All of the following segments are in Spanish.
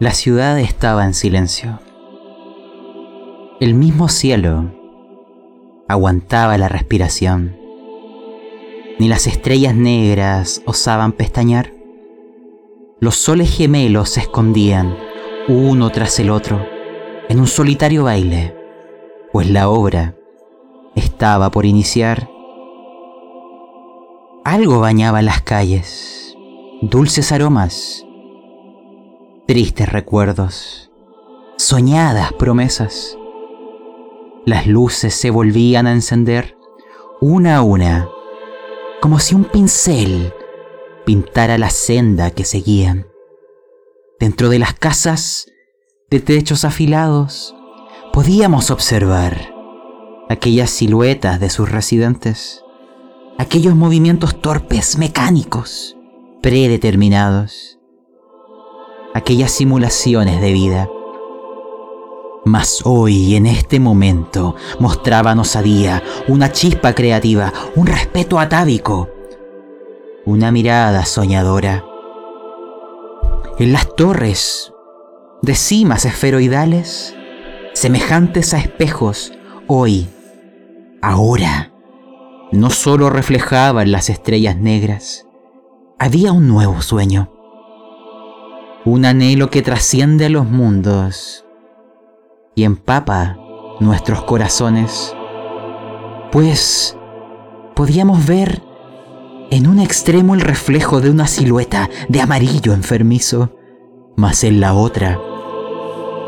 La ciudad estaba en silencio. El mismo cielo aguantaba la respiración. Ni las estrellas negras osaban pestañear. Los soles gemelos se escondían, uno tras el otro, en un solitario baile, pues la obra estaba por iniciar. Algo bañaba las calles, dulces aromas, tristes recuerdos, soñadas promesas. Las luces se volvían a encender una a una, como si un pincel pintara la senda que seguían. Dentro de las casas, de techos afilados, podíamos observar aquellas siluetas de sus residentes, aquellos movimientos torpes, mecánicos, predeterminados aquellas simulaciones de vida. Mas hoy, en este momento, mostraban osadía, una chispa creativa, un respeto atávico, una mirada soñadora. En las torres, de cimas esferoidales, semejantes a espejos, hoy, ahora, no solo reflejaban las estrellas negras, había un nuevo sueño un anhelo que trasciende a los mundos y empapa nuestros corazones, pues podíamos ver en un extremo el reflejo de una silueta de amarillo enfermizo, mas en la otra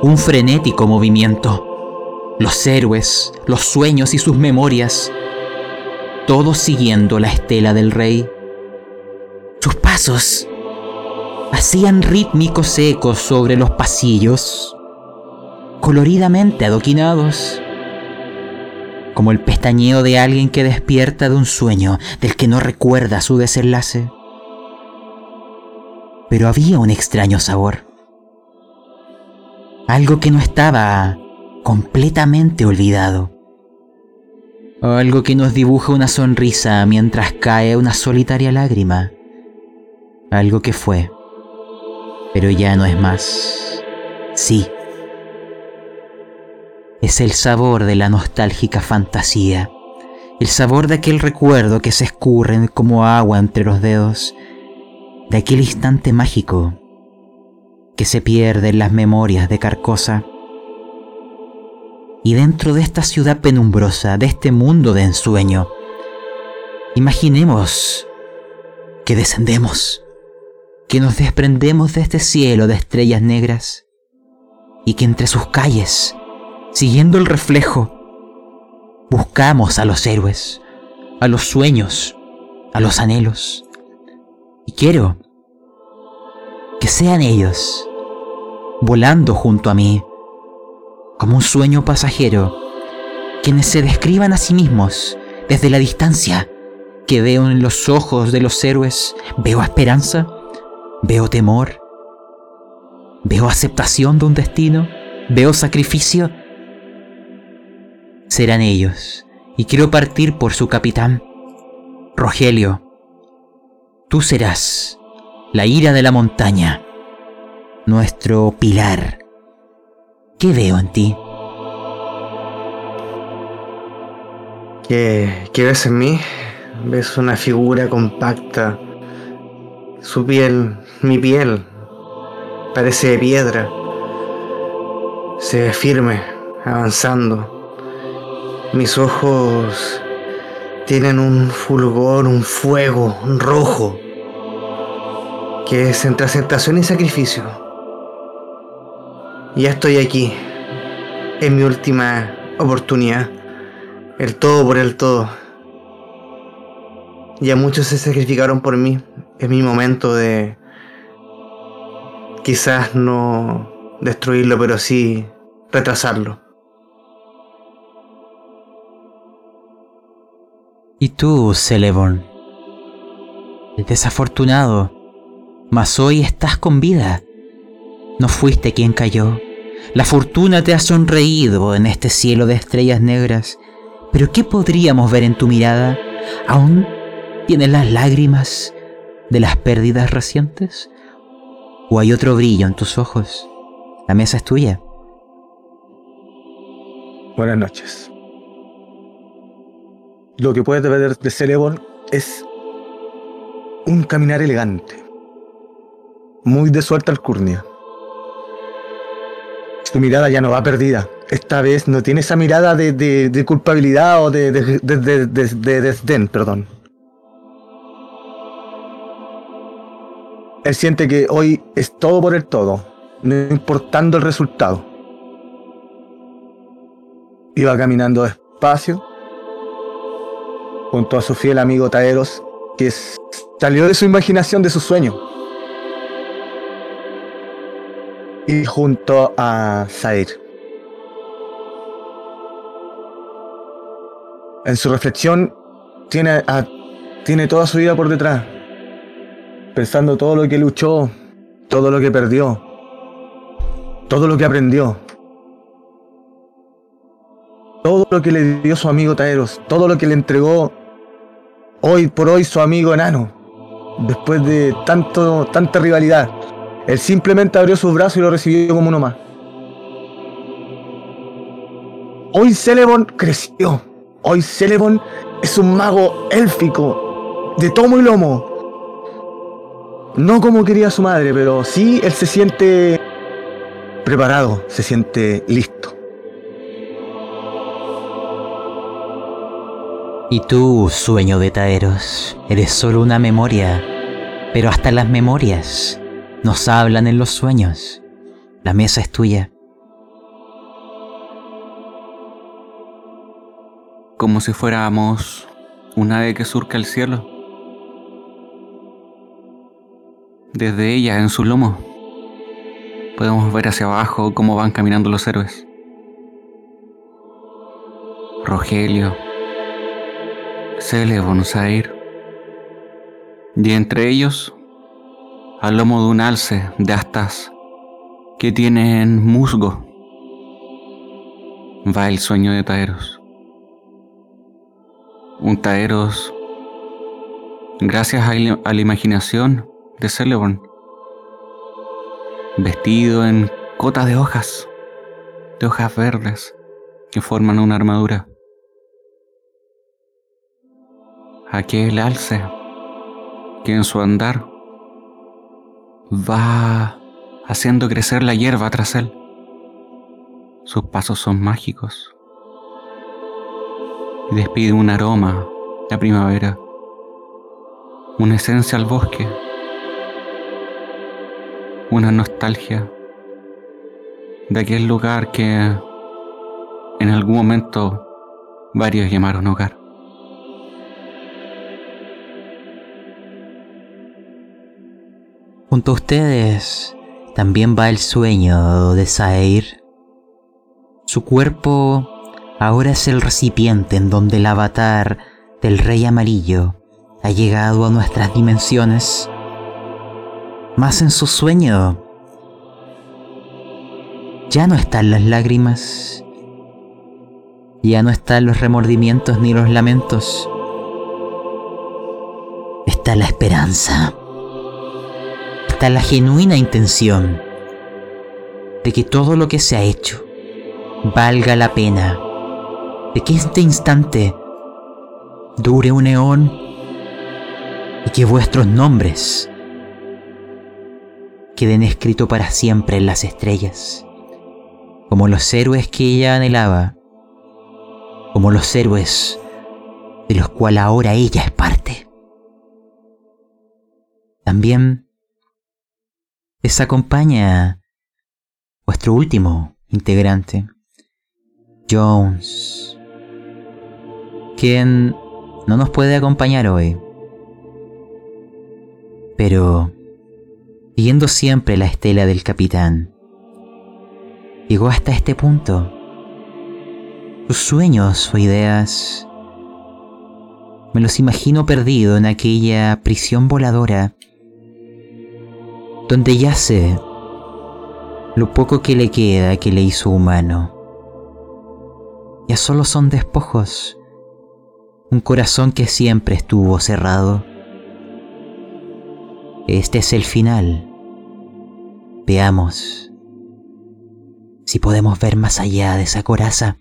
un frenético movimiento, los héroes, los sueños y sus memorias, todos siguiendo la estela del rey. Sus pasos hacían rítmicos ecos sobre los pasillos, coloridamente adoquinados, como el pestañeo de alguien que despierta de un sueño del que no recuerda su desenlace. Pero había un extraño sabor, algo que no estaba completamente olvidado. Algo que nos dibuja una sonrisa mientras cae una solitaria lágrima. Algo que fue pero ya no es más. Sí. Es el sabor de la nostálgica fantasía, el sabor de aquel recuerdo que se escurre como agua entre los dedos, de aquel instante mágico que se pierde en las memorias de Carcosa. Y dentro de esta ciudad penumbrosa, de este mundo de ensueño, imaginemos que descendemos que nos desprendemos de este cielo de estrellas negras y que entre sus calles, siguiendo el reflejo, buscamos a los héroes, a los sueños, a los anhelos. Y quiero que sean ellos, volando junto a mí, como un sueño pasajero, quienes se describan a sí mismos desde la distancia que veo en los ojos de los héroes, veo esperanza Veo temor. Veo aceptación de un destino. Veo sacrificio. Serán ellos. Y quiero partir por su capitán. Rogelio, tú serás la ira de la montaña, nuestro pilar. ¿Qué veo en ti? ¿Qué, ¿Qué, ves en mí? Ves una figura compacta, su piel mi piel parece de piedra. Se ve firme, avanzando. Mis ojos tienen un fulgor, un fuego, un rojo, que es entre aceptación y sacrificio. Ya estoy aquí, en mi última oportunidad, el todo por el todo. Ya muchos se sacrificaron por mí, es mi momento de quizás no destruirlo, pero sí retrasarlo. Y tú, Celeborn, el desafortunado, mas hoy estás con vida. No fuiste quien cayó. La fortuna te ha sonreído en este cielo de estrellas negras. Pero ¿qué podríamos ver en tu mirada? ¿Aún tienes las lágrimas de las pérdidas recientes? ¿O hay otro brillo en tus ojos? La mesa es tuya. Buenas noches. Lo que puedes ver de Celebon es un caminar elegante, muy de suerte alcurnia. Su mirada ya no va perdida. Esta vez no tiene esa mirada de, de culpabilidad o de, de, de desdén, perdón. Él siente que hoy es todo por el todo, no importando el resultado. Iba caminando despacio junto a su fiel amigo Taeros, que salió de su imaginación, de su sueño. Y junto a Zair. En su reflexión tiene, tiene toda su vida por detrás pensando todo lo que luchó, todo lo que perdió, todo lo que aprendió, todo lo que le dio su amigo Taeros, todo lo que le entregó hoy por hoy su amigo enano, después de tanto, tanta rivalidad. Él simplemente abrió sus brazos y lo recibió como uno más. Hoy Celebon creció. Hoy Celebon es un mago élfico, de tomo y lomo, no como quería su madre, pero sí él se siente preparado, se siente listo. Y tú, sueño de Taeros, eres solo una memoria, pero hasta las memorias nos hablan en los sueños. La mesa es tuya. Como si fuéramos un ave que surca el cielo. Desde ella, en su lomo, podemos ver hacia abajo cómo van caminando los héroes. Rogelio, Celebon, Zair, y entre ellos, al lomo de un alce de astas que tienen musgo, va el sueño de Taeros. Un Taeros, gracias a la imaginación, de Celeborn, vestido en cotas de hojas, de hojas verdes que forman una armadura. Aquel alce que en su andar va haciendo crecer la hierba tras él. Sus pasos son mágicos y despide un aroma de primavera, una esencia al bosque una nostalgia de aquel lugar que en algún momento varios llamaron hogar. Junto a ustedes también va el sueño de Saeir. Su cuerpo ahora es el recipiente en donde el avatar del rey amarillo ha llegado a nuestras dimensiones más en su sueño. Ya no están las lágrimas, ya no están los remordimientos ni los lamentos. Está la esperanza, está la genuina intención de que todo lo que se ha hecho valga la pena, de que este instante dure un eón y que vuestros nombres queden escritos para siempre en las estrellas, como los héroes que ella anhelaba, como los héroes de los cuales ahora ella es parte. También les acompaña vuestro último integrante, Jones, quien no nos puede acompañar hoy, pero siguiendo siempre la estela del capitán. Llegó hasta este punto. Sus sueños o ideas me los imagino perdido en aquella prisión voladora donde yace lo poco que le queda que le hizo humano. Ya solo son despojos, un corazón que siempre estuvo cerrado. Este es el final. Veamos si podemos ver más allá de esa coraza.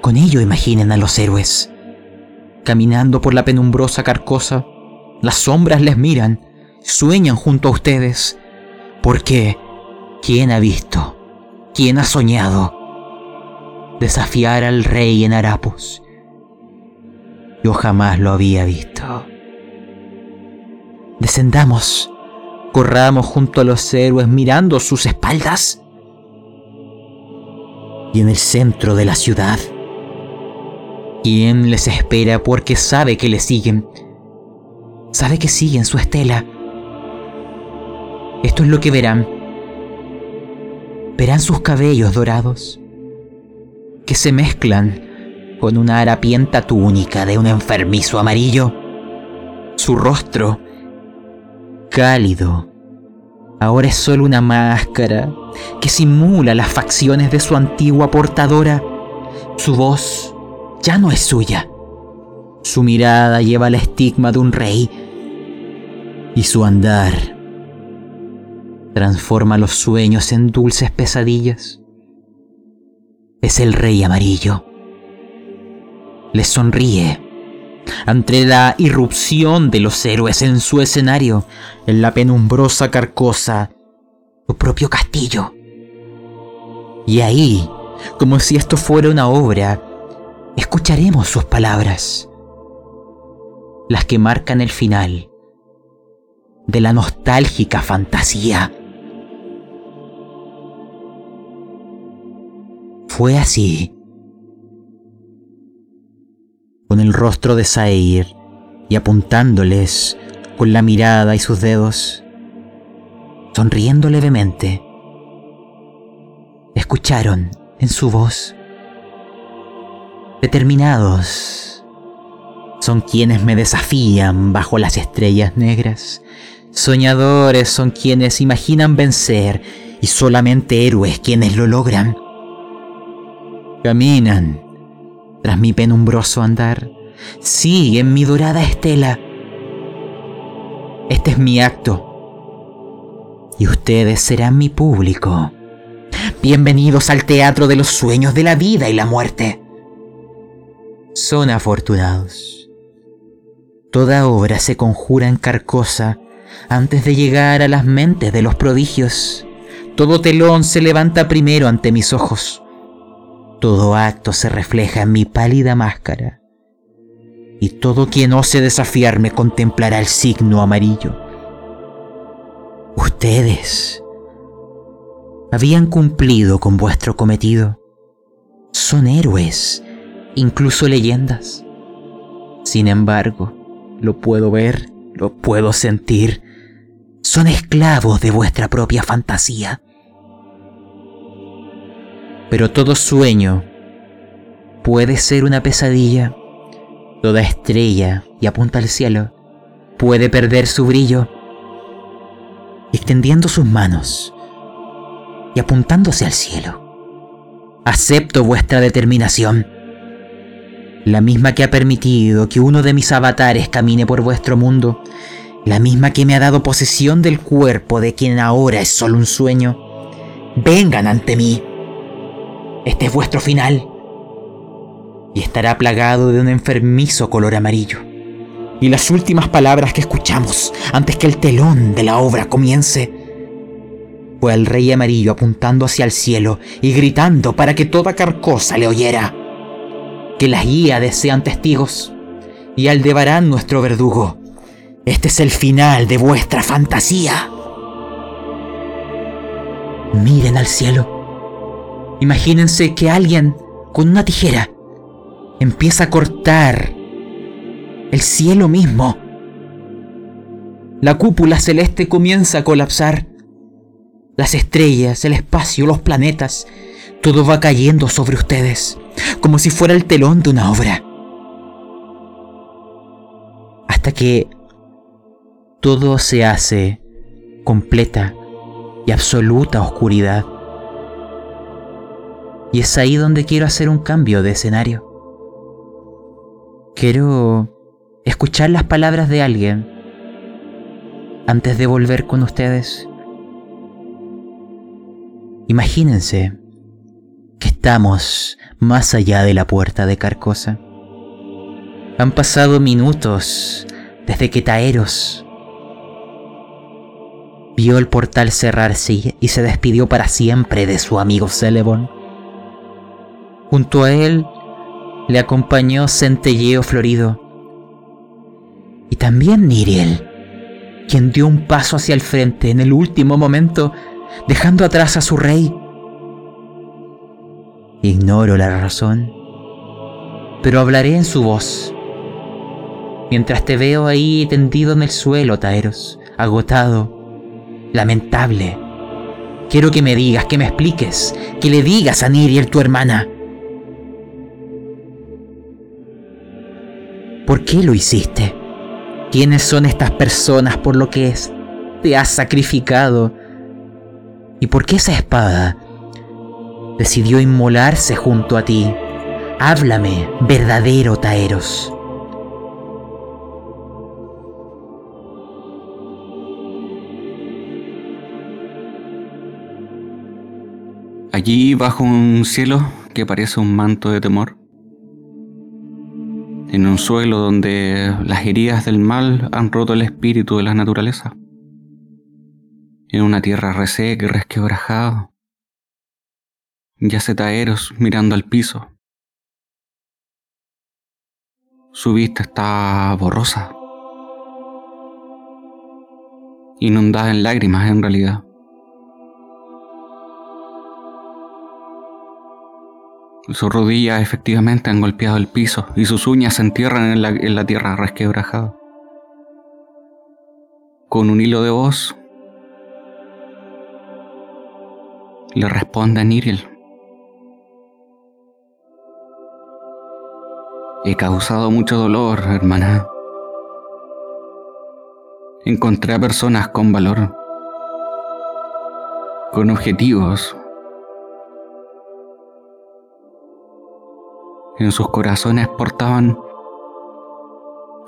Con ello imaginen a los héroes, caminando por la penumbrosa carcosa, las sombras les miran, sueñan junto a ustedes, porque ¿quién ha visto? ¿Quién ha soñado? Desafiar al rey en harapos. Yo jamás lo había visto. Descendamos, corramos junto a los héroes mirando sus espaldas. Y en el centro de la ciudad, ¿quién les espera porque sabe que le siguen? Sabe que siguen su estela. Esto es lo que verán. Verán sus cabellos dorados, que se mezclan con una harapienta túnica de un enfermizo amarillo. Su rostro cálido. Ahora es solo una máscara que simula las facciones de su antigua portadora. Su voz ya no es suya. Su mirada lleva el estigma de un rey y su andar transforma los sueños en dulces pesadillas. Es el rey amarillo. Les sonríe ante la irrupción de los héroes en su escenario, en la penumbrosa carcosa, su propio castillo. Y ahí, como si esto fuera una obra, escucharemos sus palabras, las que marcan el final de la nostálgica fantasía. Fue así con el rostro de Sair y apuntándoles con la mirada y sus dedos, sonriendo levemente. Escucharon en su voz. Determinados son quienes me desafían bajo las estrellas negras. Soñadores son quienes imaginan vencer y solamente héroes quienes lo logran. Caminan tras mi penumbroso andar, sigue en mi dorada estela. Este es mi acto. Y ustedes serán mi público. Bienvenidos al teatro de los sueños de la vida y la muerte. Son afortunados. Toda obra se conjura en carcosa antes de llegar a las mentes de los prodigios. Todo telón se levanta primero ante mis ojos. Todo acto se refleja en mi pálida máscara, y todo quien ose desafiarme contemplará el signo amarillo. Ustedes habían cumplido con vuestro cometido. Son héroes, incluso leyendas. Sin embargo, lo puedo ver, lo puedo sentir. Son esclavos de vuestra propia fantasía. Pero todo sueño puede ser una pesadilla. Toda estrella y apunta al cielo puede perder su brillo. Extendiendo sus manos y apuntándose al cielo. Acepto vuestra determinación. La misma que ha permitido que uno de mis avatares camine por vuestro mundo. La misma que me ha dado posesión del cuerpo de quien ahora es solo un sueño. Vengan ante mí este es vuestro final. Y estará plagado de un enfermizo color amarillo. Y las últimas palabras que escuchamos antes que el telón de la obra comience fue el rey amarillo apuntando hacia el cielo y gritando para que toda carcosa le oyera. Que las guías sean testigos y aldebarán nuestro verdugo. Este es el final de vuestra fantasía. Miren al cielo Imagínense que alguien con una tijera empieza a cortar el cielo mismo. La cúpula celeste comienza a colapsar. Las estrellas, el espacio, los planetas, todo va cayendo sobre ustedes, como si fuera el telón de una obra. Hasta que todo se hace completa y absoluta oscuridad. Y es ahí donde quiero hacer un cambio de escenario. Quiero escuchar las palabras de alguien antes de volver con ustedes. Imagínense que estamos más allá de la puerta de Carcosa. Han pasado minutos desde que Taeros vio el portal cerrarse y se despidió para siempre de su amigo Celebon. Junto a él le acompañó Centelleo Florido y también Niriel, quien dio un paso hacia el frente en el último momento, dejando atrás a su rey. Ignoro la razón, pero hablaré en su voz. Mientras te veo ahí tendido en el suelo, Taeros, agotado, lamentable. Quiero que me digas, que me expliques, que le digas a Niriel, tu hermana. ¿Por qué lo hiciste? ¿Quiénes son estas personas por lo que es? te has sacrificado? ¿Y por qué esa espada decidió inmolarse junto a ti? Háblame, verdadero Taeros. Allí bajo un cielo que parece un manto de temor, en un suelo donde las heridas del mal han roto el espíritu de la naturaleza, en una tierra reseca y resquebrajada, yace Taeros mirando al piso. Su vista está borrosa, inundada en lágrimas en realidad. Sus rodillas efectivamente han golpeado el piso y sus uñas se entierran en la, en la tierra resquebrajada. Con un hilo de voz, le responde a. He causado mucho dolor, hermana. Encontré a personas con valor, con objetivos, en sus corazones portaban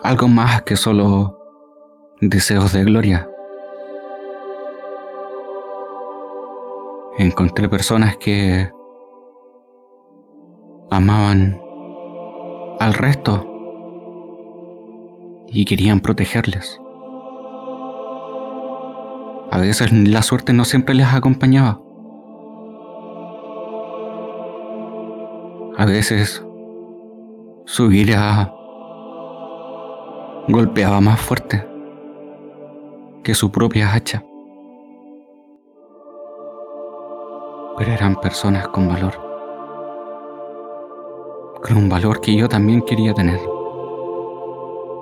algo más que solo deseos de gloria. Encontré personas que amaban al resto y querían protegerles. A veces la suerte no siempre les acompañaba. A veces su ira golpeaba más fuerte que su propia hacha. Pero eran personas con valor. Con un valor que yo también quería tener.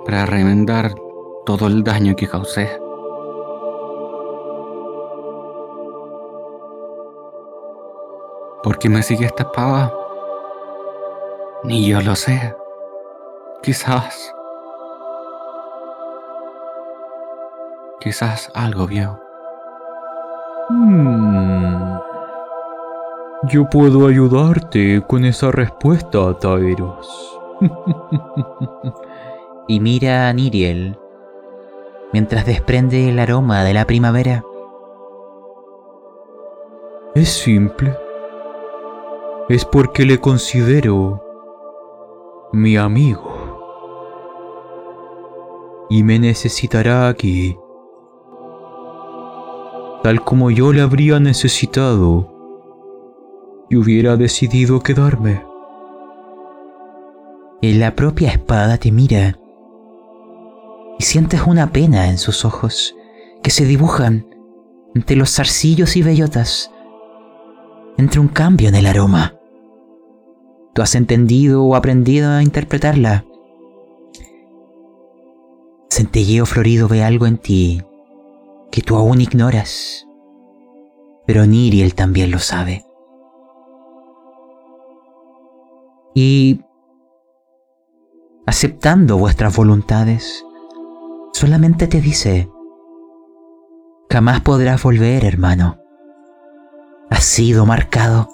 Para remendar todo el daño que causé. ¿Por qué me sigue esta espada? Ni yo lo sé. Quizás. Quizás algo vio. Hmm. Yo puedo ayudarte con esa respuesta, Taeros. y mira a Niriel mientras desprende el aroma de la primavera. Es simple. Es porque le considero mi amigo. Y me necesitará aquí, tal como yo le habría necesitado y hubiera decidido quedarme. Y la propia espada te mira y sientes una pena en sus ojos que se dibujan entre los zarcillos y bellotas, entre un cambio en el aroma. Tú has entendido o aprendido a interpretarla. Centelleo florido ve algo en ti que tú aún ignoras, pero Niriel también lo sabe. Y aceptando vuestras voluntades, solamente te dice, jamás podrás volver, hermano. Has sido marcado.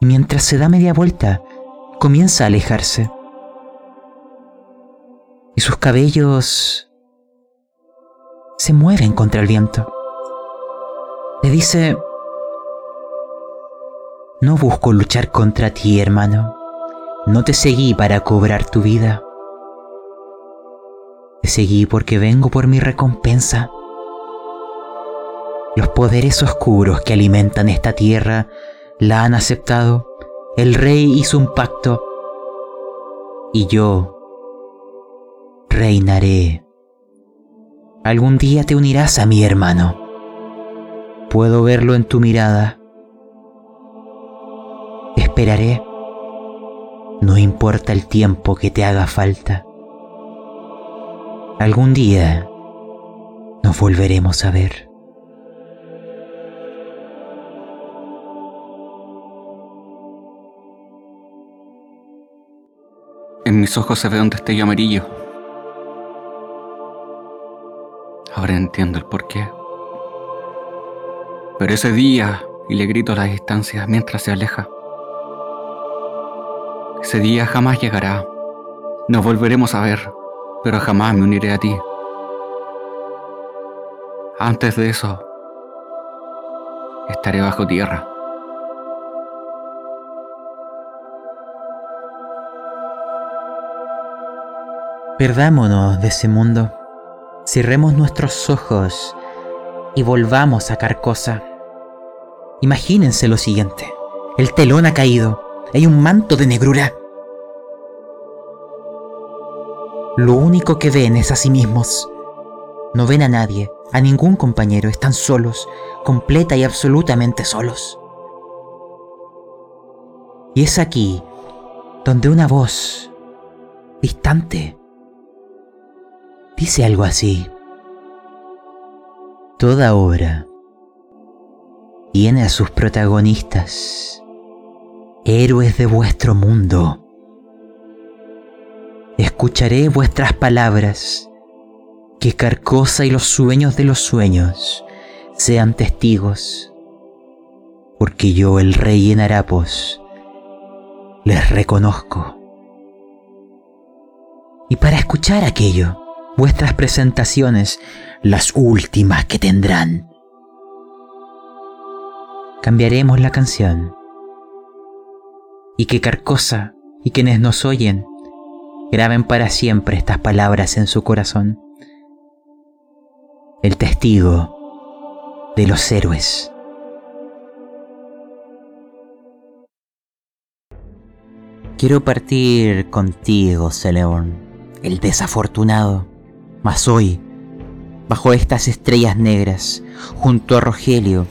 Y mientras se da media vuelta, comienza a alejarse. Y sus cabellos se mueven contra el viento. Te dice, no busco luchar contra ti, hermano. No te seguí para cobrar tu vida. Te seguí porque vengo por mi recompensa. Los poderes oscuros que alimentan esta tierra la han aceptado. El rey hizo un pacto. Y yo reinaré. Algún día te unirás a mi hermano. Puedo verlo en tu mirada. Esperaré. No importa el tiempo que te haga falta. Algún día nos volveremos a ver. En mis ojos se ve un destello amarillo. Ahora entiendo el porqué. Pero ese día, y le grito a la distancia mientras se aleja. Ese día jamás llegará. Nos volveremos a ver, pero jamás me uniré a ti. Antes de eso, estaré bajo tierra. Perdámonos de ese mundo. Cerremos nuestros ojos y volvamos a Carcosa. Imagínense lo siguiente. El telón ha caído. Hay un manto de negrura. Lo único que ven es a sí mismos. No ven a nadie, a ningún compañero. Están solos, completa y absolutamente solos. Y es aquí donde una voz distante dice algo así. Toda obra tiene a sus protagonistas, héroes de vuestro mundo. Escucharé vuestras palabras, que Carcosa y los sueños de los sueños sean testigos, porque yo, el rey en Harapos, les reconozco. Y para escuchar aquello, vuestras presentaciones, las últimas que tendrán. Cambiaremos la canción. Y que Carcosa y quienes nos oyen graben para siempre estas palabras en su corazón. El testigo de los héroes. Quiero partir contigo, Celeborn, el desafortunado mas hoy, bajo estas estrellas negras, junto a Rogelio,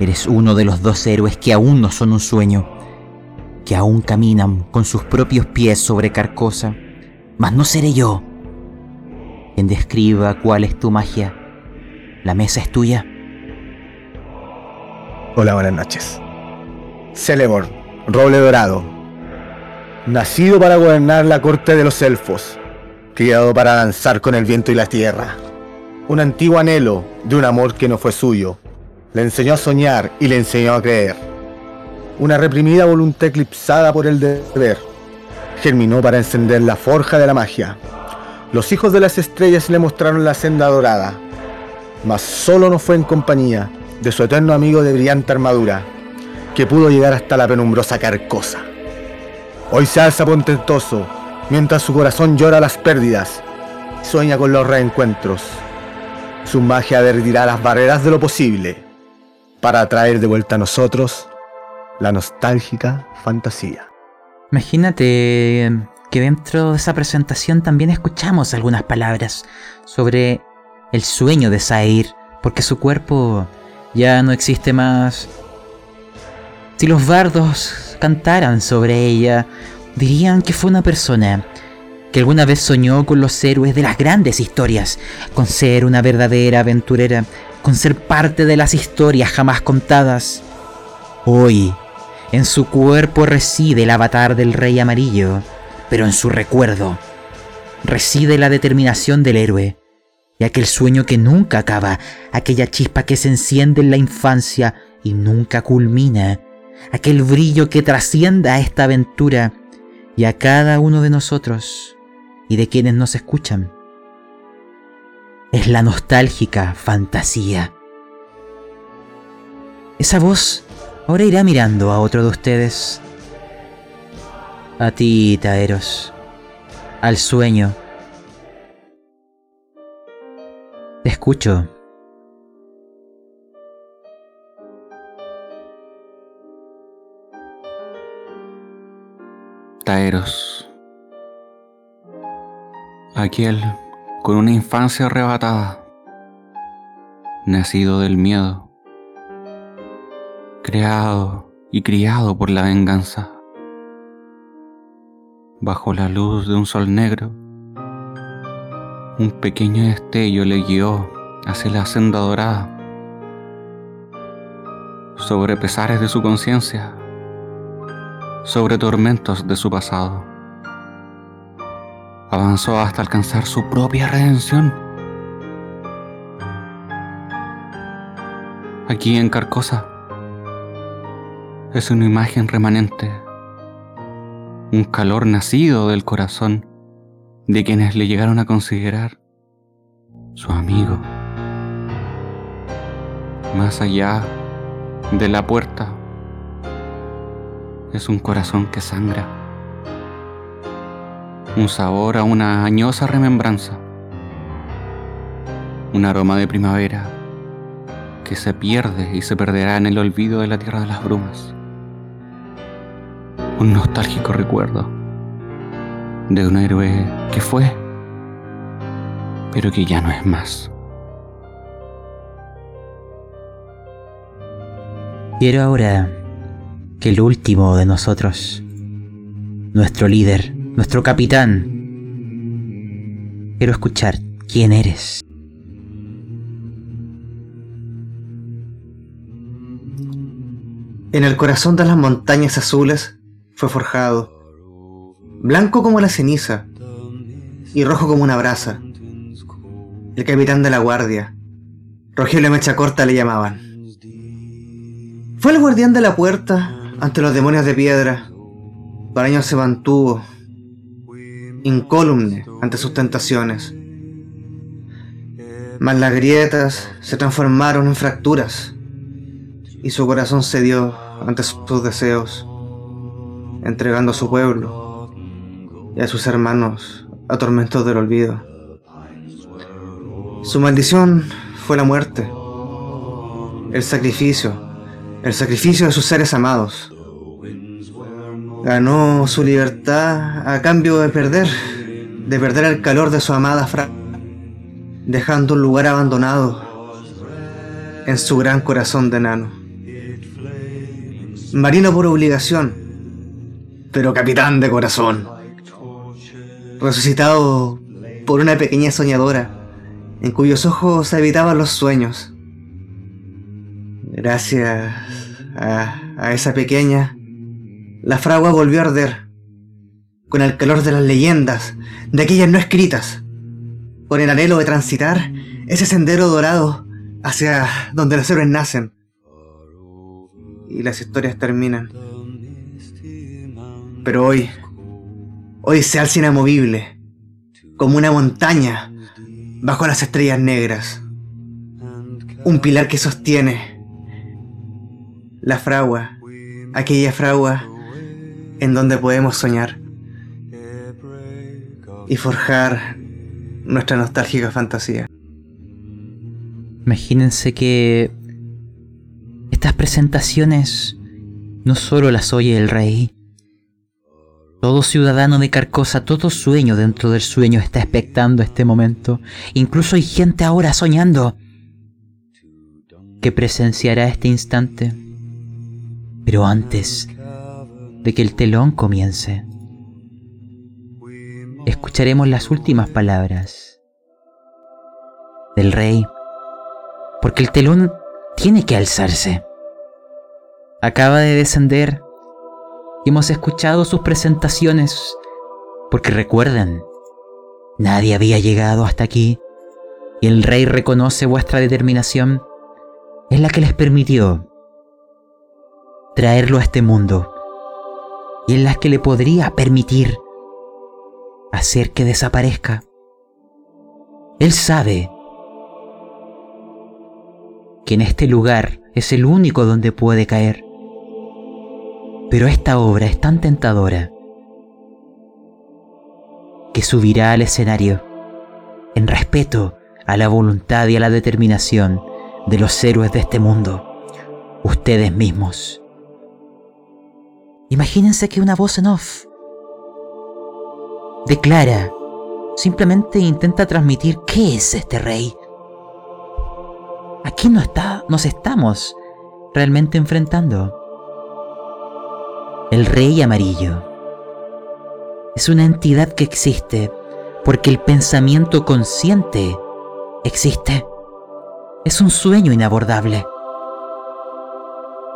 eres uno de los dos héroes que aún no son un sueño, que aún caminan con sus propios pies sobre Carcosa. Mas no seré yo quien describa cuál es tu magia. La mesa es tuya. Hola, buenas noches. Celeborn, roble dorado. Nacido para gobernar la corte de los elfos, criado para danzar con el viento y la tierra. Un antiguo anhelo de un amor que no fue suyo. Le enseñó a soñar y le enseñó a creer. Una reprimida voluntad eclipsada por el deber. Germinó para encender la forja de la magia. Los hijos de las estrellas le mostraron la senda dorada. Mas solo no fue en compañía de su eterno amigo de brillante armadura, que pudo llegar hasta la penumbrosa carcosa. Hoy se alza pontentoso, mientras su corazón llora las pérdidas, sueña con los reencuentros. Su magia derretirá las barreras de lo posible para traer de vuelta a nosotros la nostálgica fantasía. Imagínate que dentro de esa presentación también escuchamos algunas palabras sobre el sueño de Zair, porque su cuerpo ya no existe más. Si los bardos cantaran sobre ella, dirían que fue una persona que alguna vez soñó con los héroes de las grandes historias, con ser una verdadera aventurera, con ser parte de las historias jamás contadas. Hoy, en su cuerpo reside el avatar del rey amarillo, pero en su recuerdo reside la determinación del héroe y aquel sueño que nunca acaba, aquella chispa que se enciende en la infancia y nunca culmina, aquel brillo que trascienda a esta aventura y a cada uno de nosotros y de quienes nos escuchan. Es la nostálgica fantasía. esa voz ahora irá mirando a otro de ustedes. A ti, Taeros. Al sueño. Te escucho. Aquel con una infancia arrebatada, nacido del miedo, creado y criado por la venganza, bajo la luz de un sol negro, un pequeño destello le guió hacia la senda dorada, sobre pesares de su conciencia, sobre tormentos de su pasado. Avanzó hasta alcanzar su propia redención. Aquí en Carcosa es una imagen remanente, un calor nacido del corazón de quienes le llegaron a considerar su amigo. Más allá de la puerta es un corazón que sangra, un sabor a una añosa remembranza, un aroma de primavera que se pierde y se perderá en el olvido de la tierra de las brumas, un nostálgico recuerdo de un héroe que fue, pero que ya no es más. Quiero ahora que el último de nosotros, nuestro líder, nuestro capitán, quiero escuchar quién eres. En el corazón de las montañas azules fue forjado, blanco como la ceniza y rojo como una brasa. El capitán de la guardia, Rogelio Mecha Corta le llamaban. Fue el guardián de la puerta ante los demonios de piedra. Por años se mantuvo incólume ante sus tentaciones. Mas las grietas se transformaron en fracturas y su corazón cedió ante sus deseos, entregando a su pueblo y a sus hermanos a tormentos del olvido. Su maldición fue la muerte, el sacrificio, el sacrificio de sus seres amados. Ganó su libertad a cambio de perder, de perder el calor de su amada Fra, dejando un lugar abandonado en su gran corazón de enano. Marino por obligación, pero capitán de corazón. Resucitado por una pequeña soñadora, en cuyos ojos habitaban los sueños. Gracias a, esa pequeña, la fragua volvió a arder, con el calor de las leyendas, de aquellas no escritas, con el anhelo de transitar ese sendero dorado hacia donde los héroes nacen y las historias terminan. Pero hoy, hoy se alza inamovible, como una montaña bajo las estrellas negras, un pilar que sostiene la fragua, aquella fragua en donde podemos soñar y forjar nuestra nostálgica fantasía. Imagínense que estas presentaciones no solo las oye el rey. Todo ciudadano de Carcosa, todo sueño dentro del sueño está expectando este momento. Incluso hay gente ahora soñando que presenciará este instante. Pero antes de que el telón comience, escucharemos las últimas palabras del rey, porque el telón tiene que alzarse. Acaba de descender y hemos escuchado sus presentaciones, porque recuerden, nadie había llegado hasta aquí y el rey reconoce vuestra determinación, es la que les permitió traerlo a este mundo y en las que le podría permitir hacer que desaparezca. Él sabe que en este lugar es el único donde puede caer. Pero esta obra es tan tentadora que subirá al escenario en respeto a la voluntad y a la determinación de los héroes de este mundo, ustedes mismos. Imagínense que una voz en off declara, simplemente intenta transmitir qué es este rey. Aquí no está, nos estamos realmente enfrentando. El rey amarillo es una entidad que existe porque el pensamiento consciente existe. Es un sueño inabordable.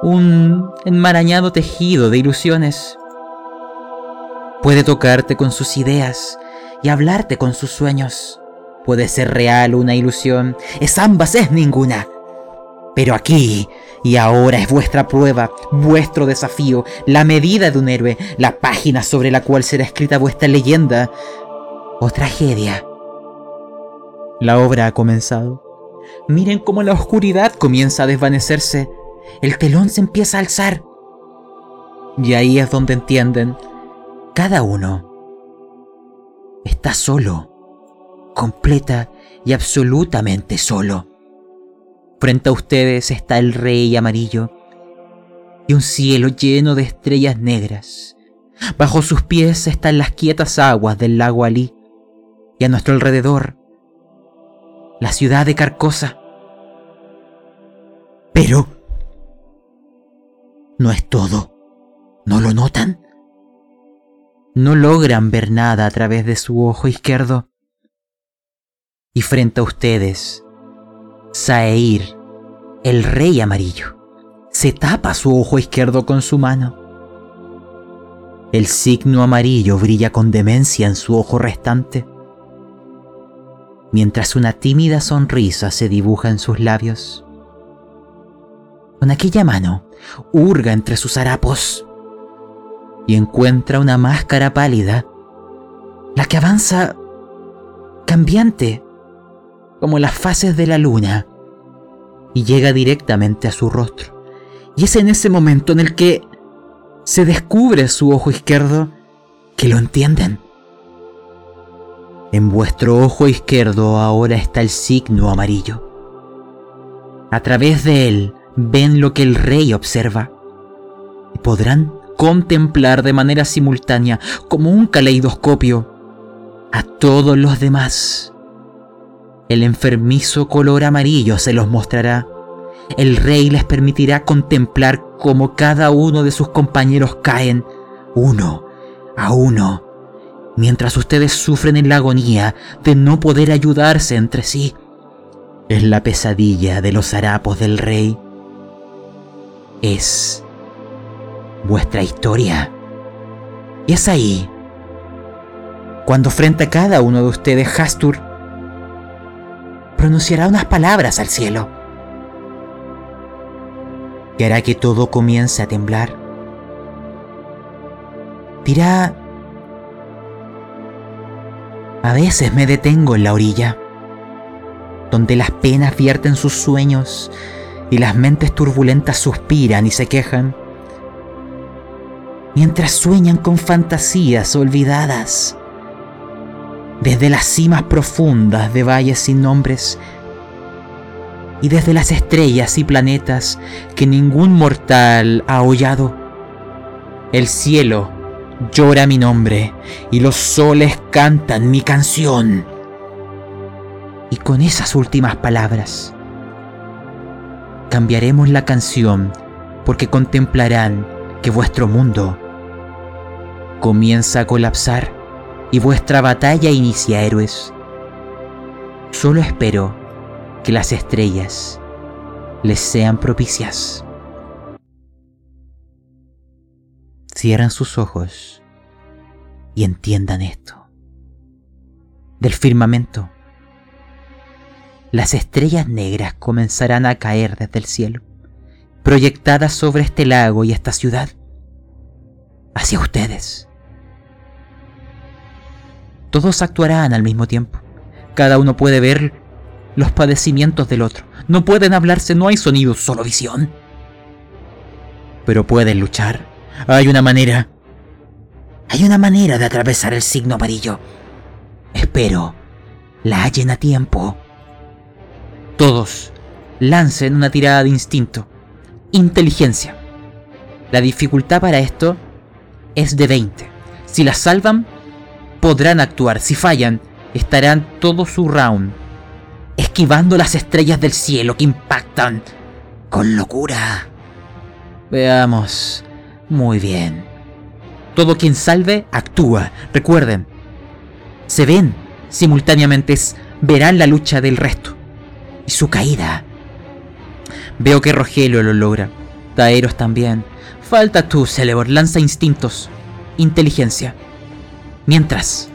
Un enmarañado tejido de ilusiones. Puede tocarte con sus ideas y hablarte con sus sueños. Puede ser real una ilusión, es ambas, es ninguna. Pero aquí y ahora es vuestra prueba, vuestro desafío, la medida de un héroe, la página sobre la cual será escrita vuestra leyenda o tragedia. La obra ha comenzado. Miren cómo la oscuridad comienza a desvanecerse. El telón se empieza a alzar. Y ahí es donde entienden, cada uno está solo, completa y absolutamente solo. Frente a ustedes está el rey amarillo y un cielo lleno de estrellas negras. Bajo sus pies están las quietas aguas del lago Alí y a nuestro alrededor la ciudad de Carcosa. Pero no es todo. ¿No lo notan? No logran ver nada a través de su ojo izquierdo. Y frente a ustedes Saeir, el rey amarillo, se tapa su ojo izquierdo con su mano. El signo amarillo brilla con demencia en su ojo restante, mientras una tímida sonrisa se dibuja en sus labios. Con aquella mano, hurga entre sus harapos y encuentra una máscara pálida, la que avanza cambiante como las fases de la luna, y llega directamente a su rostro. Y es en ese momento en el que se descubre su ojo izquierdo que lo entienden. En vuestro ojo izquierdo ahora está el signo amarillo. A través de él ven lo que el rey observa y podrán contemplar de manera simultánea, como un caleidoscopio, a todos los demás el enfermizo color amarillo se los mostrará. El rey les permitirá contemplar cómo cada uno de sus compañeros caen, uno a uno, mientras ustedes sufren en la agonía de no poder ayudarse entre sí. Es la pesadilla de los harapos del rey. Es vuestra historia. Y es ahí, cuando frente a cada uno de ustedes Hastur pronunciará unas palabras al cielo, que hará que todo comience a temblar. Dirá, a veces me detengo en la orilla, donde las penas vierten sus sueños y las mentes turbulentas suspiran y se quejan, mientras sueñan con fantasías olvidadas desde las cimas profundas de valles sin nombres y desde las estrellas y planetas que ningún mortal ha hollado. El cielo llora mi nombre y los soles cantan mi canción. Y con esas últimas palabras cambiaremos la canción porque contemplarán que vuestro mundo comienza a colapsar y vuestra batalla inicia, héroes. Solo espero que las estrellas les sean propicias. Cierran sus ojos y entiendan esto. Del firmamento, las estrellas negras comenzarán a caer desde el cielo, proyectadas sobre este lago y esta ciudad, hacia ustedes todos actuarán al mismo tiempo. Cada uno puede ver los padecimientos del otro, no pueden hablarse, no hay sonido, solo visión. Pero pueden luchar. Hay una manera. Hay una manera de atravesar el signo amarillo. Espero la hallen a tiempo. Todos lancen una tirada de instinto. Inteligencia. La dificultad para esto es de 20. Si la salvan, podrán actuar. Si fallan, estarán todo su round esquivando las estrellas del cielo que impactan con locura. Veamos. Muy bien. Todo quien salve actúa. Recuerden, se ven simultáneamente, verán la lucha del resto y su caída. Veo que Rogelio lo logra. Taeros también. Falta tú, Celebor. Lanza instintos. Inteligencia. Mientras.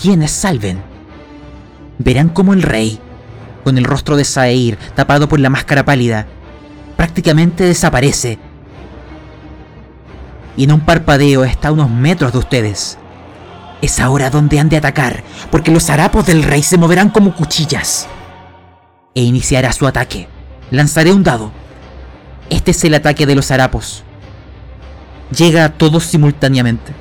Quienes salven verán como el rey, con el rostro de Saeir tapado por la máscara pálida, prácticamente desaparece. Y en un parpadeo está a unos metros de ustedes. Es ahora donde han de atacar, porque los harapos del rey se moverán como cuchillas. E iniciará su ataque. Lanzaré un dado. Este es el ataque de los harapos. Llega a todos simultáneamente.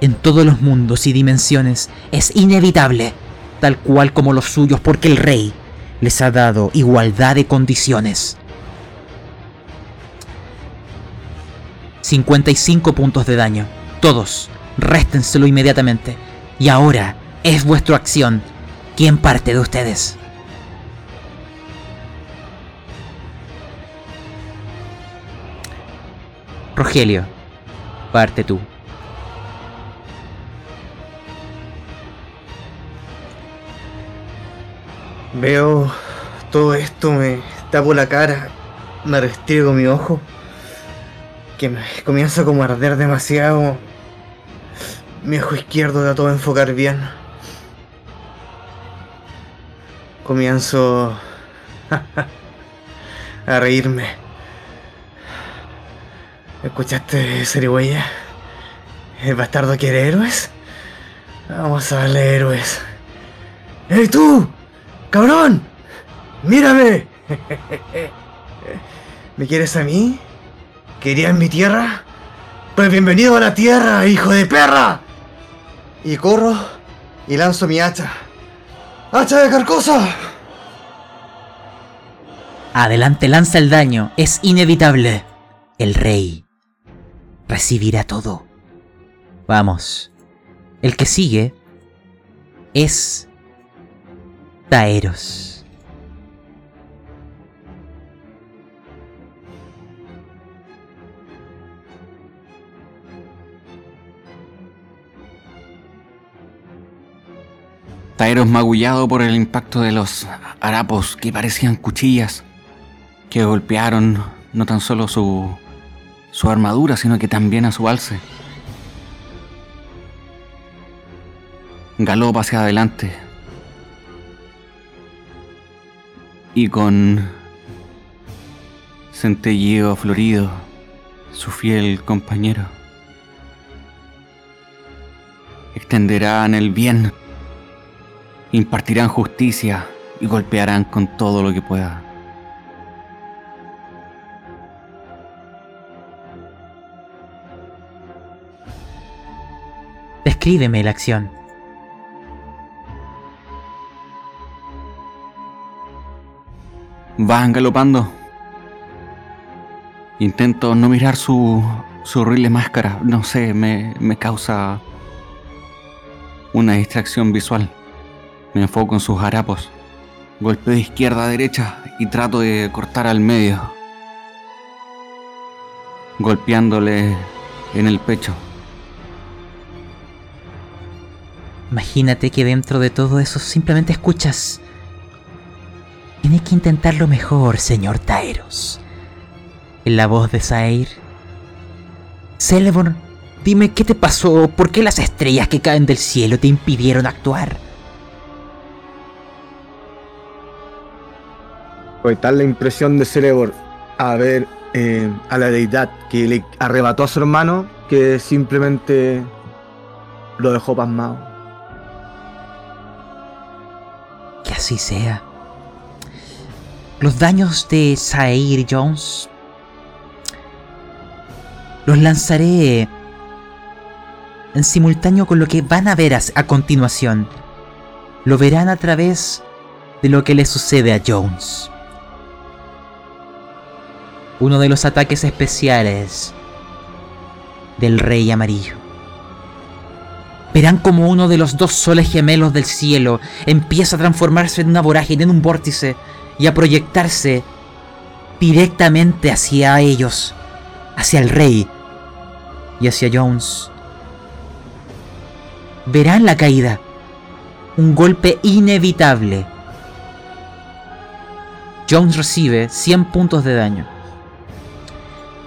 En todos los mundos y dimensiones es inevitable tal cual como los suyos, porque el rey les ha dado igualdad de condiciones. 55 puntos de daño. Todos, réstenselo inmediatamente. Y ahora es vuestra acción. ¿Quién parte de ustedes? Rogelio, parte tú. Veo todo esto, me tapo la cara, me restriego mi ojo, que me comienza como a arder demasiado. Mi ojo izquierdo todo a enfocar bien. Comienzo a reírme. ¿Escuchaste, Serigüeya? ¿El bastardo quiere héroes? Vamos a darle héroes. ¡Ey tú! ¡Cabrón! ¡Mírame! ¿Me quieres a mí? ¿Querías mi tierra? Pues bienvenido a la tierra, hijo de perra. Y corro y lanzo mi hacha. ¡Hacha de carcosa! Adelante, lanza el daño. Es inevitable. El rey recibirá todo. Vamos. El que sigue es Taeros. Taeros magullado por el impacto de los harapos que parecían cuchillas, que golpearon no tan solo su, su armadura, sino que también a su alce. Galopa hacia adelante, y con centelleo florido, su fiel compañero. Extenderán el bien, impartirán justicia y golpearán con todo lo que pueda. Descríbeme la acción. Van galopando. Intento no mirar su, su horrible máscara. No sé, me, me causa una distracción visual. Me enfoco en sus harapos. Golpeo de izquierda a derecha y trato de cortar al medio. Golpeándole en el pecho. Imagínate que dentro de todo eso simplemente escuchas tiene que intentarlo mejor, señor Taeros. En la voz de Sair. Celeborn, dime qué te pasó, por qué las estrellas que caen del cielo te impidieron actuar. Fue tal la impresión de Celeborn a ver eh, a la deidad que le arrebató a su hermano que simplemente lo dejó pasmado. ¿Qué así sea. Los daños de Sair Jones los lanzaré en simultáneo con lo que van a ver a continuación. Lo verán a través de lo que le sucede a Jones. Uno de los ataques especiales del Rey Amarillo. Verán como uno de los dos soles gemelos del cielo empieza a transformarse en una vorágine, en un vórtice, y a proyectarse directamente hacia ellos, hacia el Rey y hacia Jones. Verán la caída, un golpe inevitable. Jones recibe 100 puntos de daño.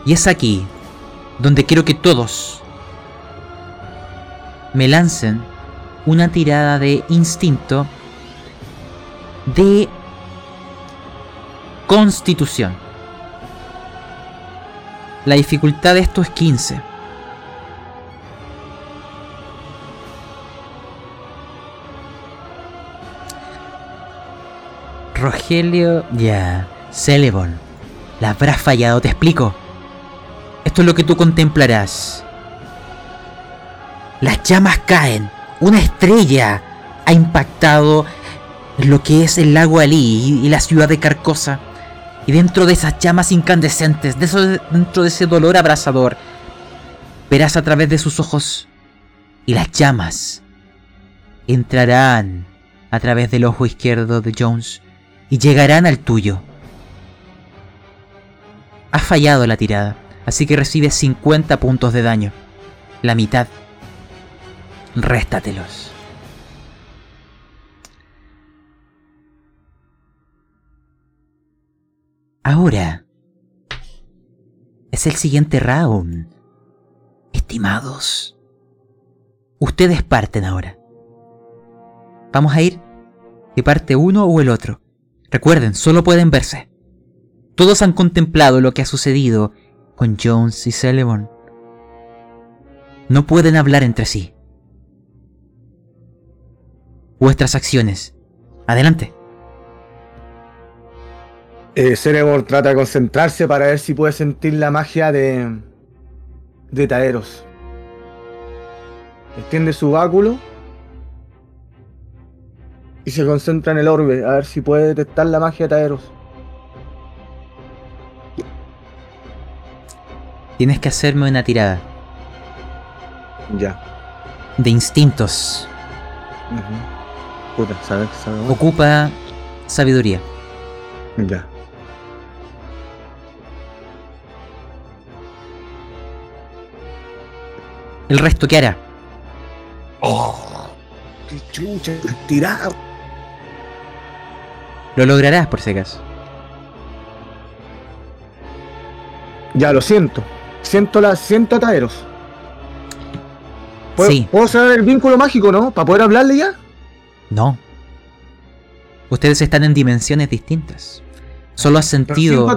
Y es aquí donde quiero que todos me lancen una tirada de instinto de constitución. La dificultad de esto es 15. Rogelio, ya, Celebon, la habrás fallado, te explico. Esto es lo que tú contemplarás. Las llamas caen, una estrella ha impactado lo que es el lago Ali y la ciudad de Carcosa. Y dentro de esas llamas incandescentes, dentro de ese dolor abrasador, verás a través de sus ojos y las llamas entrarán a través del ojo izquierdo de Jones y llegarán al tuyo. Has fallado la tirada, así que recibes 50 puntos de daño. La mitad. Réstatelos. Ahora es el siguiente round. Estimados, ustedes parten ahora. Vamos a ir de parte uno o el otro. Recuerden, solo pueden verse. Todos han contemplado lo que ha sucedido con Jones y Sullivan. No pueden hablar entre sí. Vuestras acciones. Adelante. Eh, Cerebor trata de concentrarse para ver si puede sentir la magia de. de Taeros. Extiende su báculo. Y se concentra en el orbe, a ver si puede detectar la magia de Taeros. Tienes que hacerme una tirada Ya. de instintos. ¿sabes? Ocupa sabiduría. Ya. El resto, ¿qué hará? ¡Qué chucha! ¡Tirado! Lo lograrás, por si acaso. Ya, lo siento. Siento la. Siento a Taeros. ¿Puedo, Sí. ¿Puedo saber el vínculo mágico, no? ¿Para poder hablarle ya? No. Ustedes están en dimensiones distintas. Solo has sentido,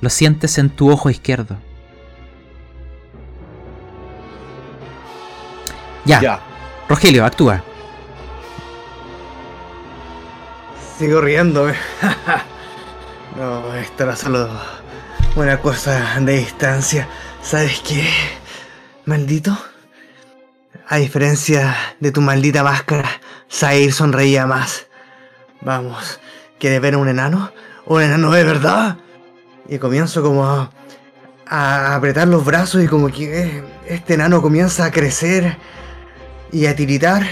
lo sientes en tu ojo izquierdo. Ya, Ya. Rogelio, actúa. Sigo riéndome. no, esto era solo una cosa de distancia. ¿Sabes qué? Maldito. A diferencia de tu maldita máscara, Zair sonreía más. Vamos, ¿quieres ver a un enano? ¿Un enano de verdad? Y comienzo como a, a apretar los brazos y como que este enano comienza a crecer y a tiritar.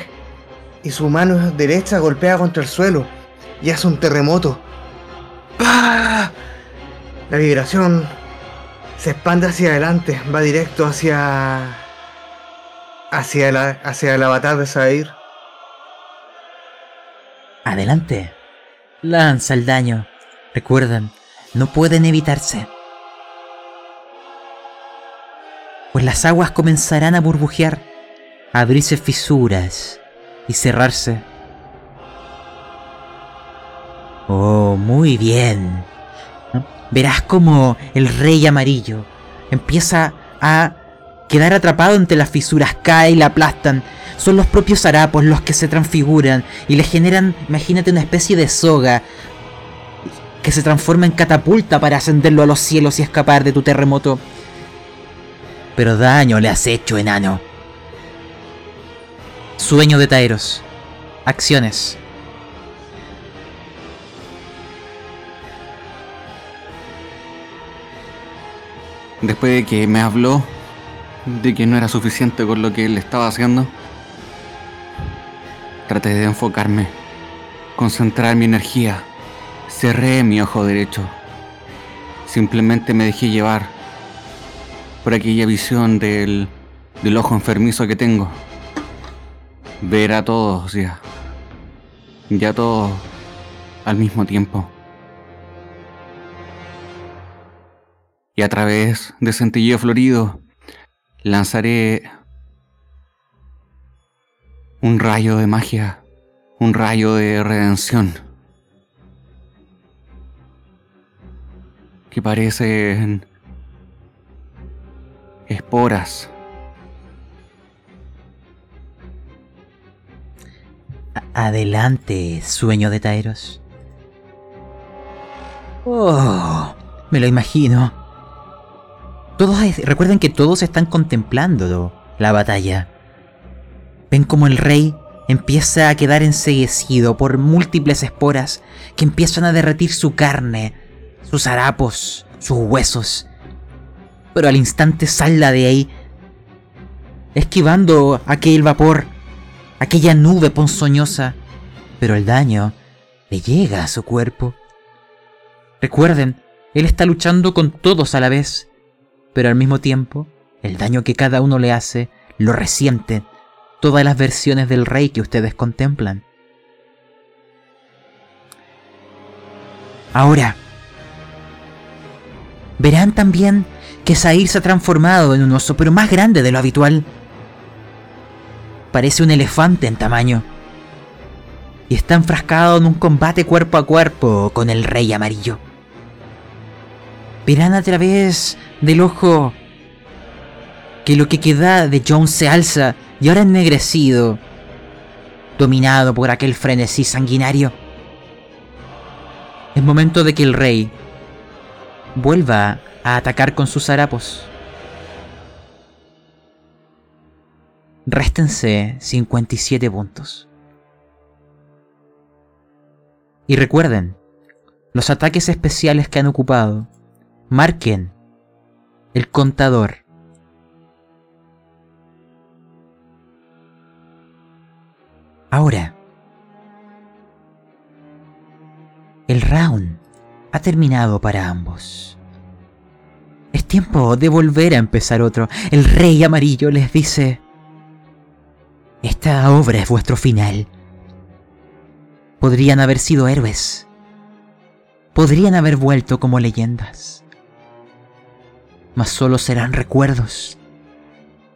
Y su mano derecha golpea contra el suelo y hace un terremoto. ¡Pah! La vibración se expande hacia adelante, va directo hacia. hacia, la, hacia el avatar de Zair. Adelante. Lanza el daño. Recuerden, no pueden evitarse. Pues las aguas comenzarán a burbujear, a abrirse fisuras y cerrarse. Oh, muy bien. Verás como el rey amarillo empieza a quedar atrapado entre las fisuras, cae y la aplastan. Son los propios harapos los que se transfiguran y le generan, imagínate, una especie de soga que se transforma en catapulta para ascenderlo a los cielos y escapar de tu terremoto. Pero daño le has hecho, enano. Sueño de Taeros. Acciones. Después de que me habló de que no era suficiente con lo que él estaba haciendo, traté de enfocarme, concentrar mi energía, cerré mi ojo derecho. Simplemente me dejé llevar por aquella visión del, del ojo enfermizo que tengo. Ver a todos ya. Ya todos al mismo tiempo. Y a través de Centelleo Florido lanzaré un rayo de magia, un rayo de redención, que parecen esporas. Adelante, sueño de Taeros. Oh, me lo imagino. Todos recuerden que todos están contemplando la batalla. Ven como el rey empieza a quedar enseguecido por múltiples esporas que empiezan a derretir su carne, sus harapos, sus huesos. Pero al instante salda de ahí, esquivando aquel vapor, aquella nube ponzoñosa, pero el daño le llega a su cuerpo. Recuerden, él está luchando con todos a la vez pero al mismo tiempo, el daño que cada uno le hace lo resiente todas las versiones del rey que ustedes contemplan. Ahora, verán también que Sair se ha transformado en un oso, pero más grande de lo habitual. Parece un elefante en tamaño. Y está enfrascado en un combate cuerpo a cuerpo con el rey amarillo. Verán a través del ojo que lo que queda de Jones se alza y ahora ennegrecido, dominado por aquel frenesí sanguinario. Es momento de que el rey vuelva a atacar con sus harapos. Réstense 57 puntos. Y recuerden, los ataques especiales que han ocupado marquen el contador. Ahora, el round ha terminado para ambos. Es tiempo de volver a empezar otro. El rey amarillo les dice, esta obra es vuestro final. Podrían haber sido héroes. Podrían haber vuelto como leyendas mas solo serán recuerdos,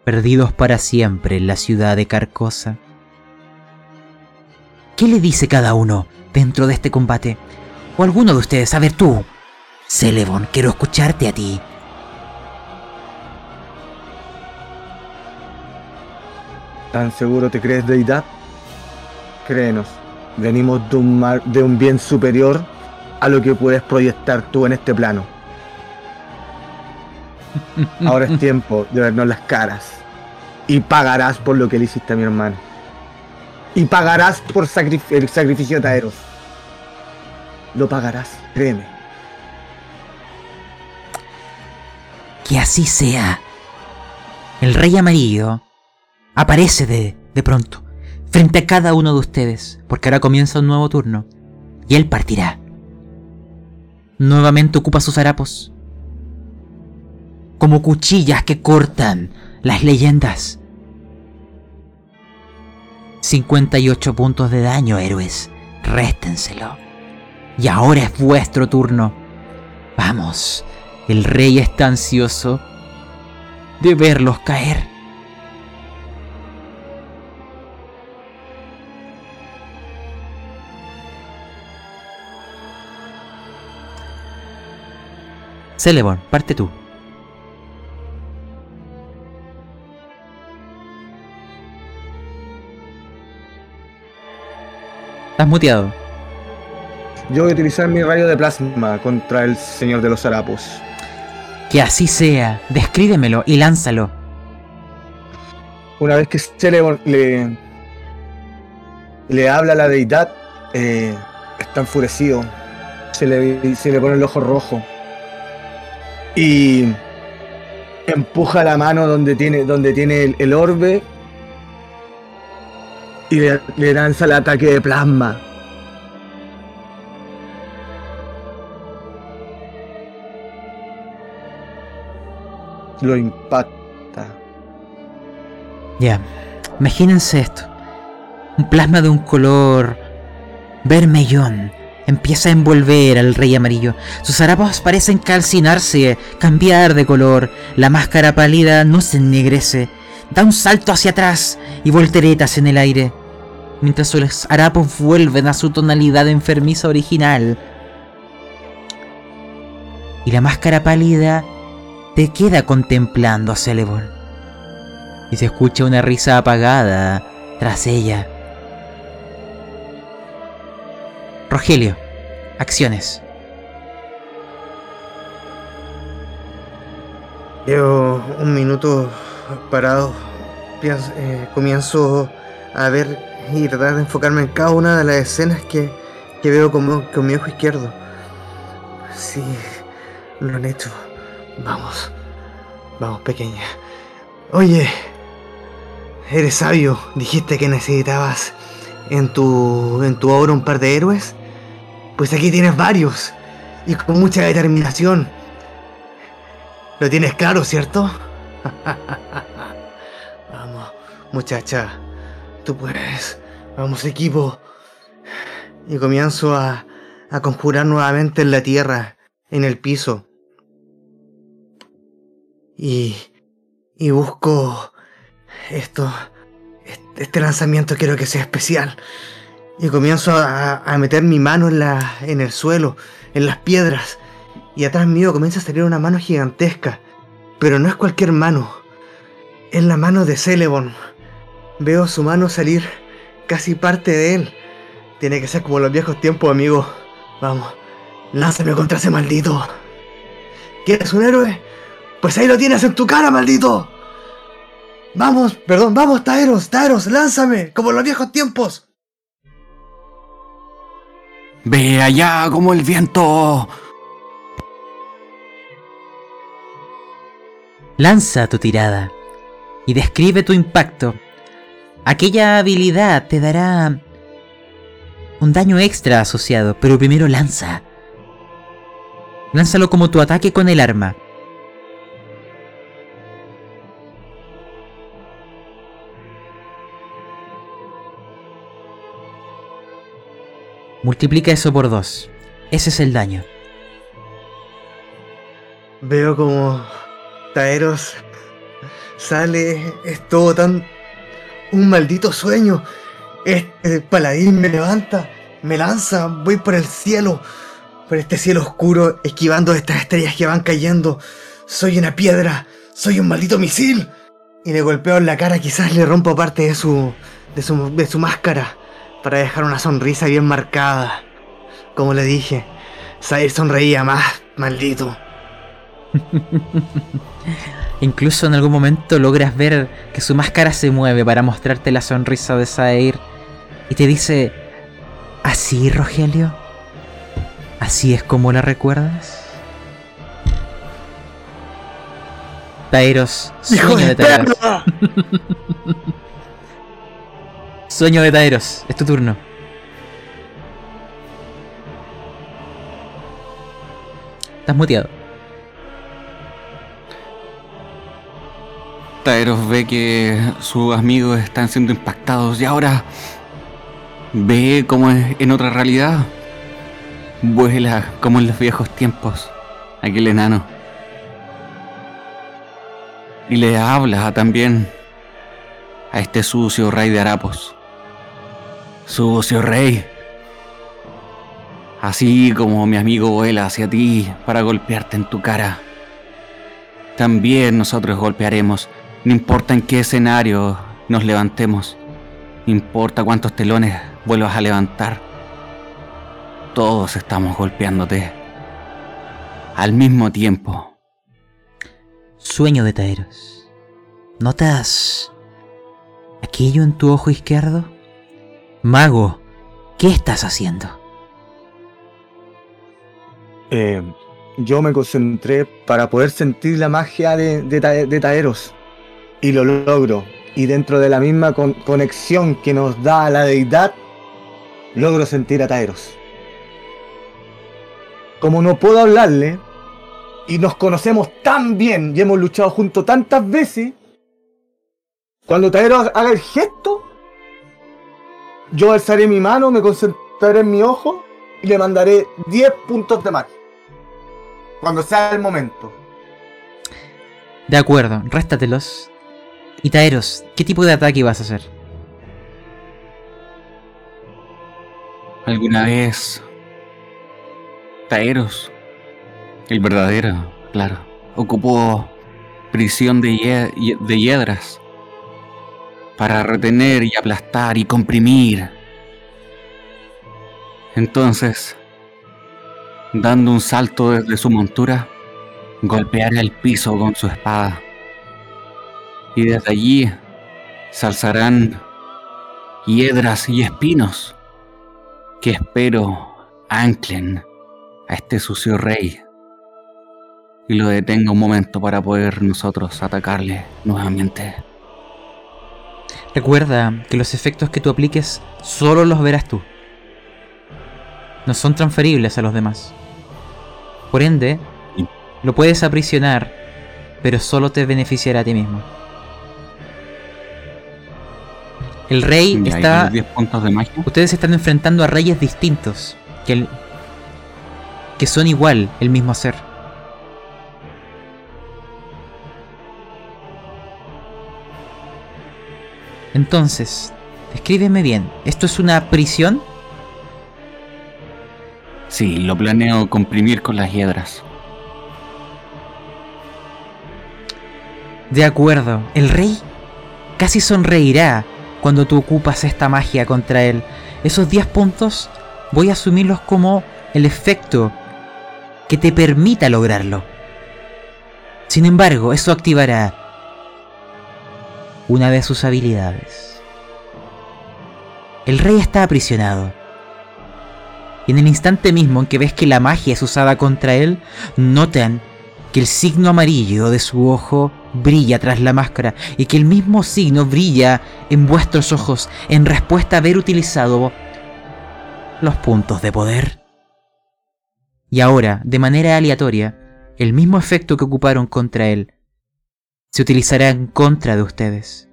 perdidos para siempre en la ciudad de Carcosa. ¿Qué le dice cada uno dentro de este combate? O alguno de ustedes, a ver tú, Celebon, quiero escucharte a ti. ¿Tan seguro te crees deidad? Créenos, venimos de un, mar, de un bien superior a lo que puedes proyectar tú en este plano. Ahora es tiempo de vernos las caras. Y pagarás por lo que le hiciste a mi hermano. Y pagarás por el sacrificio de Taeros. Lo pagarás, créeme. Que así sea. El rey amarillo aparece de, de pronto frente a cada uno de ustedes, porque ahora comienza un nuevo turno. Y él partirá. Nuevamente ocupa sus harapos como cuchillas que cortan las leyendas. 58 puntos de daño, héroes. Réstenselo. Y ahora es vuestro turno. Vamos, el rey está ansioso de verlos caer. Celeborn, parte tú. Estás muteado. Yo voy a utilizar mi rayo de plasma contra el señor de los harapos. Que así sea. Descríbemelo y lánzalo. Una vez que Celeborn le, le habla a la deidad, eh, está enfurecido. Se le, se le pone el ojo rojo. Y empuja la mano donde tiene, donde tiene el, el orbe. Y le, le lanza el ataque de plasma. Lo impacta. Ya. Imagínense esto. Un plasma de un color vermellón empieza a envolver al rey amarillo. Sus harapos parecen calcinarse, cambiar de color. La máscara pálida no se ennegrece. Da un salto hacia atrás y volteretas en el aire. Mientras sus harapos vuelven a su tonalidad enfermiza original. Y la máscara pálida te queda contemplando a Celeborn. Y se escucha una risa apagada tras ella. Rogelio, acciones. Llevo un minuto parado. Eh, comienzo a ver y tratar de enfocarme en cada una de las escenas que, que veo con, con mi ojo izquierdo. Sí, lo han hecho. Vamos, vamos, pequeña. Oye, eres sabio. Dijiste que necesitabas en tu, en tu obra un par de héroes. Pues aquí tienes varios. Y con mucha determinación. Lo tienes claro, ¿cierto? Vamos, muchacha. Tú puedes. Vamos, equipo. Y comienzo a, a conjurar nuevamente en la tierra, en el piso. Y, y busco esto. Este, lanzamiento quiero que sea especial. Y comienzo a, a meter mi mano en, la, en el suelo, en las piedras. Y atrás mío comienza a salir una mano gigantesca. Pero no es cualquier mano. Es la mano de Celeborn. Veo su mano salir casi parte de él. Tiene que ser como los viejos tiempos, amigo. Vamos, lánzame contra ese maldito. ¿Quieres un héroe? Pues ahí lo tienes en tu cara, maldito. Vamos, perdón, vamos, Taeros, Taeros, lánzame, como en los viejos tiempos. Ve allá como el viento. Lanza tu tirada y describe tu impacto. Aquella habilidad te dará un daño extra asociado, pero primero lanza. Lánzalo como tu ataque con el arma. Multiplica eso por dos. Ese es el daño. Veo como Taeros sale, es todo tan... Un maldito sueño. Este paladín me levanta, me lanza, voy por el cielo, por este cielo oscuro, esquivando estas estrellas que van cayendo. Soy una piedra, soy un maldito misil. Y le golpeo en la cara, quizás le rompo parte de su, de su, de su máscara, para dejar una sonrisa bien marcada. Como le dije, Sair sonreía más, maldito. Incluso en algún momento logras ver que su máscara se mueve para mostrarte la sonrisa de Sair y te dice, ¿así, Rogelio? ¿Así es como la recuerdas? Taeros, ¡Hijo sueño de Taeros. Sueño de Taeros, es tu turno. Estás muteado. Taeros ve que sus amigos están siendo impactados y ahora ve como en otra realidad. Vuela como en los viejos tiempos, aquel enano. Y le habla también a este sucio rey de harapos. Sucio rey. Así como mi amigo vuela hacia ti para golpearte en tu cara. También nosotros golpearemos, no importa en qué escenario nos levantemos, no importa cuántos telones vuelvas a levantar. Todos estamos golpeándote. Al mismo tiempo. Sueño de Taeros. ¿Notas aquello en tu ojo izquierdo? Mago, ¿qué estás haciendo? Eh, yo me concentré para poder sentir la magia de, de, Ta- de Taeros. Y lo logro. Y dentro de la misma con- conexión que nos da la deidad, logro sentir a Taeros. Como no puedo hablarle, y nos conocemos tan bien y hemos luchado juntos tantas veces, cuando Taeros haga el gesto, yo alzaré mi mano, me concentraré en mi ojo y le mandaré 10 puntos de magia. Cuando sea el momento. De acuerdo, réstatelos. Y Taeros, ¿qué tipo de ataque vas a hacer? Alguna vez. Taeros. El verdadero, claro. Ocupó prisión de, de hiedras. Para retener y aplastar y comprimir. Entonces, dando un salto desde su montura, golpeará el piso con su espada. Y desde allí se alzarán hiedras y espinos que espero anclen a este sucio rey y lo detenga un momento para poder nosotros atacarle nuevamente. Recuerda que los efectos que tú apliques solo los verás tú. No son transferibles a los demás. Por ende, lo puedes aprisionar, pero solo te beneficiará a ti mismo. El rey Ya, está... los 10 puntos de magia. Ustedes se están enfrentando a reyes distintos, que, el- que son igual el mismo ser. Entonces, descríbeme bien, ¿esto es una prisión? Sí, lo planeo comprimir con las hiedras. De acuerdo, el rey casi sonreirá cuando tú ocupas esta magia contra él. Esos 10 puntos voy a asumirlos como el efecto que te permita lograrlo. Sin embargo, eso activará una de sus habilidades. El rey está aprisionado. Y en el instante mismo en que ves que la magia es usada contra él, notan que el signo amarillo de su ojo brilla tras la máscara y que el mismo signo brilla en vuestros ojos en respuesta a haber utilizado los puntos de poder. Y ahora, de manera aleatoria, el mismo efecto que ocuparon contra él se utilizará en contra de ustedes.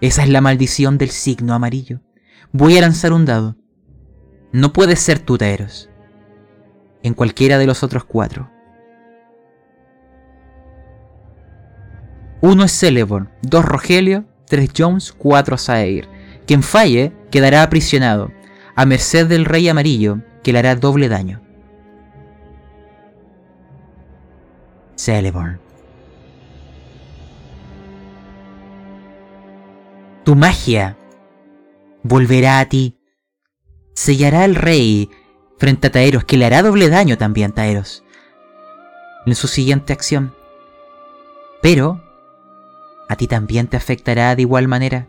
Esa es la maldición del signo amarillo. Voy a lanzar un dado. No puedes ser tú, Taeros. En cualquiera de los otros cuatro. Uno es Celeborn, dos Rogelio, tres Jones, cuatro Saeir. Quien falle quedará aprisionado, a merced del Rey Amarillo, que le hará doble daño. Celeborn. Tu magia volverá a ti. Sellará al rey frente a Taeros, que le hará doble daño también, Taeros. En su siguiente acción. Pero a ti también te afectará de igual manera.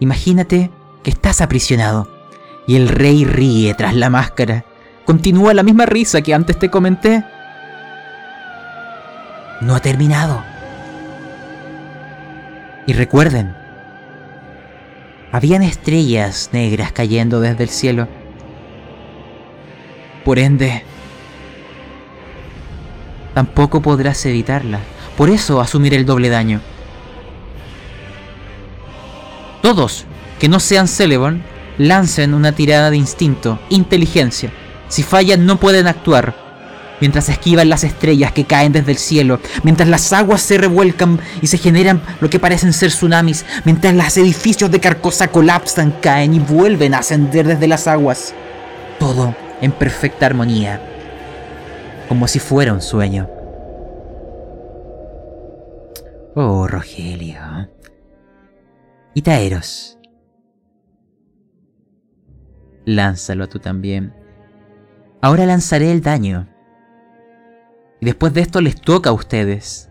Imagínate que estás aprisionado y el rey ríe tras la máscara. Continúa la misma risa que antes te comenté. No ha terminado. Y recuerden, habían estrellas negras cayendo desde el cielo. Por ende, tampoco podrás evitarla. Por eso asumir el doble daño. Todos que no sean Celeborn lancen una tirada de instinto, inteligencia. Si fallan no pueden actuar. Mientras esquivan las estrellas que caen desde el cielo, mientras las aguas se revuelcan y se generan lo que parecen ser tsunamis, mientras los edificios de Carcosa colapsan, caen y vuelven a ascender desde las aguas. Todo en perfecta armonía, como si fuera un sueño. Oh, Rogelio. Y Taeros. Lánzalo tú también. Ahora lanzaré el daño. Y después de esto les toca a ustedes.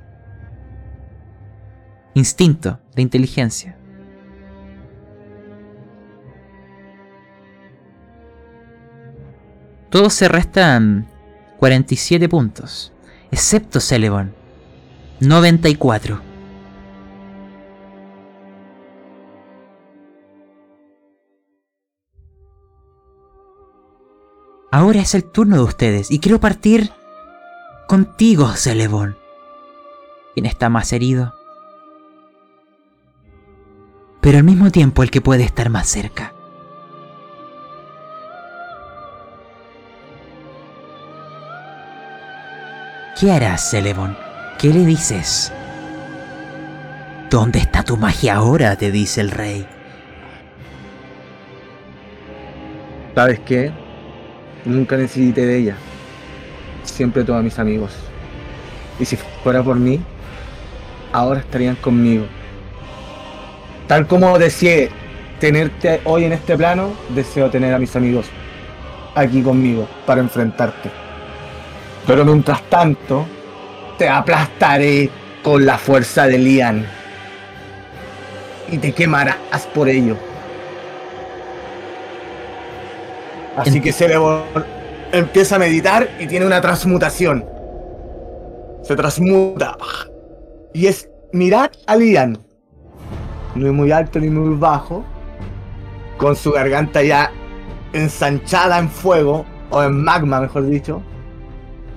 Instinto de inteligencia. Todos se restan 47 puntos, excepto Celebon, 94. Ahora es el turno de ustedes y quiero partir contigo, Celebon. ¿Quién está más herido? Pero al mismo tiempo el que puede estar más cerca. ¿Qué harás, Celebon? ¿Qué le dices? ¿Dónde está tu magia ahora? te dice el rey. ¿Sabes qué? Nunca necesité de ella. Siempre tuve a mis amigos. Y si fuera por mí, ahora estarían conmigo. Tal como deseé tenerte hoy en este plano, deseo tener a mis amigos aquí conmigo para enfrentarte. Pero mientras tanto, te aplastaré con la fuerza de Lian. Y te quemarás por ello. Así que Celebon empieza a meditar y tiene una transmutación. Se transmuta. Y es mirar a Lian. No es muy alto ni muy bajo. Con su garganta ya ensanchada en fuego. O en magma, mejor dicho.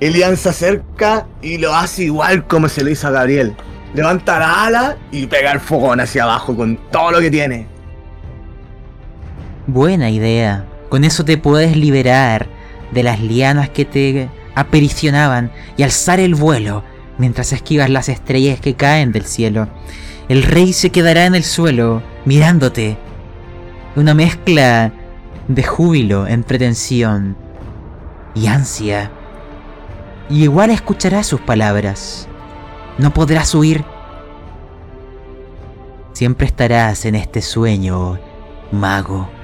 Elian se acerca y lo hace igual como se lo hizo a Gabriel. Levanta la ala y pega el fogón hacia abajo con todo lo que tiene. Buena idea. Con eso te puedes liberar de las lianas que te apericionaban y alzar el vuelo mientras esquivas las estrellas que caen del cielo. El rey se quedará en el suelo mirándote. Una mezcla de júbilo entre tensión y ansia. Y igual escucharás sus palabras. No podrás huir. Siempre estarás en este sueño, mago.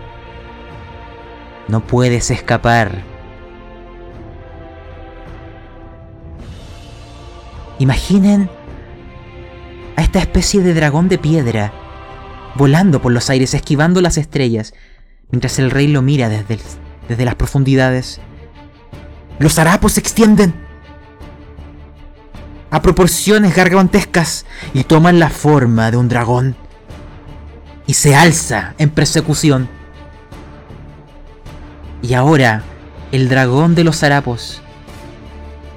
No puedes escapar. Imaginen a esta especie de dragón de piedra volando por los aires, esquivando las estrellas, mientras el rey lo mira desde, desde las profundidades. Los harapos se extienden a proporciones gargantescas y toman la forma de un dragón y se alza en persecución. Y ahora, el dragón de los harapos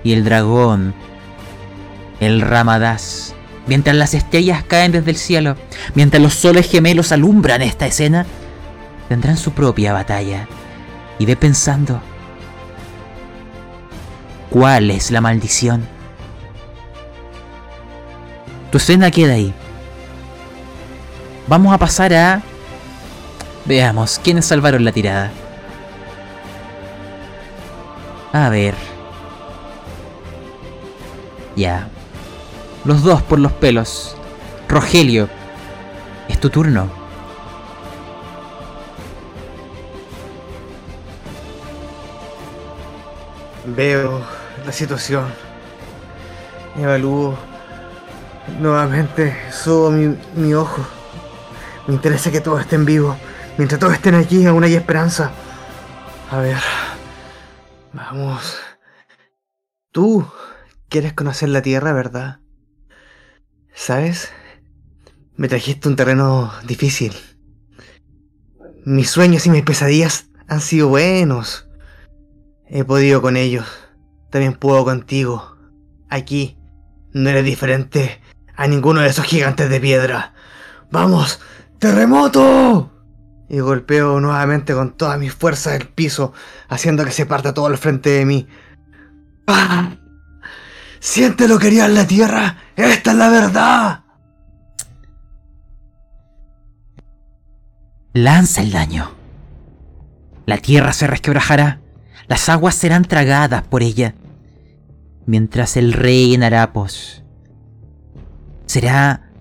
y el dragón, el Ramadás, mientras las estrellas caen desde el cielo, mientras los soles gemelos alumbran esta escena, tendrán su propia batalla. Y ve pensando, ¿cuál es la maldición? Tu escena queda ahí. Vamos a pasar a... Veamos, ¿quiénes salvaron la tirada? A ver. Ya. Los dos por los pelos. Rogelio, es tu turno. Veo la situación. Evalúo. Nuevamente subo mi, mi ojo. Me interesa que todos estén vivos. Mientras todos estén aquí, aún hay esperanza. A ver. Vamos. Tú quieres conocer la Tierra, ¿verdad? ¿Sabes? Me trajiste un terreno difícil. Mis sueños y mis pesadillas han sido buenos. He podido con ellos. También puedo contigo. Aquí. No eres diferente a ninguno de esos gigantes de piedra. ¡Vamos! ¡Terremoto! Y golpeo nuevamente con todas mis fuerzas el piso, haciendo que se parta todo al frente de mí. ¡Ah! ¿Siente lo que haría en la tierra? ¡Esta es la verdad! Lanza el daño. La tierra se resquebrajará, las aguas serán tragadas por ella, mientras el rey en harapos será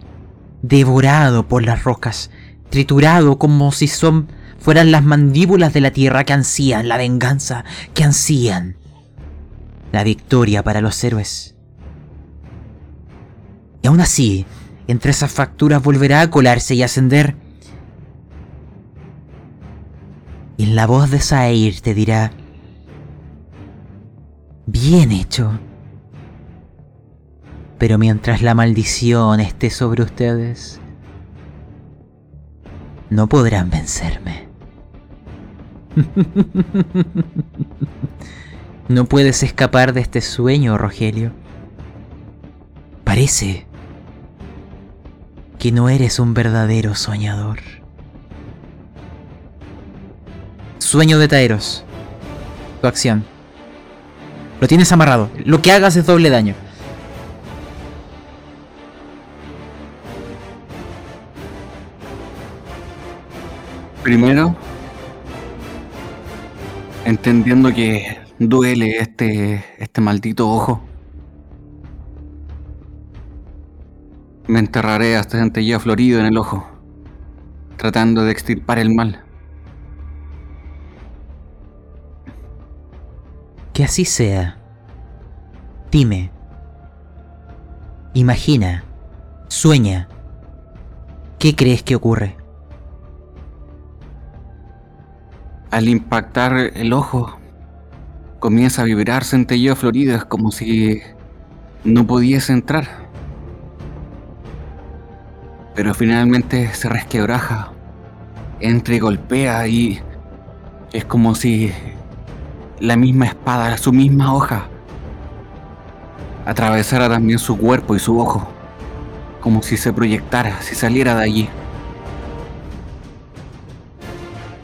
devorado por las rocas, triturado como si son fueran las mandíbulas de la tierra que ansían la venganza, que ansían la victoria para los héroes. Y aún así, entre esas facturas volverá a colarse y ascender. Y en la voz de Sair te dirá, bien hecho. Pero mientras la maldición esté sobre ustedes, no podrán vencerme. no puedes escapar de este sueño, Rogelio. Parece que no eres un verdadero soñador. Sueño de Taeros. Tu acción. Lo tienes amarrado. Lo que hagas es doble daño. Primero, entendiendo que duele este, este maldito ojo, me enterraré hasta centelleo florido en el ojo, tratando de extirpar el mal. Que así sea. Dime. Imagina. Sueña. ¿Qué crees que ocurre? Al impactar el ojo, comienza a vibrar centelleo florido, es como si no pudiese entrar. Pero finalmente se resquebraja, entra y golpea y es como si la misma espada, su misma hoja, atravesara también su cuerpo y su ojo, como si se proyectara, si saliera de allí.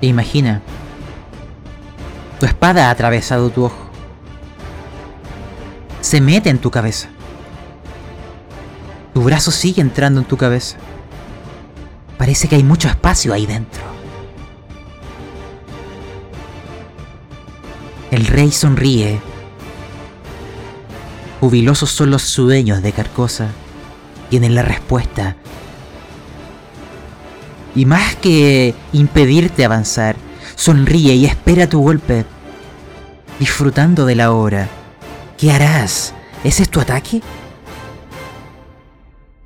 Imagina, tu espada ha atravesado tu ojo, se mete en tu cabeza, tu brazo sigue entrando en tu cabeza, parece que hay mucho espacio ahí dentro. El rey sonríe. Jubilosos son los sueños de Carcosa. Tienen la respuesta. Y más que impedirte avanzar, sonríe y espera tu golpe, disfrutando de la hora. ¿Qué harás? ¿Ese es tu ataque?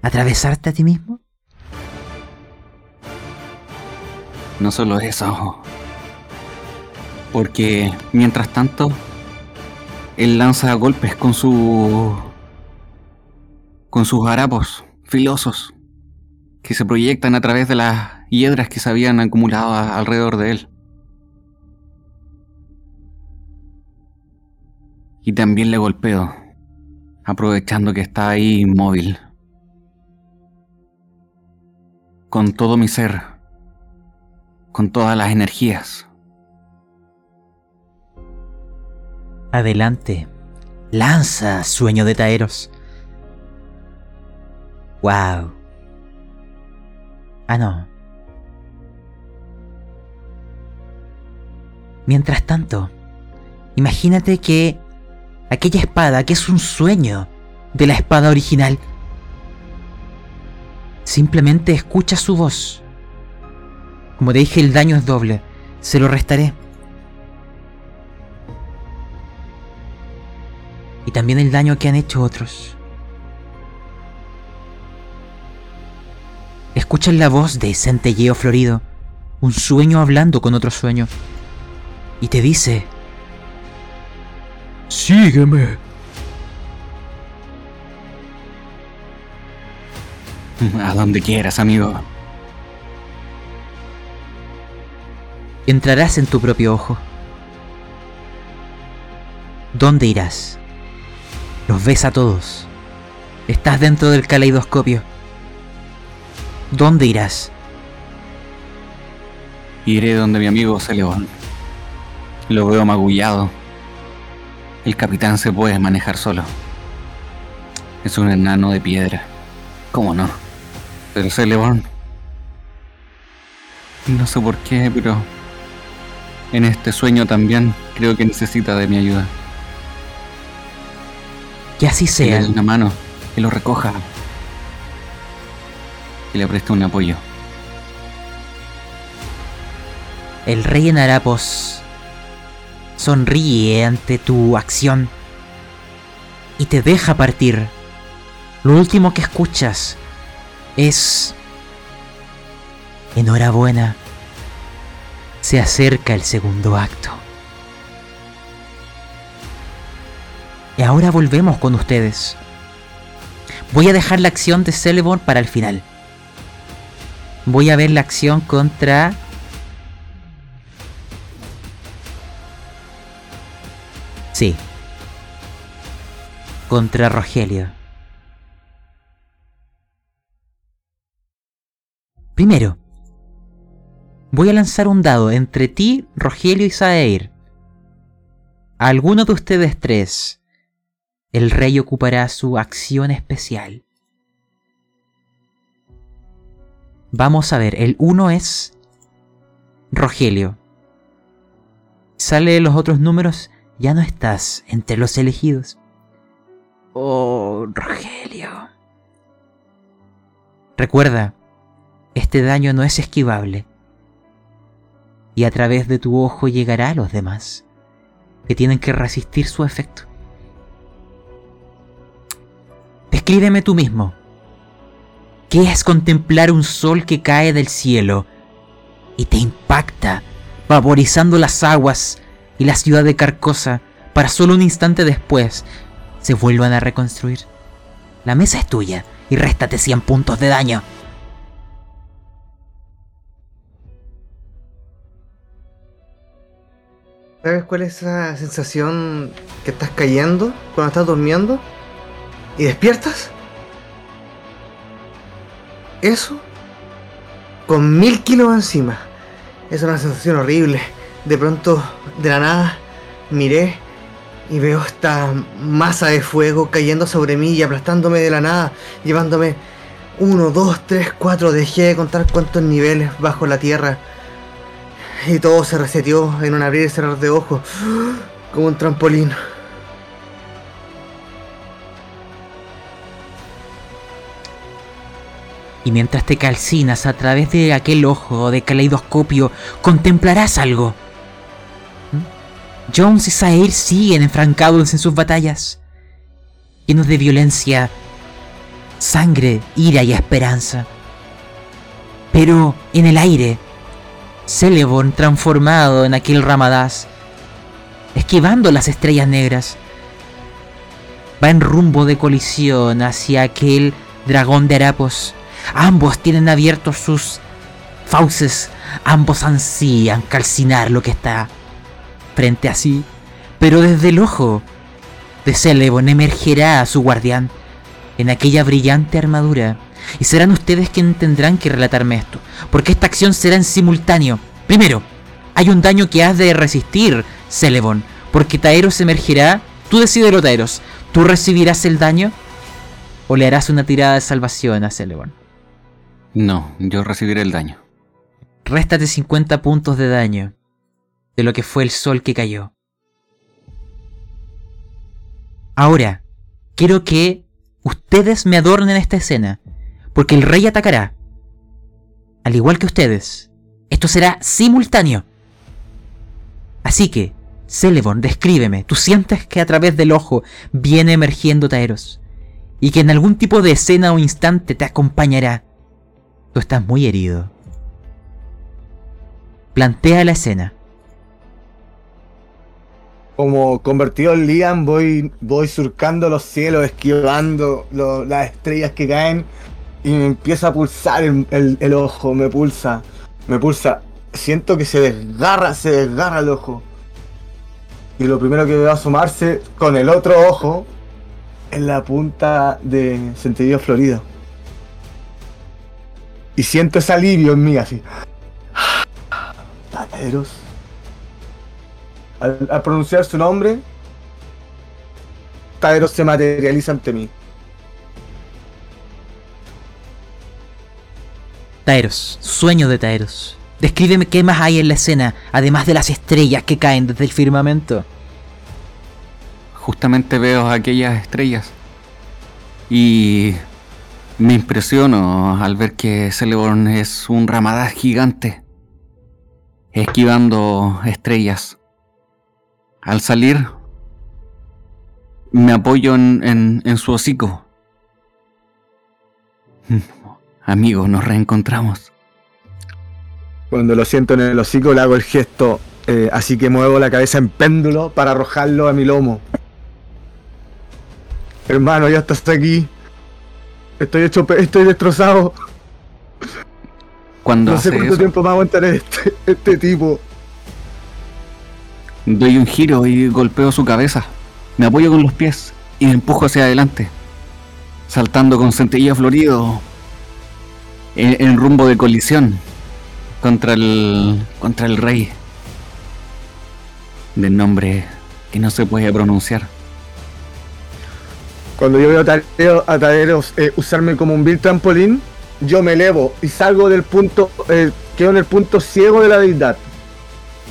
¿Atravesarte a ti mismo? No solo eso, porque mientras tanto, él lanza golpes con su. con sus harapos filosos que se proyectan a través de las hiedras que se habían acumulado alrededor de él. Y también le golpeo, aprovechando que está ahí inmóvil. Con todo mi ser, con todas las energías. Adelante. Lanza, sueño de Taeros. Wow. Ah, no. Mientras tanto, imagínate que aquella espada, que es un sueño de la espada original, simplemente escucha su voz. Como te dije, el daño es doble. Se lo restaré. y también el daño que han hecho otros. Escuchan la voz de Centelleo Florido, un sueño hablando con otro sueño, y te dice, Sígueme. A donde quieras, amigo. entrarás en tu propio ojo. ¿Dónde irás? Los ves a todos. Estás dentro del caleidoscopio. ¿Dónde irás? Iré donde mi amigo Celeón. Lo veo magullado. El capitán se puede manejar solo. Es un enano de piedra. ¿Cómo no? Pero Celeborn. No sé por qué, pero. En este sueño también creo que necesita de mi ayuda. Que así Que le sea. una mano, que lo recoja. Que le preste un apoyo. El rey en harapos sonríe ante tu acción y te deja partir. Lo último que escuchas es... Enhorabuena. Se acerca el segundo acto. Y ahora volvemos con ustedes. Voy a dejar la acción de Celeborn para el final. Voy a ver la acción contra... Sí. Contra Rogelio. Primero, voy a lanzar un dado entre ti, Rogelio y Saeir. A alguno de ustedes tres, el rey ocupará su acción especial. Vamos a ver, el 1 es Rogelio. Sale los otros números, ya no estás entre los elegidos. Oh, Rogelio. Recuerda, este daño no es esquivable. Y a través de tu ojo llegará a los demás, que tienen que resistir su efecto. Descríbeme tú mismo. ¿Qué es contemplar un sol que cae del cielo y te impacta, vaporizando las aguas y la ciudad de Carcosa para solo un instante después se vuelvan a reconstruir? La mesa es tuya y réstate 100 puntos de daño. ¿Sabes cuál es esa sensación que estás cayendo cuando estás durmiendo? ¿Y despiertas? Eso con mil kilos encima. Es una sensación horrible. De pronto, de la nada, miré y veo esta masa de fuego cayendo sobre mí y aplastándome de la nada, llevándome uno, dos, tres, cuatro. Dejé de contar cuántos niveles bajo la tierra. Y todo se reseteó en un abrir y cerrar de ojos, como un trampolín. Y mientras te calcinas a través de aquel ojo de caleidoscopio, contemplarás algo. Jones y Sair siguen enfrancados en sus batallas, llenos de violencia, sangre, ira y esperanza. Pero en el aire, Celeborn transformado en aquel Ramadás, esquivando las estrellas negras, va en rumbo de colisión hacia aquel dragón de harapos. Ambos tienen abiertos sus fauces, ambos ansían calcinar lo que está frente a sí, pero desde el ojo de Celebon emergerá a su guardián en aquella brillante armadura. Y serán ustedes quienes tendrán que relatarme esto, porque esta acción será en simultáneo. Primero, hay un daño que has de resistir, Celebon, porque Taeros emergerá. Tú decídelo, Taeros. ¿Tú recibirás el daño o le harás una tirada de salvación a Celebon? No, yo recibiré el daño. Réstate 50 puntos de daño de lo que fue el sol que cayó. Ahora, quiero que ustedes me adornen esta escena, porque el rey atacará. Al igual que ustedes. Esto será simultáneo. Así que, Celebon, descríbeme. Tú sientes que a través del ojo viene emergiendo Taeros. Y que en algún tipo de escena o instante te acompañará. Tú estás muy herido. Plantea la escena. Como convertido en Liam, voy, voy surcando los cielos, esquivando las estrellas que caen y me empieza a pulsar el ojo, me pulsa, me pulsa. Siento que se desgarra, se desgarra el ojo. Y lo primero que veo asomarse con el otro ojo es la punta de sentido florido. Y siento ese alivio en mí, así. Tateros. Al, al pronunciar su nombre, Taeros se materializa ante mí. Taeros, sueño de Taeros. Descríbeme qué más hay en la escena, además de las estrellas que caen desde el firmamento. Justamente veo aquellas estrellas. Y me impresiono al ver que Celeborn es un ramadaz gigante. esquivando estrellas. Al salir, me apoyo en, en, en su hocico. Amigo, nos reencontramos. Cuando lo siento en el hocico le hago el gesto, eh, así que muevo la cabeza en péndulo para arrojarlo a mi lomo. Hermano, ya estás aquí. Estoy hecho, estoy destrozado. Cuando No sé cuánto tiempo me va a aguantar este, este tipo. Doy un giro y golpeo su cabeza. Me apoyo con los pies y me empujo hacia adelante, saltando con centella florido en, rumbo de colisión contra el contra el rey del nombre que no se puede pronunciar. Cuando yo veo a Taderos eh, usarme como un vil trampolín, yo me elevo y salgo del punto, eh, quedo en el punto ciego de la deidad.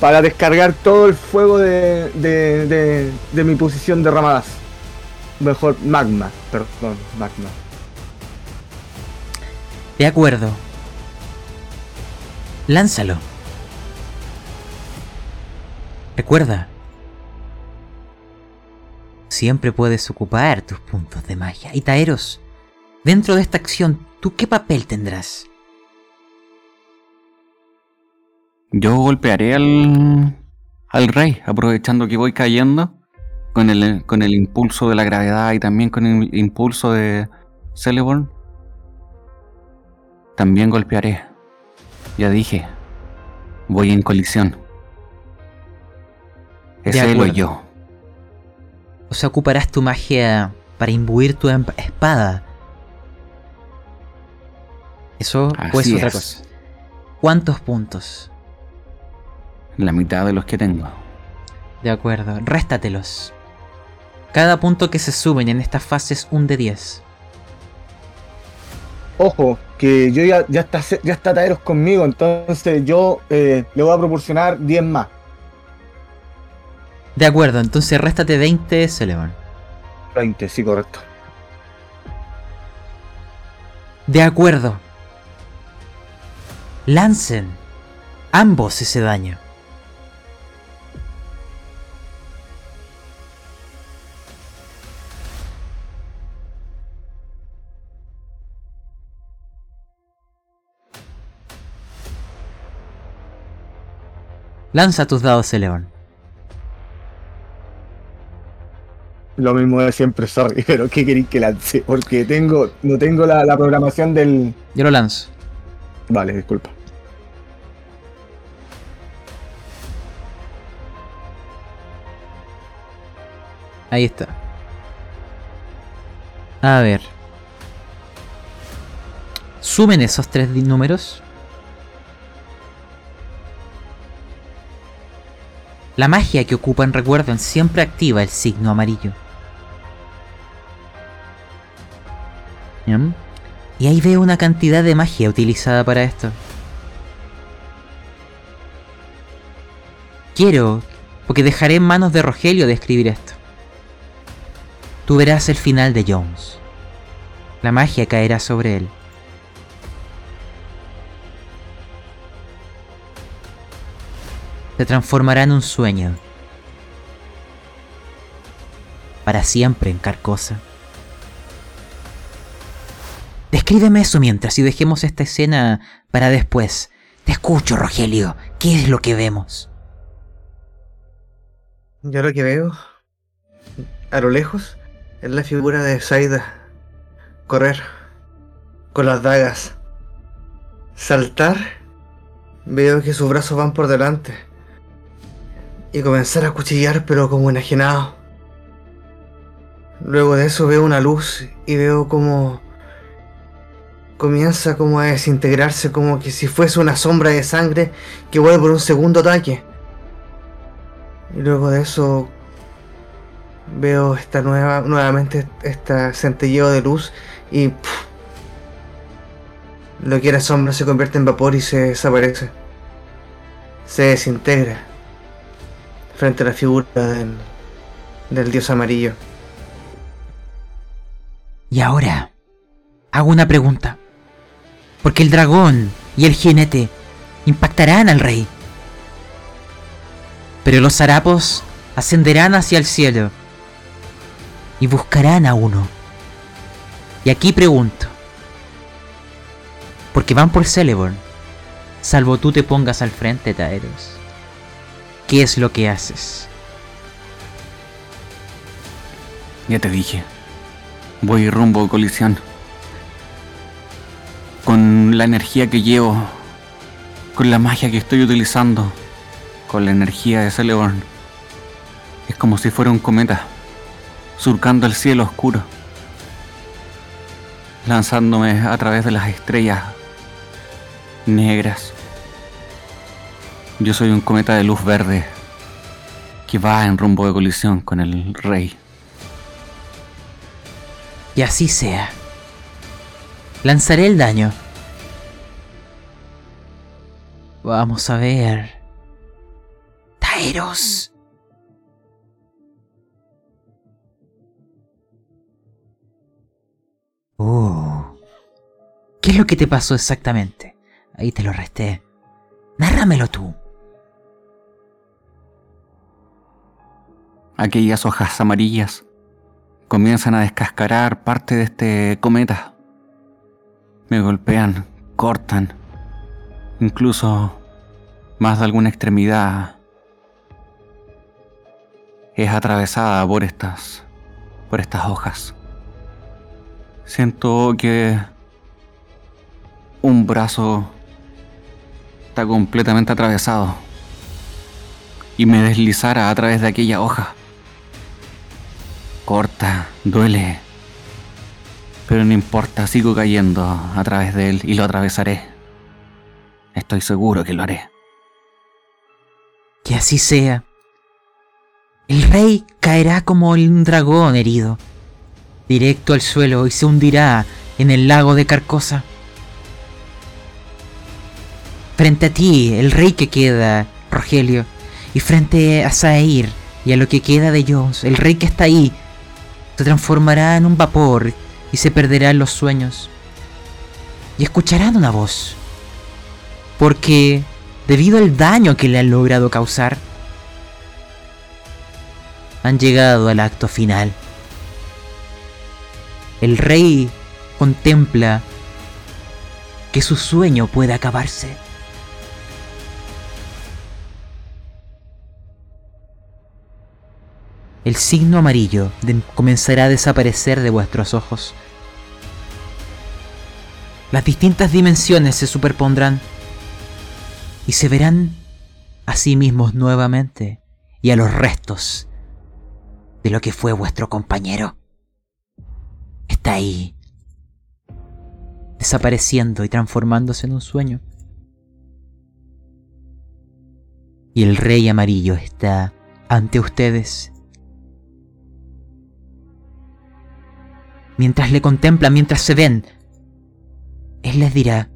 Para descargar todo el fuego de, de, de- de mi posición de ramadas. Mejor magma, perdón, magma. De acuerdo. Lánzalo. Recuerda. Siempre puedes ocupar tus puntos de magia. Y Taeros, dentro de esta acción, ¿tú qué papel tendrás? Yo golpearé al, al rey, aprovechando que voy cayendo con el, con el impulso de la gravedad y también con el impulso de Celeborn. También golpearé. Ya dije, voy en colisión. De Es él o acuerdo. yo. O sea, ocuparás tu magia para imbuir tu em- espada. Eso Así ser otra es. cosa. ¿Cuántos puntos? La mitad de los que tengo. De acuerdo, réstatelos. Cada punto que se suben en esta fase es un de 10. Ojo, que yo ya, ya está ya está Taderos conmigo, entonces yo eh, le voy a proporcionar 10 más. De acuerdo, entonces réstate 20, Celeborn. 20, sí, correcto. De acuerdo. Lancen ambos ese daño. Lanza tus dados, Celeborn. Lo mismo de siempre, sorry, pero ¿qué queréis que lance? Porque tengo, no tengo la, la programación del. Yo lo lanzo. Vale, disculpa. Ahí está. A ver. Sumen esos tres números. La magia que ocupan, recuerden, siempre activa el signo amarillo. Y ahí veo una cantidad de magia utilizada para esto. Quiero, porque dejaré en manos de Rogelio describir esto. Tú verás el final de Jones. La magia caerá sobre él. Se transformará en un sueño. Para siempre en Carcosa. Descríbeme eso mientras y dejemos esta escena para después. Te escucho, Rogelio. ¿Qué es lo que vemos? Yo lo que veo, a lo lejos, es la figura de Saida. Correr, con las dagas. Saltar, veo que sus brazos van por delante. Y comenzar a cuchillar, pero como enajenado. Luego de eso veo una luz y veo como comienza como a desintegrarse, como que si fuese una sombra de sangre que vuelve por un segundo ataque. Y luego de eso veo esta nueva, nuevamente este centelleo de luz y lo que era sombra se convierte en vapor y se desaparece. Se desintegra frente a la figura del, del dios amarillo. Y ahora, hago una pregunta. Porque el dragón y el jinete impactarán al rey. Pero los harapos ascenderán hacia el cielo y buscarán a uno. Y aquí pregunto, porque van por Celeborn, salvo tú te pongas al frente, Taeros. ¿Qué es lo que haces? Ya te dije. Voy rumbo a colisión. Con la energía que llevo, con la magia que estoy utilizando, con la energía de Celeborn. Es como si fuera un cometa, surcando el cielo oscuro, lanzándome a través de las estrellas negras. Yo soy un cometa de luz verde que va en rumbo de colisión con el rey. Y así sea. Lanzaré el daño. Vamos a ver. Taeros. Oh. ¿Qué es lo que te pasó exactamente? Ahí te lo resté. Nárramelo tú. Aquellas hojas amarillas comienzan a descascarar parte de este cometa. Me golpean, cortan, incluso más de alguna extremidad es atravesada por estas por estas hojas. Siento que un brazo está completamente atravesado y me deslizara a través de aquella hoja. Corta, duele. Pero no importa, sigo cayendo a través de él y lo atravesaré. Estoy seguro que lo haré. Que así sea. El rey caerá como un dragón herido, directo al suelo y se hundirá en el lago de Carcosa. Frente a ti, el rey que queda, Rogelio, y frente a Zair y a lo que queda de ellos, el rey que está ahí, se transformará en un vapor y se perderá en los sueños. Y escucharán una voz. Porque, debido al daño que le han logrado causar, han llegado al acto final. El rey contempla que su sueño puede acabarse. El signo amarillo comenzará a desaparecer de vuestros ojos. Las distintas dimensiones se superpondrán y se verán a sí mismos nuevamente y a los restos de lo que fue vuestro compañero. Está ahí, desapareciendo y transformándose en un sueño. Y el rey amarillo está ante ustedes mientras le contemplan, mientras se ven, Él les dirá,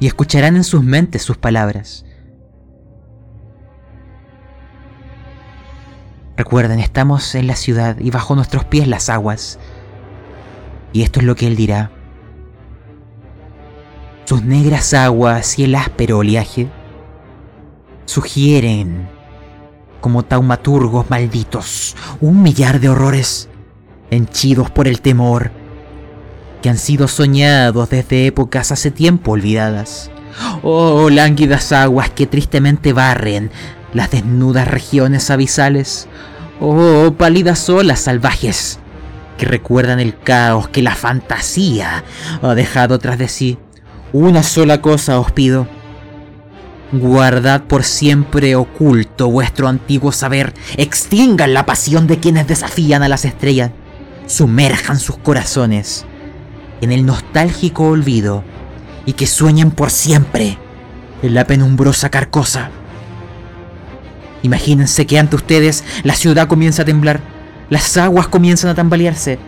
y escucharán en sus mentes sus palabras. Recuerden, estamos en la ciudad y bajo nuestros pies las aguas. Y esto es lo que Él dirá. Sus negras aguas y el áspero oleaje sugieren, como taumaturgos malditos, un millar de horrores henchidos por el temor, que han sido soñados desde épocas hace tiempo olvidadas. Oh, lánguidas aguas que tristemente barren las desnudas regiones abisales. Oh, pálidas olas salvajes que recuerdan el caos que la fantasía ha dejado tras de sí. Una sola cosa os pido. Guardad por siempre oculto vuestro antiguo saber. Extingan la pasión de quienes desafían a las estrellas sumerjan sus corazones en el nostálgico olvido y que sueñen por siempre en la penumbrosa carcosa. Imagínense que ante ustedes la ciudad comienza a temblar, las aguas comienzan a tambalearse.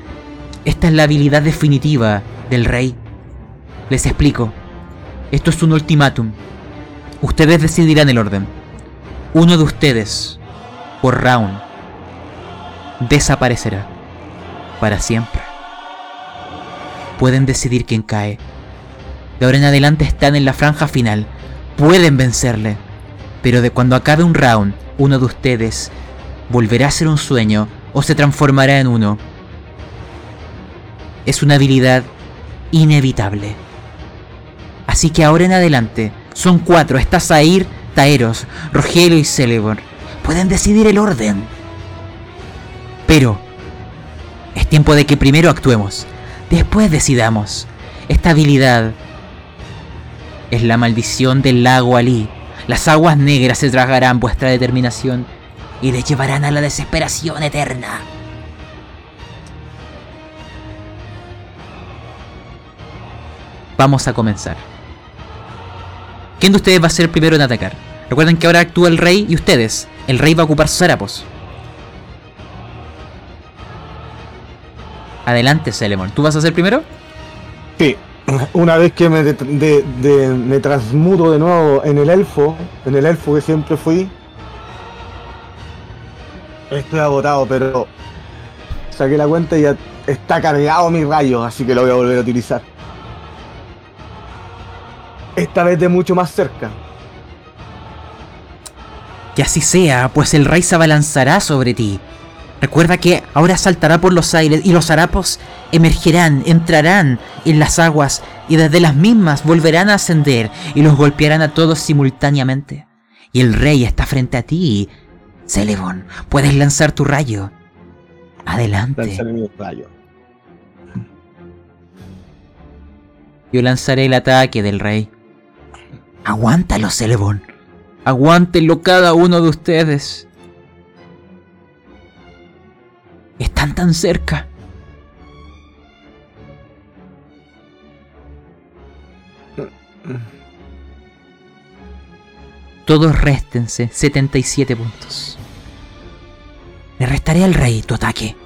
Esta es la habilidad definitiva del rey. Les explico. Esto es un ultimátum. Ustedes decidirán el orden. Uno de ustedes, por round, desaparecerá para siempre. Pueden decidir quién cae. De ahora en adelante están en la franja final. Pueden vencerle. Pero de cuando acabe un round, uno de ustedes volverá a ser un sueño o se transformará en uno. Es una habilidad inevitable. Así que ahora en adelante, son cuatro, está Zair, Taeros, Rogelio y Celeborn. Pueden decidir el orden. Pero es tiempo de que primero actuemos, después decidamos. Esta habilidad es la maldición del lago Ali. Las aguas negras se tragarán vuestra determinación y te llevarán a la desesperación eterna. Vamos a comenzar. ¿Quién de ustedes va a ser el primero en atacar? Recuerden que ahora actúa el rey y ustedes. El rey va a ocupar sus harapos. Adelante, Selemon. ¿Tú vas a ser primero? Sí, una vez que me, de- de- de- me transmuto de nuevo en el elfo, en el elfo que siempre fui, estoy agotado, pero saqué la cuenta y ya está cargado mi rayo, así que lo voy a volver a utilizar. Esta vez de mucho más cerca. Que así sea, pues el rey se abalanzará sobre ti. Recuerda que ahora saltará por los aires y los harapos emergerán, entrarán en las aguas y desde las mismas volverán a ascender y los golpearán a todos simultáneamente. Y el rey está frente a ti. Celebon, puedes lanzar tu rayo. Adelante. Lanzaré mi rayo. Yo lanzaré el ataque del rey. Aguántalo, Celebon. Aguántenlo cada uno de ustedes. Están tan cerca. Todos réstense 77 puntos. Le restaré al rey tu ataque.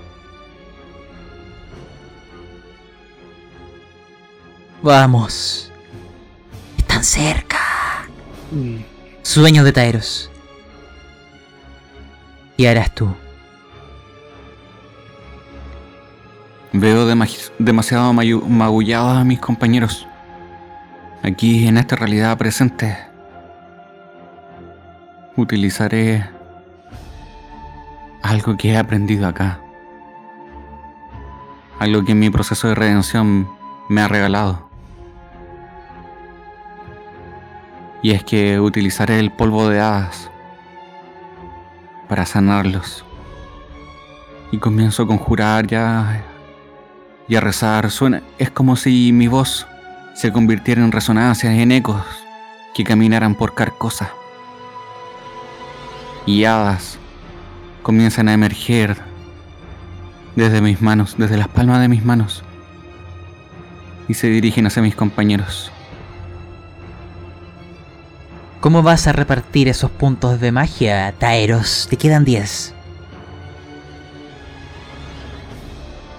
Vamos. Están cerca. Sueño de Taeros. ¿Qué harás tú? Veo dema- demasiado magullados a mis compañeros. Aquí en esta realidad presente. Utilizaré algo que he aprendido acá. Algo que mi proceso de redención me ha regalado. Y es que utilizaré el polvo de hadas para sanarlos. Y comienzo a conjurar ya y a rezar. Suena, es como si mi voz se convirtiera en resonancias, en ecos que caminaran por carcosas. Y hadas comienzan a emerger desde mis manos, desde las palmas de mis manos, y se dirigen hacia mis compañeros. ¿Cómo vas a repartir esos puntos de magia, Taeros? Te quedan 10.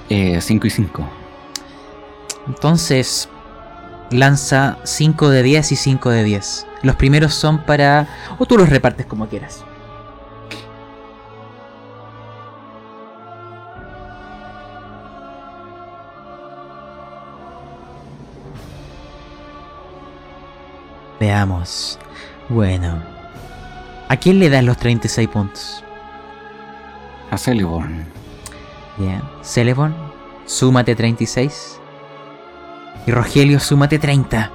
5 Eh, y 5. Entonces, lanza 5 de 10 y 5 de 10. Los primeros son para... O tú los repartes como quieras. Veamos. Bueno. ¿A quién le das los 36 puntos? A Celeborn. Bien. Celeborn, súmate 36. Y Rogelio, súmate 30.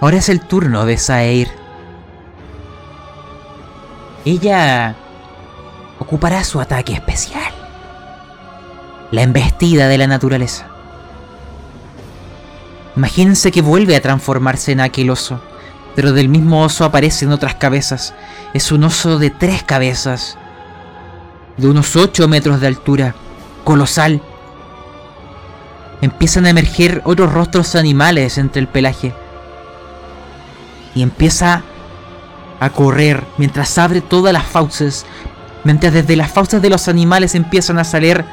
Ahora es el turno de Saeir. Ella ocupará su ataque especial. La embestida de la naturaleza. Imagínense que vuelve a transformarse en aquel oso, pero del mismo oso aparecen otras cabezas. Es un oso de tres cabezas, de unos 8 metros de altura, colosal. Empiezan a emerger otros rostros animales entre el pelaje. Y empieza a correr mientras abre todas las fauces, mientras desde las fauces de los animales empiezan a salir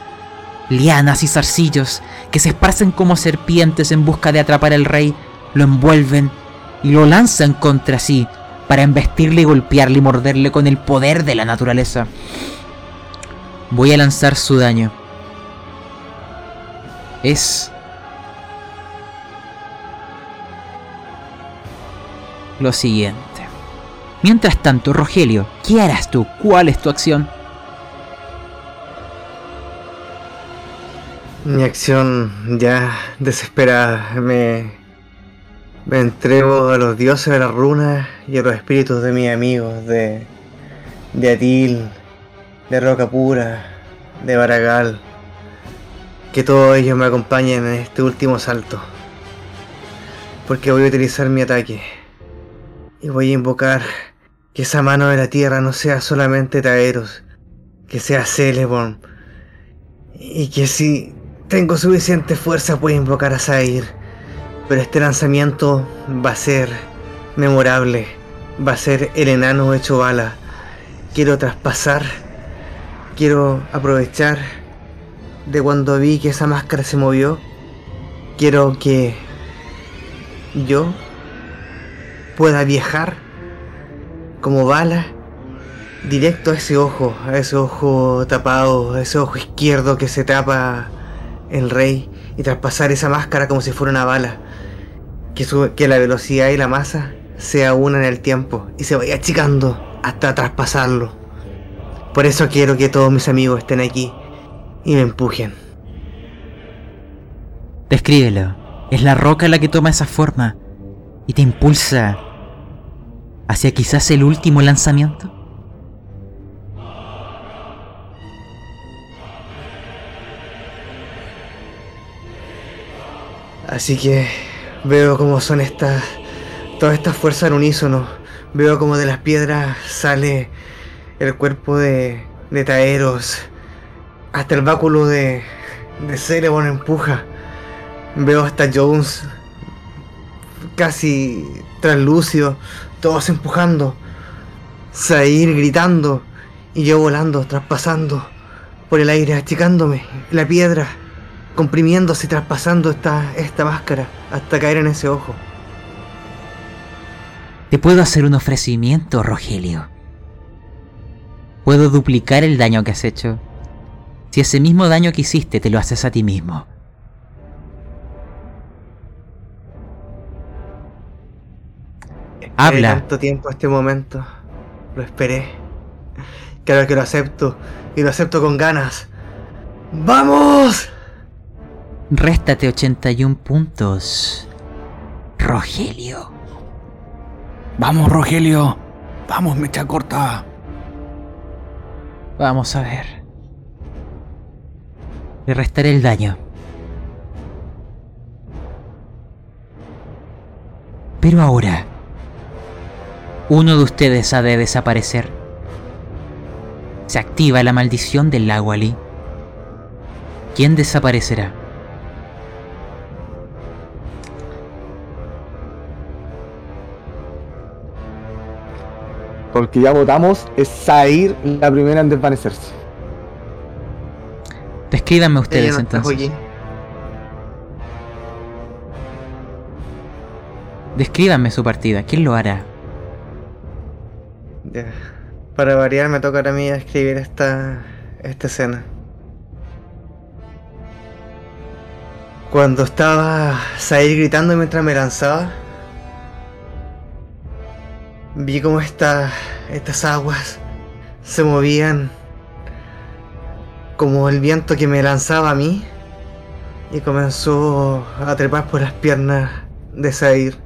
lianas y zarcillos que se esparcen como serpientes en busca de atrapar al rey, lo envuelven y lo lanzan contra sí para embestirle y golpearle y morderle con el poder de la naturaleza. Voy a lanzar su daño. es lo siguiente. Mientras tanto, Rogelio, ¿qué harás tú? ¿Cuál es tu acción? Mi acción ya desesperada me, me entrego a los dioses de las runas y a los espíritus de mis amigos, de, de Atil, de Roca Pura, de Baragal. Que todos ellos me acompañen en este último salto. Porque voy a utilizar mi ataque. Y voy a invocar que esa mano de la tierra no sea solamente Taeros, que sea Celeborn. Y que si tengo suficiente fuerza pueda invocar a Zair. Pero este lanzamiento va a ser memorable. Va a ser el enano hecho bala. Quiero traspasar. Quiero aprovechar de cuando vi que esa máscara se movió. Quiero que yo pueda viajar como bala directo a ese ojo, a ese ojo tapado, a ese ojo izquierdo que se tapa el rey y traspasar esa máscara como si fuera una bala. Que, que la velocidad y la masa se unan en el tiempo y se vaya achicando hasta traspasarlo. Por eso quiero que todos mis amigos estén aquí y me empujen. Descríbelo. Es la roca la que toma esa forma y te impulsa hacia quizás el último lanzamiento. Así que veo cómo son estas. Todas estas fuerzas en unísono. Veo como de las piedras sale el cuerpo de, de Taeros. Hasta el báculo de, de Cerebon empuja. Veo hasta Jones casi translúcido. Todos empujando. Sair gritando. Y yo volando, traspasando por el aire, achicándome. La piedra comprimiéndose y traspasando esta, esta máscara hasta caer en ese ojo. Te puedo hacer un ofrecimiento, Rogelio. Puedo duplicar el daño que has hecho. Si ese mismo daño que hiciste te lo haces a ti mismo. Habla. Habla. tanto tiempo este momento. Lo esperé. Claro que lo acepto. Y lo acepto con ganas. ¡Vamos! Réstate 81 puntos. Rogelio. Vamos, Rogelio. Vamos, mecha corta. Vamos a ver. Le restaré el daño. Pero ahora, uno de ustedes ha de desaparecer. Se activa la maldición del lago Ali. ¿Quién desaparecerá? Porque ya votamos, es Zair la primera en desvanecerse. Descríbanme ustedes no entonces. Descríbanme su partida. ¿Quién lo hará? Ya. Para variar me toca a mí escribir esta, esta escena. Cuando estaba Sair gritando mientras me lanzaba, vi como esta, estas aguas se movían como el viento que me lanzaba a mí y comenzó a trepar por las piernas de Sair.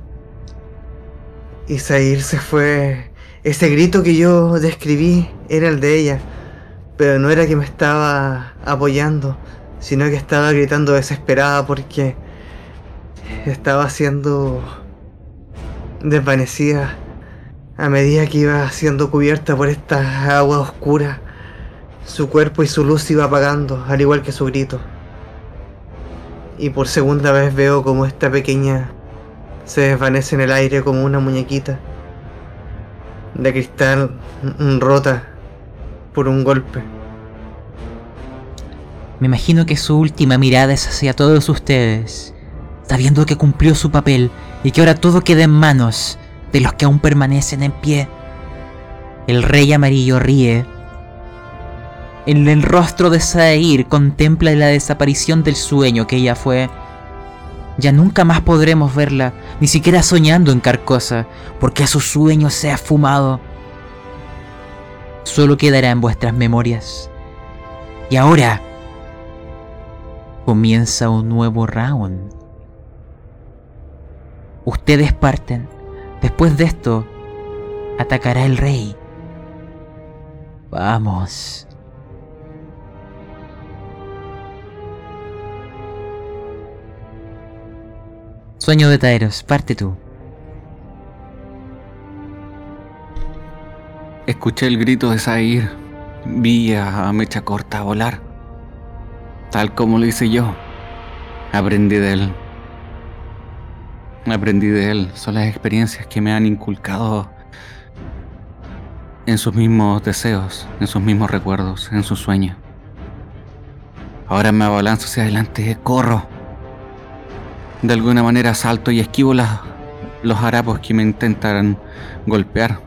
Y Sair se fue ese grito que yo describí era el de ella, pero no era que me estaba apoyando, sino que estaba gritando desesperada porque estaba siendo desvanecida a medida que iba siendo cubierta por esta agua oscura. Su cuerpo y su luz iba apagando, al igual que su grito. Y por segunda vez veo como esta pequeña se desvanece en el aire como una muñequita de cristal rota por un golpe. Me imagino que su última mirada es hacia todos ustedes, sabiendo que cumplió su papel y que ahora todo queda en manos de los que aún permanecen en pie. El rey amarillo ríe En el rostro de Sair contempla la desaparición del sueño que ella fue. Ya nunca más podremos verla, ni siquiera soñando en Carcosa, porque su sueño se ha fumado. Solo quedará en vuestras memorias. Y ahora comienza un nuevo round. Ustedes parten. Después de esto, atacará el rey. Vamos. Sueño de Taeros, parte tú. Escuché el grito de Zair. Vi a Mecha Corta volar. Tal como lo hice yo. Aprendí de él. Aprendí de él. Son las experiencias que me han inculcado en sus mismos deseos, en sus mismos recuerdos, en sus sueños. Ahora me abalanzo hacia adelante, corro. De alguna manera salto y esquivo las, los harapos que me intentan golpear.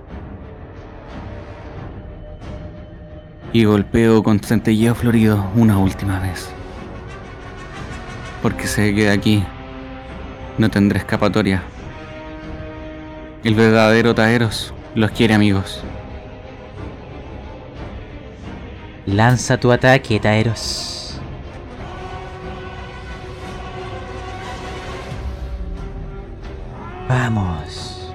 Y golpeo con centelleo florido una última vez. Porque sé que de aquí no tendré escapatoria. El verdadero Taeros los quiere amigos. Lanza tu ataque, Taeros. Vamos.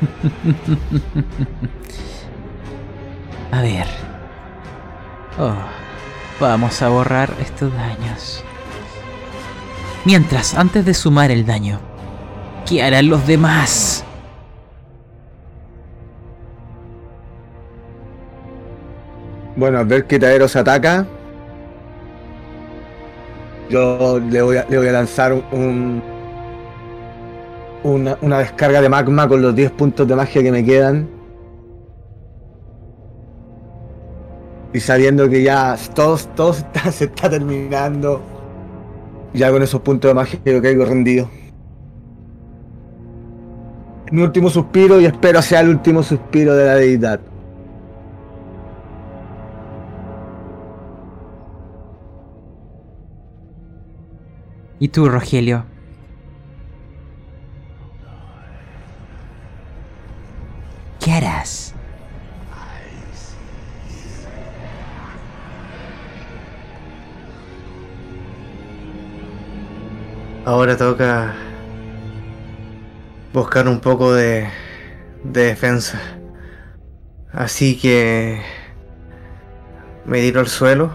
A ver. Oh, vamos a borrar estos daños. Mientras, antes de sumar el daño, ¿qué harán los demás? Bueno, al ver que Taeros ataca, yo le voy a, lanzar un, una, una descarga de magma con los 10 puntos de magia que me quedan. Y sabiendo que ya todo, todo se está terminando, ya con esos puntos de magia yo caigo rendido. Mi último suspiro y espero sea el último suspiro de la deidad. ¿Y tú, Rogelio? ¿Qué harás? Ahora toca buscar un poco de, de defensa. Así que me tiro al suelo.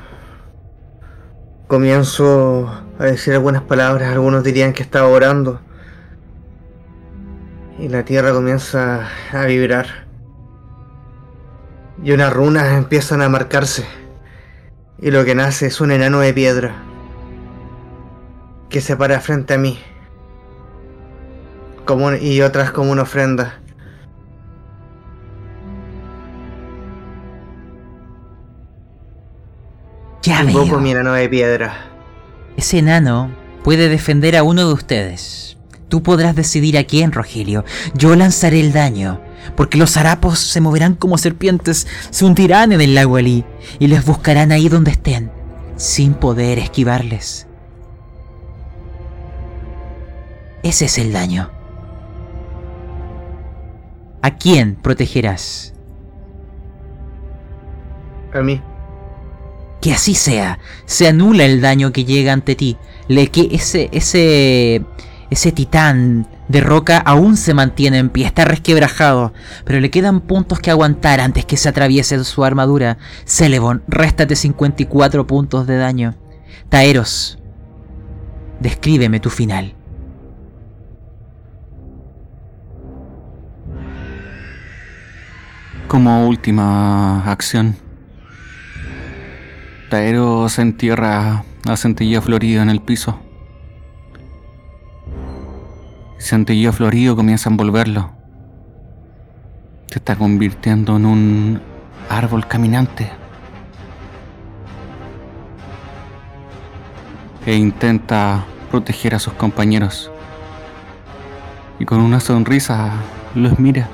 Comienzo a decir algunas palabras. Algunos dirían que estaba orando. Y la tierra comienza a vibrar. Y unas runas empiezan a marcarse. Y lo que nace es un enano de piedra que se para frente a mí. Como, y otras como una ofrenda. Ya Invoco veo. mi enano de piedra. Ese enano puede defender a uno de ustedes. Tú podrás decidir a quién, Rogelio. Yo lanzaré el daño, porque los harapos se moverán como serpientes, se hundirán en el lago Ali y les buscarán ahí donde estén, sin poder esquivarles. Ese es el daño. ¿A quién protegerás? A mí. Que así sea. Se anula el daño que llega ante ti. Le que ese ese ese titán de roca aún se mantiene en pie, está resquebrajado, pero le quedan puntos que aguantar antes que se atraviese su armadura. Celebon, réstate 54 puntos de daño. Taeros, descríbeme tu final. Como última acción, Taero se entierra a Centelleo florido en el piso. Centelleo florido comienza a envolverlo. Se está convirtiendo en un árbol caminante. E intenta proteger a sus compañeros. Y con una sonrisa los mira.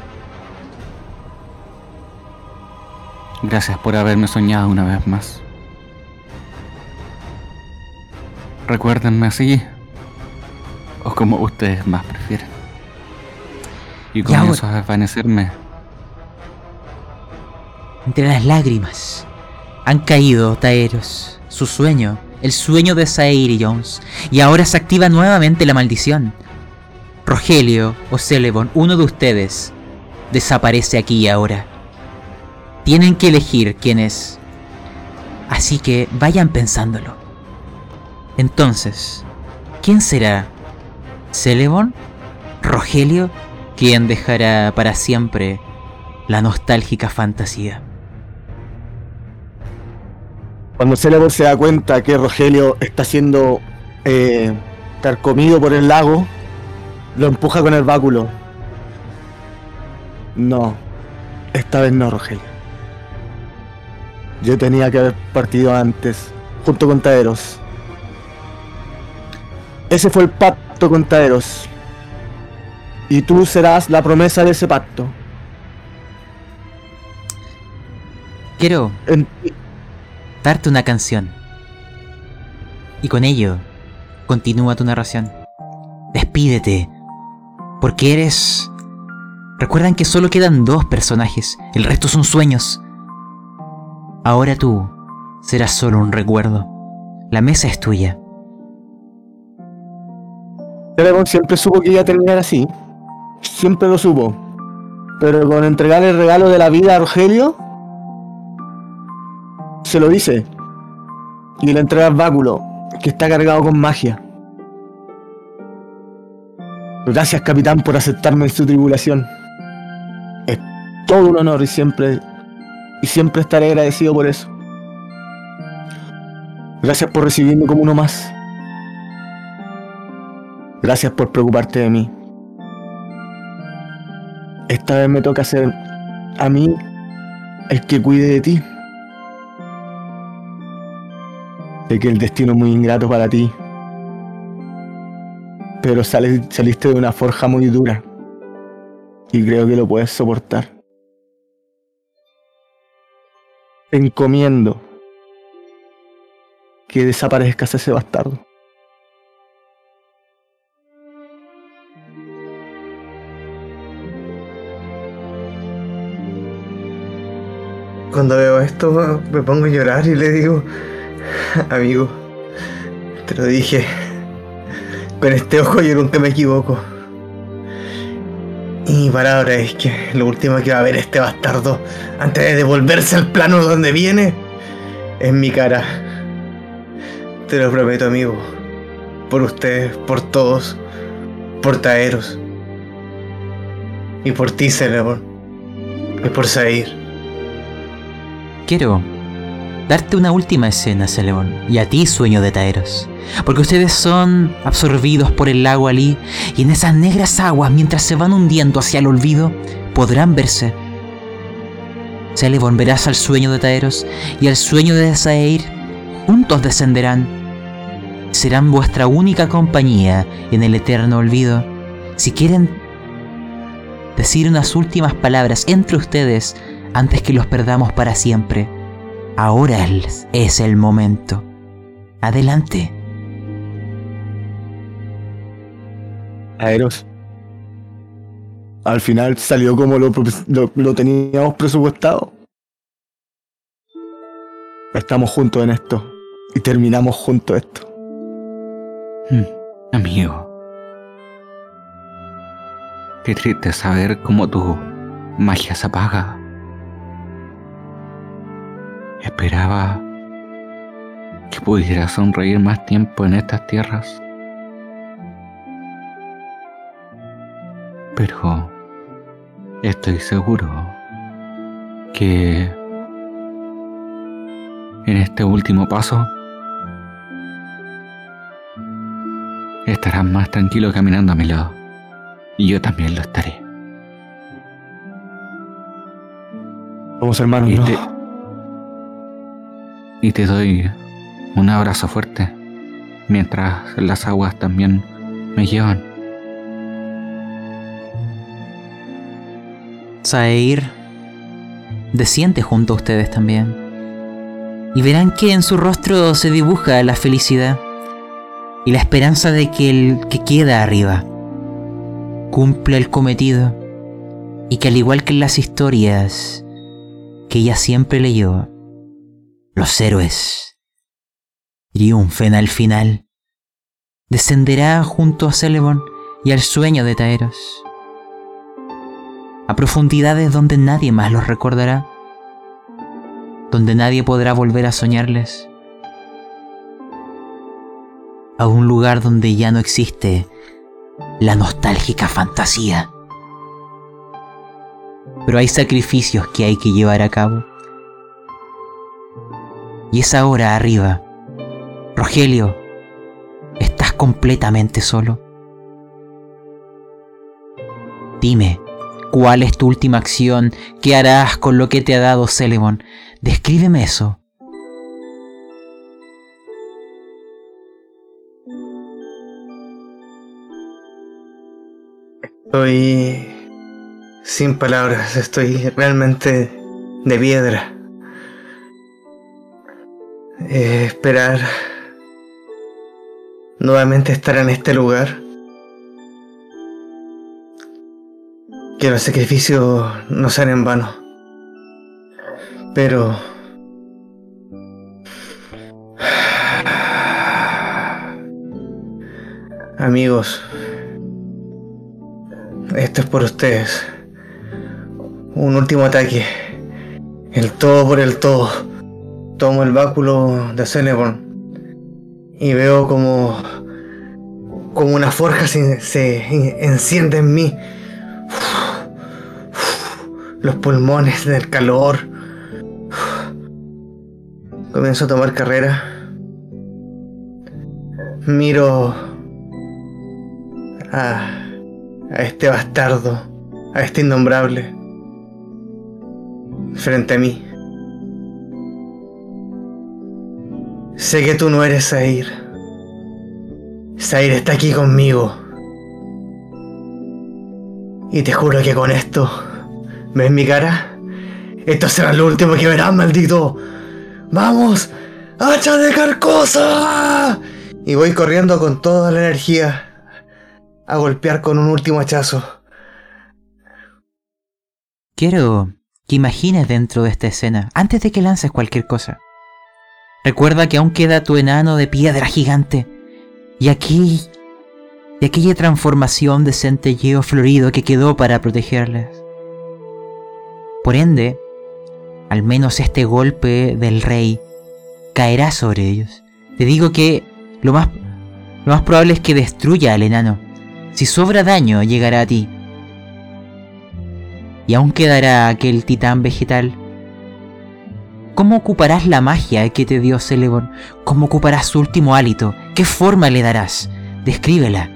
Gracias por haberme soñado una vez más. Recuérdenme así, o como ustedes más prefieren. Y comienzo a desvanecerme. Entre las lágrimas han caído Taeros, su sueño, el sueño de Saeir y Jones, y ahora se activa nuevamente la maldición. Rogelio o Celebon, uno de ustedes, desaparece aquí y ahora. Tienen que elegir quién es. Así que vayan pensándolo. Entonces, ¿quién será? ¿Celebon? ¿Rogelio? ¿Quién dejará para siempre la nostálgica fantasía? Cuando Celeborn se da cuenta que Rogelio está siendo eh, carcomido por el lago, lo empuja con el báculo. No, esta vez no, Rogelio. Yo tenía que haber partido antes, junto con Taeros. Ese fue el pacto con Taeros. Y tú serás la promesa de ese pacto. Quiero En- darte una canción. Y con ello, continúa tu narración. Despídete, porque eres... Recuerdan que solo quedan dos personajes, el resto son sueños. Ahora tú serás solo un recuerdo. La mesa es tuya. Celeborn siempre supo que iba a terminar así. Siempre lo supo. Pero con entregar el regalo de la vida a Rogelio, se lo dice. Y le entrega el báculo, que está cargado con magia. Gracias, capitán, por aceptarme en su tribulación. Es todo un honor y siempre, y siempre estaré agradecido por eso. Gracias por recibirme como uno más. Gracias por preocuparte de mí. Esta vez me toca ser a mí el que cuide de ti. Sé que el destino es muy ingrato para ti. Pero sales- saliste de una forja muy dura. Y creo que lo puedes soportar. Encomiendo que desaparezcas ese bastardo. Cuando veo esto me pongo a llorar y le digo, amigo, te lo dije, con este ojo yo nunca me equivoco. Y palabra es que lo último que va a ver este bastardo antes de devolverse al plano donde viene es mi cara. Te lo prometo, amigo. Por ustedes, por todos, por Taeros. Y por ti, Celebon. Y por Sair. Quiero darte una última escena, Celebon, y a ti, sueño de Taeros. Porque ustedes son absorbidos por el lago Alí, y en esas negras aguas, mientras se van hundiendo hacia el olvido, podrán verse. Celebon, verás al sueño de Taeros y al sueño de Saeir, juntos descenderán. Serán vuestra única compañía en el eterno olvido. Si quieren decir unas últimas palabras entre ustedes antes que los perdamos para siempre. Ahora es- el momento. Adelante. Aeros. Al final salió como lo, pre- lo- lo teníamos presupuestado. Estamos juntos en esto. Y terminamos juntos esto. Hmm, Amigo. Qué triste saber cómo tu magia se apaga. Esperaba que pudiera sonreír más tiempo en estas tierras. Pero estoy seguro que en este último paso estarás más tranquilo caminando a mi lado. Y yo también lo estaré. Somos hermanos, Y ¿no? te, y te doy un abrazo fuerte mientras las aguas también me llevan. Saeir, desciende junto a ustedes también. Y verán que en su rostro se dibuja la felicidad y la esperanza de que el que queda arriba cumpla el cometido y que al igual que en las historias que ella siempre leyó, los héroes triunfen al final. Descenderá junto a Celebon y al sueño de Taeros, a profundidades donde nadie más los recordará, donde nadie podrá volver a soñarles, a un lugar donde ya no existe la nostálgica fantasía. Pero hay sacrificios que hay que llevar a cabo. Y es ahora arriba. Rogelio, estás completamente solo. Dime, ¿cuál es tu última acción? ¿Qué harás con lo que te ha dado Celemon? Descríbeme eso. Estoy sin palabras, estoy realmente de piedra. Eh, esperar nuevamente estar en este lugar. Que los sacrificios no sean en vano. Pero... Amigos, esto es por ustedes. Un último ataque. El todo por el todo. Tomo el báculo de Celebon y veo como, como una forja se, se enciende en mí. Los pulmones del calor. Comienzo a tomar carrera. Miro a, a este bastardo, a este innombrable, frente a mí. Sé que tú no eres Zair. Zair está aquí conmigo. Y te juro que con esto, ¿ves mi cara? Esto será lo último que verás, maldito. ¡Vamos! ¡Hacha de carcosa! Y voy corriendo con toda la energía a golpear con un último hachazo. Quiero que imagines dentro de esta escena, antes de que lances cualquier cosa. Recuerda que aún queda tu enano de piedra gigante. Y aquí. Y aquella transformación de centelleo florido que quedó para protegerles. Por ende, al menos este golpe del rey caerá sobre ellos. Te digo que lo más, lo más probable es que destruya al enano. Si sobra daño, llegará a ti. Y aún quedará aquel titán vegetal ¿Cómo ocuparás la magia que te dio Celebon? ¿Cómo ocuparás su último hálito? ¿Qué forma le darás? Descríbela.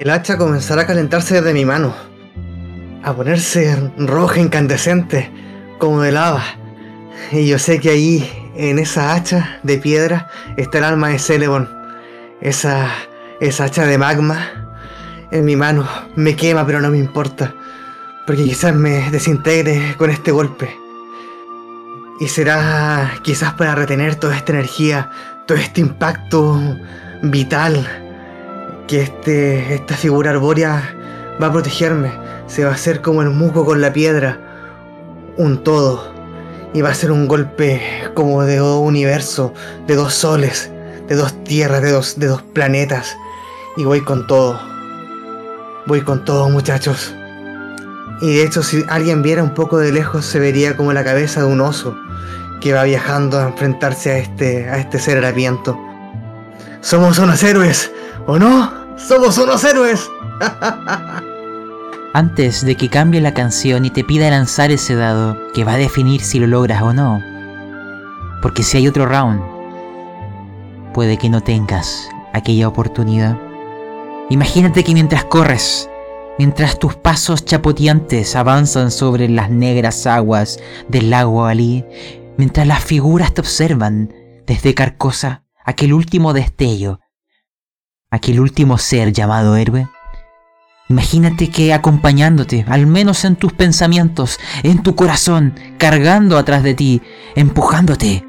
El hacha comenzará a calentarse desde mi mano, a ponerse roja incandescente, como de lava. Y yo sé que ahí, en esa hacha de piedra, está el alma de Celebon. Esa, esa hacha de magma en mi mano me quema, pero no me importa. Porque quizás me desintegre con este golpe. Y será quizás para retener toda esta energía, todo este impacto vital que este, esta figura arbórea va a protegerme. Se va a hacer como el musgo con la piedra, un todo. Y va a ser un golpe como de dos universo, de dos soles, de dos tierras, de dos, de dos planetas. Y voy con todo. Voy con todo, muchachos. Y de hecho, si alguien viera un poco de lejos, se vería como la cabeza de un oso que va viajando a enfrentarse a este, a este ser harapiento. Somos unos héroes, ¿o no? Somos unos héroes. Antes de que cambie la canción y te pida lanzar ese dado que va a definir si lo logras o no. Porque si hay otro round, puede que no tengas aquella oportunidad. Imagínate que mientras corres, mientras tus pasos chapoteantes avanzan sobre las negras aguas del lago Ali, mientras las figuras te observan desde Carcosa, aquel último destello, aquel último ser llamado héroe, Imagínate que acompañándote, al menos en tus pensamientos, en tu corazón, cargando atrás de ti, empujándote,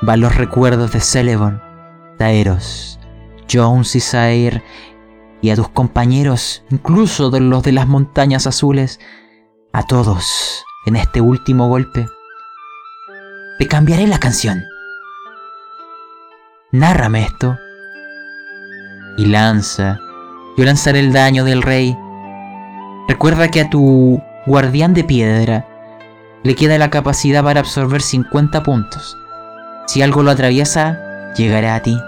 van los recuerdos de Celeborn, Taeros, Jones y Zaire, y a tus compañeros, incluso de los de las montañas azules, a todos en este último golpe. Te cambiaré la canción. Nárrame esto. Y lanza. Yo lanzaré el daño del rey. Recuerda que a tu guardián de piedra le queda la capacidad para absorber 50 puntos. Si algo lo atraviesa, llegará a ti.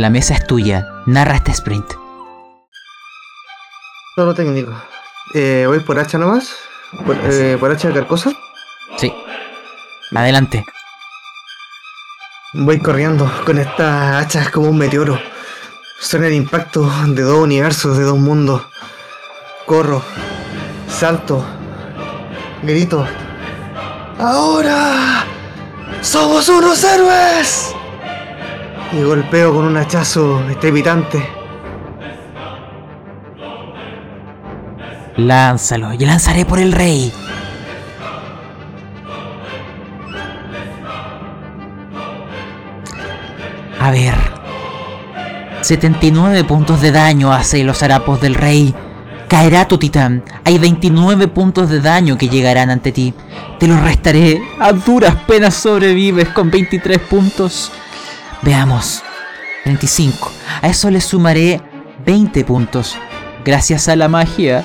La mesa es tuya. Narra este sprint. Todo técnico. Eh, voy por hacha nomás. Por, eh, por hacha de carcosa. Sí. Adelante. Voy corriendo con estas hachas como un meteoro. Son el impacto de dos universos, de dos mundos. Corro, salto, grito. ¡Ahora! ¡Somos unos héroes! Y golpeo con un hachazo estrepitante. Lánzalo, y lanzaré por el rey. A ver. 79 puntos de daño hace los harapos del rey. Caerá tu titán. Hay 29 puntos de daño que llegarán ante ti. Te los restaré. A duras penas sobrevives con 23 puntos. Veamos. 35. A eso le sumaré 20 puntos. Gracias a la magia.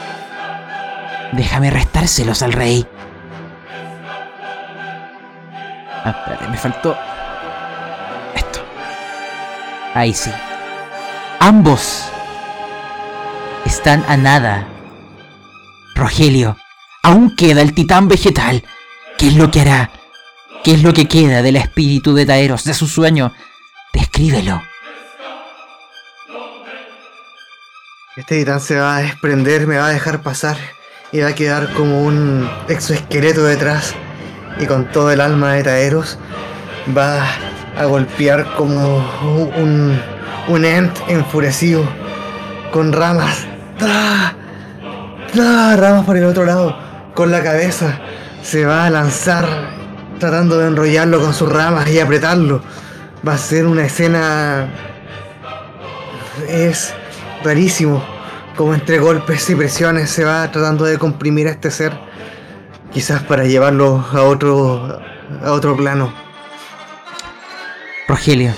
Déjame restárselos al rey. Ah, espérate, me faltó. Esto. Ahí sí. Ambos están a nada. Rogelio, aún queda el titán vegetal. ¿Qué es lo que hará? ¿Qué es lo que queda del espíritu de Taeros, de su sueño? Descríbelo. Este titán se va a desprender, me va a dejar pasar y va a quedar como un exoesqueleto detrás. Y con todo el alma de Taeros va a golpear como un, un ent enfurecido con ramas. ¡Tra! ¡Tra! Ramas por el otro lado. Con la cabeza se va a lanzar tratando de enrollarlo con sus ramas y apretarlo. Va a ser una escena... Es rarísimo. Como entre golpes y presiones se va tratando de comprimir a este ser. Quizás para llevarlo a otro, a otro plano. Rogelio,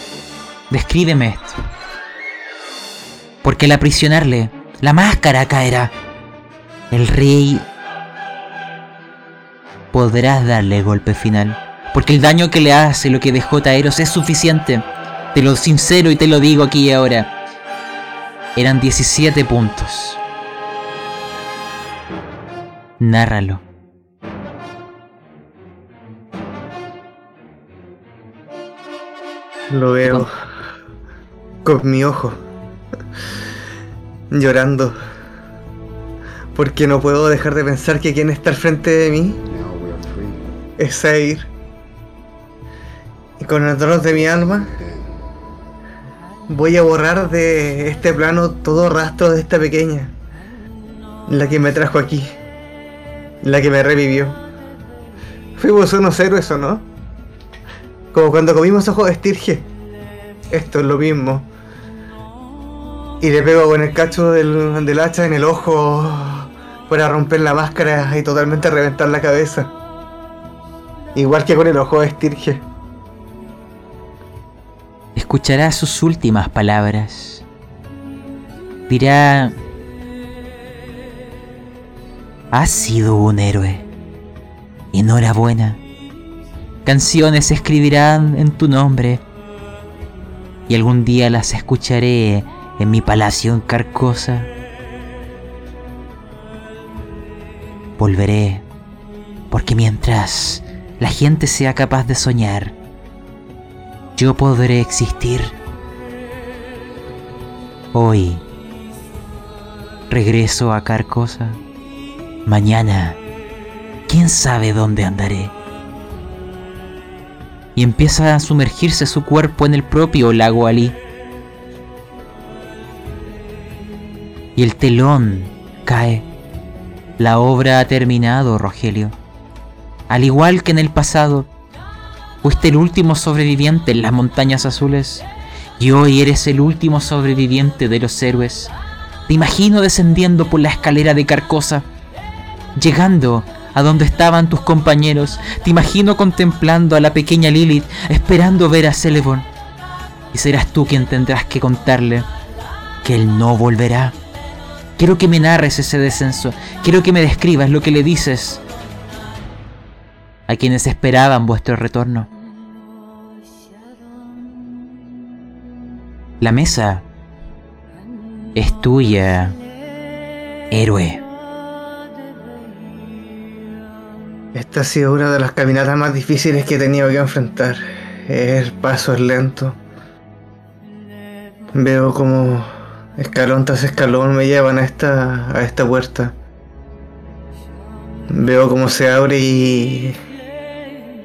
descríbeme esto. Porque al aprisionarle, la máscara caerá. El rey podrás darle golpe final. Porque el daño que le hace lo que dejó Taeros es suficiente. Te lo sincero y te lo digo aquí y ahora. Eran 17 puntos. Nárralo. Lo veo con mi ojo, llorando, porque no puedo dejar de pensar que quien está al frente de mí es Zair. Con el dolor de mi alma, voy a borrar de este plano todo rastro de esta pequeña, la que me trajo aquí, la que me revivió. Fuimos unos héroes o no? Como cuando comimos ojos de estirge. Esto es lo mismo. Y le pego con el cacho del, del hacha en el ojo para romper la máscara y totalmente reventar la cabeza. Igual que con el ojo de estirge. Escuchará sus últimas palabras. Dirá... Has sido un héroe. Enhorabuena. Canciones se escribirán en tu nombre y algún día las escucharé en mi palacio en Carcosa. Volveré, porque mientras la gente sea capaz de soñar, yo podré existir. Hoy regreso a Carcosa. Mañana, quién sabe dónde andaré. Y empieza a sumergirse su cuerpo en el propio lago Alí. Y el telón cae. La obra ha terminado, Rogelio. Al igual que en el pasado, fuiste el último sobreviviente en las montañas azules y hoy eres el último sobreviviente de los héroes. Te imagino descendiendo por la escalera de Carcosa, llegando a donde estaban tus compañeros. Te imagino contemplando a la pequeña Lilith, esperando ver a Celeborn. Y serás tú quien tendrás que contarle que él no volverá. Quiero que me narres ese descenso. Quiero que me describas lo que le dices a quienes esperaban vuestro retorno. La mesa es tuya, héroe. Esta ha sido una de las caminatas más difíciles que he tenido que enfrentar. El paso es lento. Veo como escalón tras escalón me llevan a esta, a esta puerta. Veo cómo se abre y,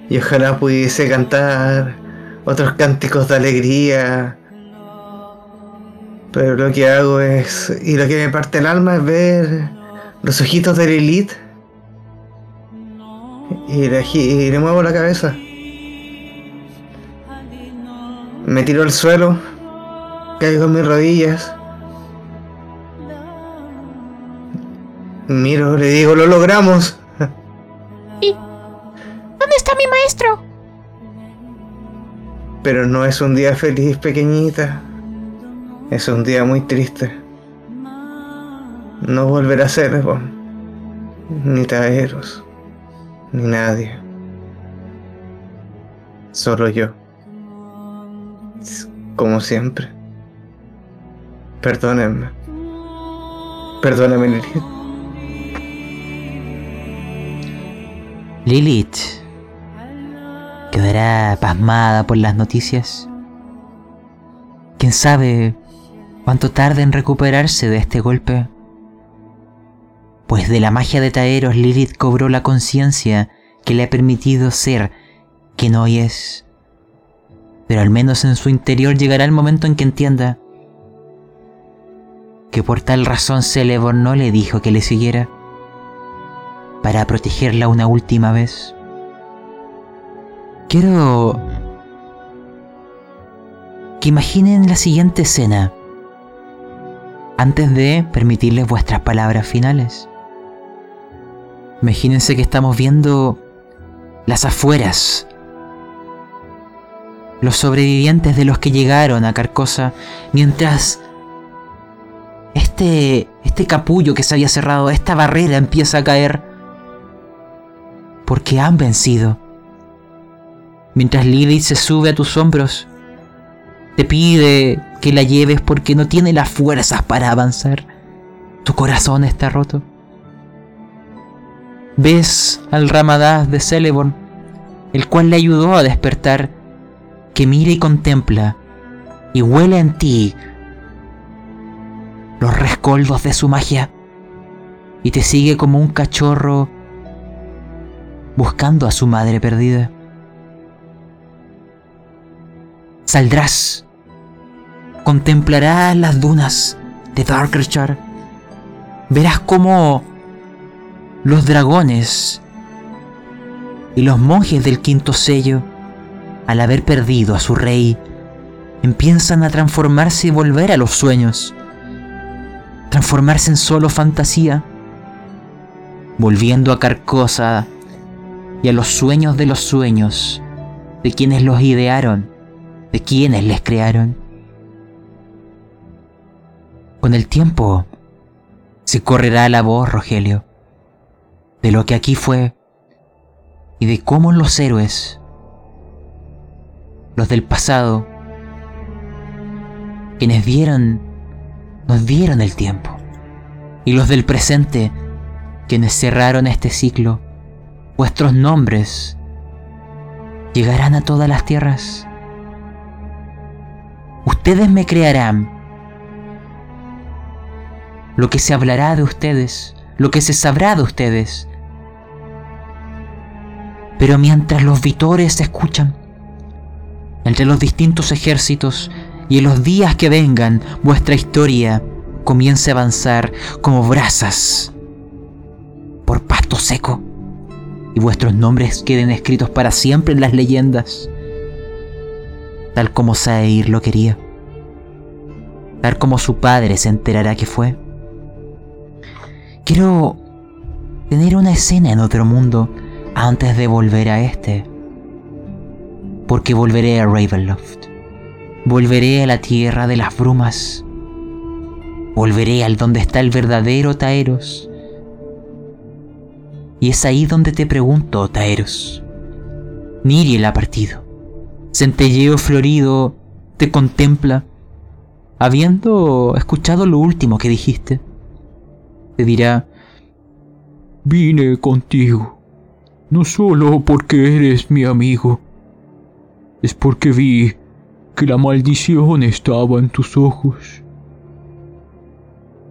y ojalá pudiese cantar otros cánticos de alegría. Pero lo que hago es, y lo que me parte el alma es ver los ojitos de Lilith y le, y le muevo la cabeza. Me tiro al suelo, caigo en mis rodillas. Miro, le digo, lo logramos. ¿Dónde está mi maestro? Pero no es un día feliz, pequeñita. Es un día muy triste. No volverá a ser, ni Taeros, ni nadie. Solo yo. Como siempre. Perdónenme. Perdóname, Lilith. Lilith quedará pasmada por las noticias. ¿Quién sabe cuánto tarde en recuperarse de este golpe? Pues de la magia de Taeros Lilith cobró la conciencia que le ha permitido ser quien hoy es. Pero al menos en su interior llegará el momento en que entienda que por tal razón Celeborn no le dijo que le siguiera para protegerla una última vez. Quiero que imaginen la siguiente escena antes de permitirles vuestras palabras finales. Imagínense que estamos viendo las afueras, los sobrevivientes de los que llegaron a Carcosa, mientras este, este capullo que se había cerrado, esta barrera empieza a caer porque han vencido. Mientras Lilith se sube a tus hombros, te pide que la lleves porque no tiene las fuerzas para avanzar. Tu corazón está roto. Ves al Ramadás de Celeborn, el cual le ayudó a despertar, que mira y contempla y huele en ti los rescoldos de su magia y te sigue como un cachorro buscando a su madre perdida. Saldrás, contemplarás las dunas de Darkershire, verás cómo los dragones y los monjes del quinto sello, al haber perdido a su rey, empiezan a transformarse y volver a los sueños, transformarse en solo fantasía, volviendo a Carcosa y a los sueños de los sueños, de quienes los idearon, de quienes les crearon. Con el tiempo se correrá la voz, Rogelio, de lo que aquí fue y de cómo los héroes, los del pasado, quienes vieron, nos dieron el tiempo, y los del presente, quienes cerraron este ciclo, vuestros nombres llegarán a todas las tierras. Ustedes me crearán. Lo que se hablará de ustedes, lo que se sabrá de ustedes. Pero mientras los vitores escuchan, entre los distintos ejércitos y en los días que vengan, vuestra historia comience a avanzar como brasas por pasto seco y vuestros nombres queden escritos para siempre en las leyendas, tal como Saeir lo quería, tal como su padre se enterará que fue. Quiero tener una escena en otro mundo antes de volver a este, porque volveré a Ravenloft, volveré a la tierra de las brumas, volveré al donde está el verdadero Taeros y es ahí donde te pregunto, Taeros. Niriel ha partido. Centelleo florido te contempla, habiendo escuchado lo último que dijiste. Te dirá, Vine contigo, no solo porque eres mi amigo, es porque vi que la maldición estaba en tus ojos.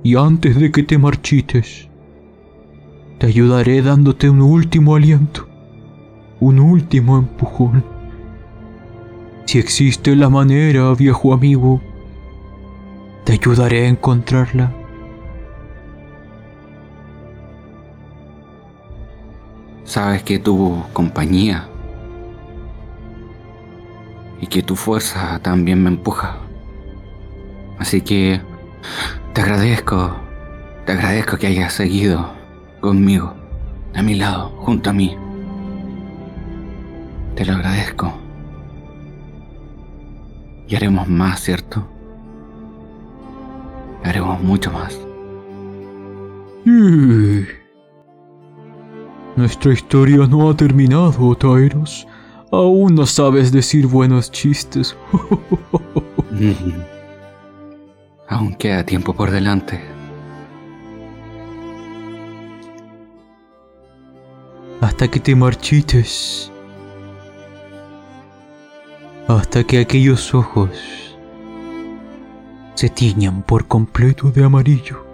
Y antes de que te marchites, te ayudaré dándote un último aliento, un último empujón. Si existe la manera, viejo amigo, te ayudaré a encontrarla. Sabes que tu compañía y que tu fuerza también me empuja. Así que te agradezco, te agradezco que hayas seguido conmigo, a mi lado, junto a mí. Te lo agradezco. Y haremos más, ¿cierto? Haremos mucho más. Nuestra historia no ha terminado, Tyros. Aún no sabes decir buenos chistes. Aún queda tiempo por delante. hasta que te marchites, hasta que aquellos ojos se tiñan por completo de amarillo.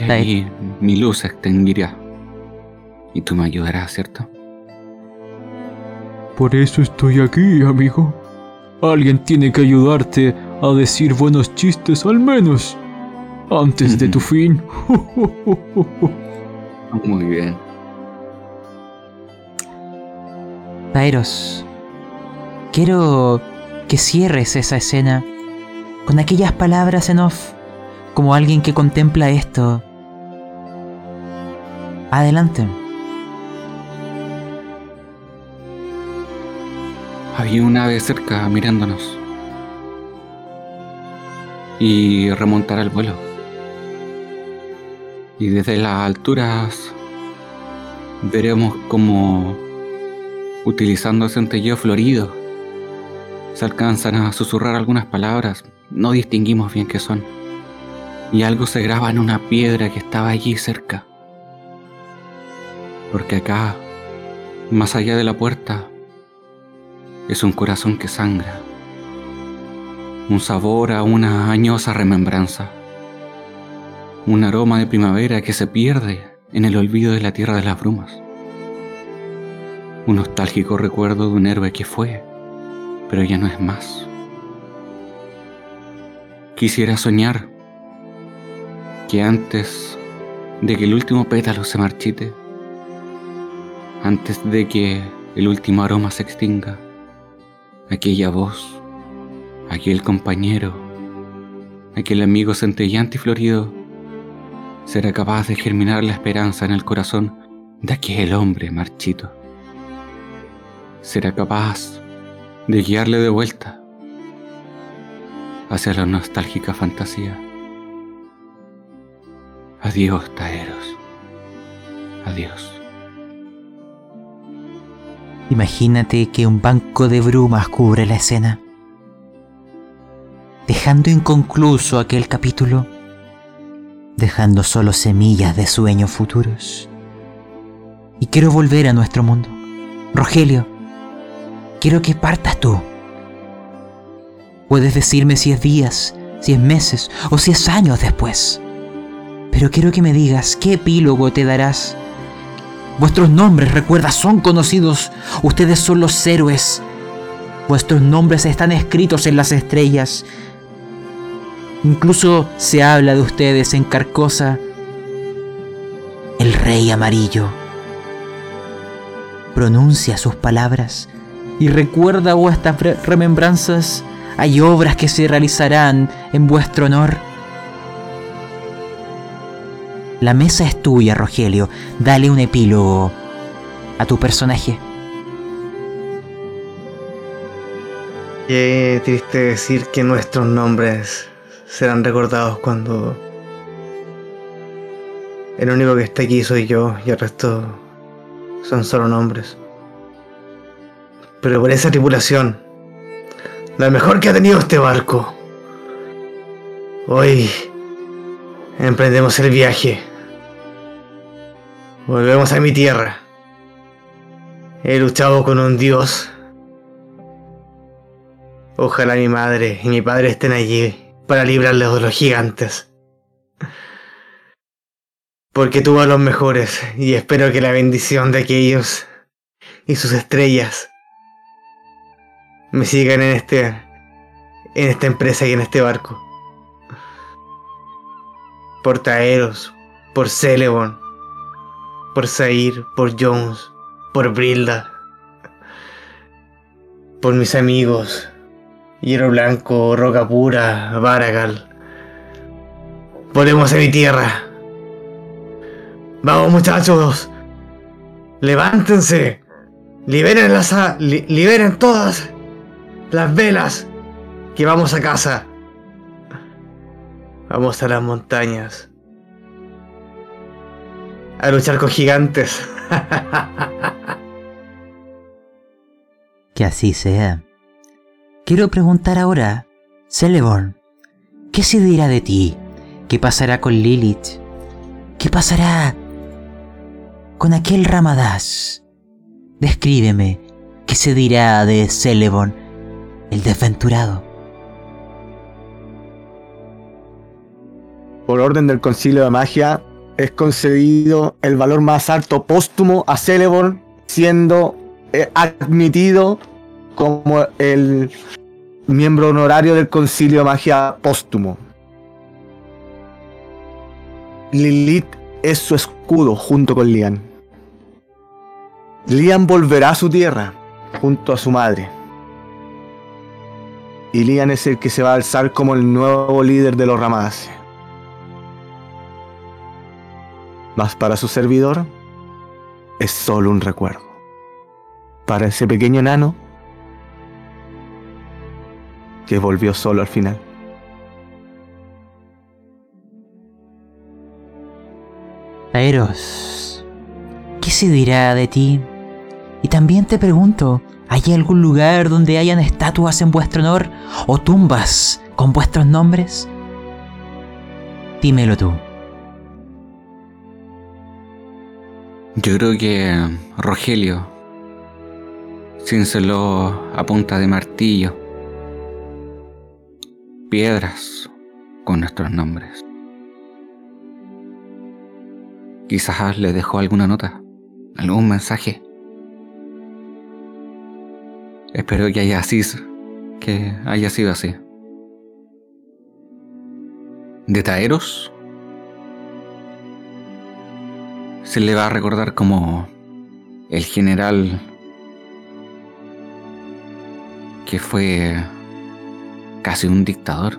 Y ahí mi luz se extinguirá. Y tú me ayudarás, ¿cierto? Por eso estoy aquí, amigo. Alguien tiene que ayudarte a decir buenos chistes al menos antes de tu fin. Muy bien. Taeros, quiero que cierres esa escena con aquellas palabras en off, como alguien que contempla esto. Adelante. Había un ave cerca mirándonos. Y remontar al vuelo y desde las alturas veremos cómo utilizando ese centelleo florido se alcanzan a susurrar algunas palabras, no distinguimos bien qué son, y algo se graba en una piedra que estaba allí cerca. Porque acá, más allá de la puerta, es un corazón que sangra, un sabor a una añosa remembranza un aroma de primavera que se pierde en el olvido de la tierra de las brumas. Un nostálgico recuerdo de un héroe que fue, pero ya no es más. Quisiera soñar que antes de que el último pétalo se marchite, antes de que el último aroma se extinga, aquella voz, aquel compañero, aquel amigo centellante y florido será capaz de germinar la esperanza en el corazón de aquel hombre marchito. Será capaz de guiarle de vuelta hacia la nostálgica fantasía. Adiós, Taeros. Adiós. Imagínate que un banco de brumas cubre la escena, dejando inconcluso aquel capítulo dejando solo semillas de sueños futuros. Y quiero volver a nuestro mundo. Rogelio, quiero que partas tú. Puedes decirme si es días, si es meses o si es años después. Pero quiero que me digas qué epílogo te darás. Vuestros nombres, recuerda, son conocidos. Ustedes son los héroes Vuestros nombres están escritos en las estrellas. Incluso se habla de ustedes en Carcosa, el rey amarillo. Pronuncia sus palabras y recuerda vuestras re- remembranzas. Hay obras que se realizarán en vuestro honor. La mesa es tuya, Rogelio. Dale un epílogo a tu personaje. Qué triste decir que nuestros nombres serán recordados cuando el único que está aquí soy yo y el resto son solo nombres. Pero por esa tripulación, la mejor que ha tenido este barco, hoy emprendemos el viaje. Volvemos a mi tierra. He luchado con un dios Ojalá mi madre y mi padre estén allí para librarles de los gigantes. Porque tuvo a los mejores y espero que la bendición de aquellos y sus estrellas me sigan en este en esta empresa y en este barco. Por Taeros, por Celebon, por Zair, por Jones, por Brilda, por mis amigos, Hierro Blanco, Roca Pura, Baragal. Volvemos a mi tierra. Vamos muchachos. Levántense. Liberen las li- liberen todas las velas. Que vamos a casa. Vamos a las montañas. A luchar con gigantes. Que así sea. Quiero preguntar ahora, Celeborn, ¿qué se dirá de ti? ¿Qué pasará con Lilith? ¿Qué pasará con aquel Ramadás? Descríbeme, ¿qué se dirá de Celeborn, el desventurado? Por orden del Concilio de Magia, es concedido el valor más alto póstumo a Celeborn, siendo eh, admitido como el miembro honorario del Concilio de Magia póstumo. Lilith es su escudo junto con Lian. Lian volverá a su tierra junto a su madre. Y Lian es el que se va a alzar como el nuevo líder de los Ramadace. Mas para su servidor es solo un recuerdo. Para ese pequeño enano que volvió solo al final. Aeros, ¿qué se dirá de ti? Y también te pregunto, ¿hay algún lugar donde hayan estatuas en vuestro honor o tumbas con vuestros nombres? Dímelo tú. Yo creo que Rogelio cinceló a punta de martillo piedras con nuestros nombres. Quizás le dejó alguna nota, algún mensaje. Espero que haya así, que haya sido así. De Taeros se le va a recordar como el general que fue casi un dictador,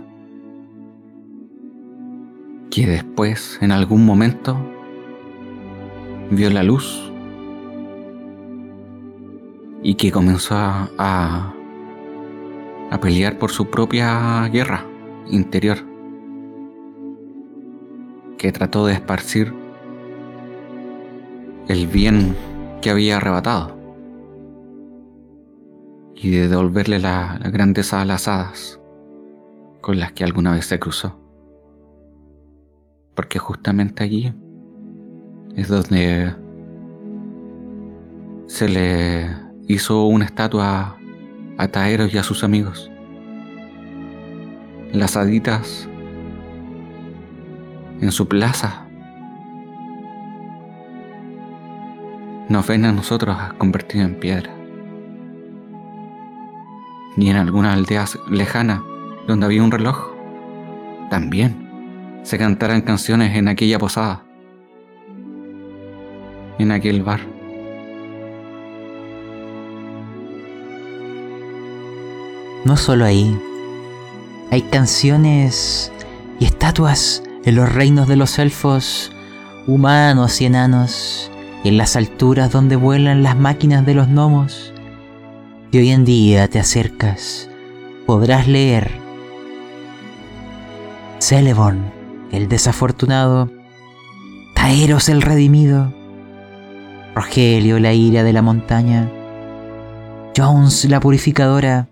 que después, en algún momento, vio la luz y que comenzó a, a, pelear por su propia guerra interior, que trató de esparcir el bien que había arrebatado y de devolverle la, la grandeza a las hadas con las que alguna vez se cruzó. Porque justamente allí es donde se le hizo una estatua a Taeros y a sus amigos. Las haditas en su plaza nos ven a nosotros convertidos en piedra. Y en algunas aldeas lejanas, donde había un reloj, también se cantaran canciones en aquella posada, en aquel bar. No solo ahí, hay canciones y estatuas en los reinos de los elfos, humanos y enanos, y en las alturas donde vuelan las máquinas de los gnomos. Y hoy en día te acercas, podrás leer. Celeborn, el desafortunado, Taeros el redimido, Rogelio la ira de la montaña, Jones la purificadora,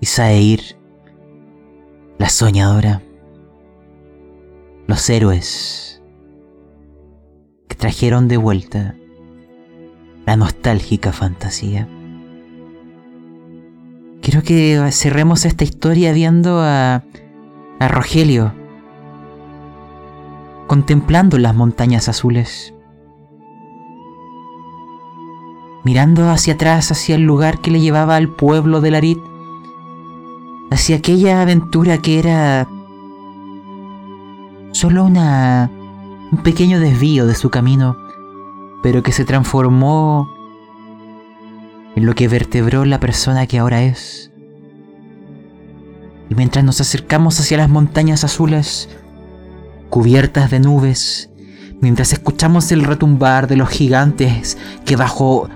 y Saeir la soñadora, los héroes que trajeron de vuelta la nostálgica fantasía. Quiero que cerremos esta historia viendo a, a Rogelio contemplando las montañas azules, mirando hacia atrás hacia el lugar que le llevaba al pueblo de Larit, hacia aquella aventura que era solo una un pequeño desvío de su camino, pero que se transformó en lo que vertebró la persona que ahora es. Y mientras nos acercamos hacia las montañas azules, cubiertas de nubes, mientras escuchamos el retumbar de los gigantes que bajo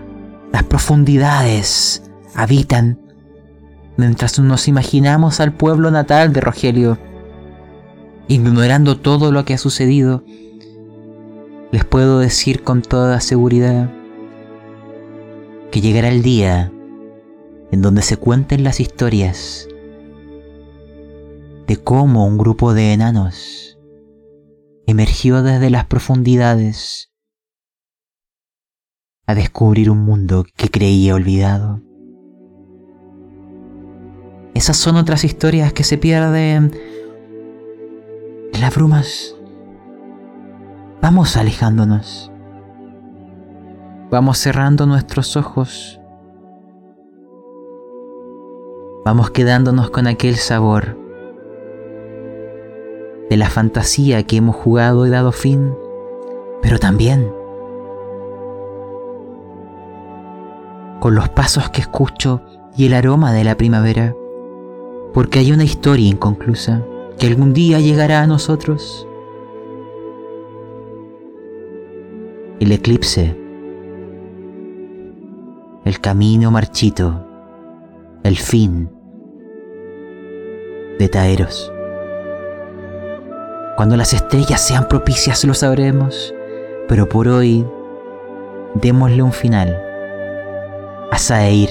las profundidades habitan, mientras nos imaginamos al pueblo natal de Rogelio, ignorando todo lo que ha sucedido, les puedo decir con toda seguridad que llegará el día en donde se cuenten las historias de cómo un grupo de enanos emergió desde las profundidades a descubrir un mundo que creía olvidado. Esas son otras historias que se pierden en las brumas. Vamos alejándonos. Vamos cerrando nuestros ojos. Vamos quedándonos con aquel sabor de la fantasía que hemos jugado y dado fin, pero también con los pasos que escucho y el aroma de la primavera, porque hay una historia inconclusa que algún día llegará a nosotros. El eclipse, el camino marchito, el fin de Taeros. Cuando las estrellas sean propicias lo sabremos, pero por hoy démosle un final a Saeir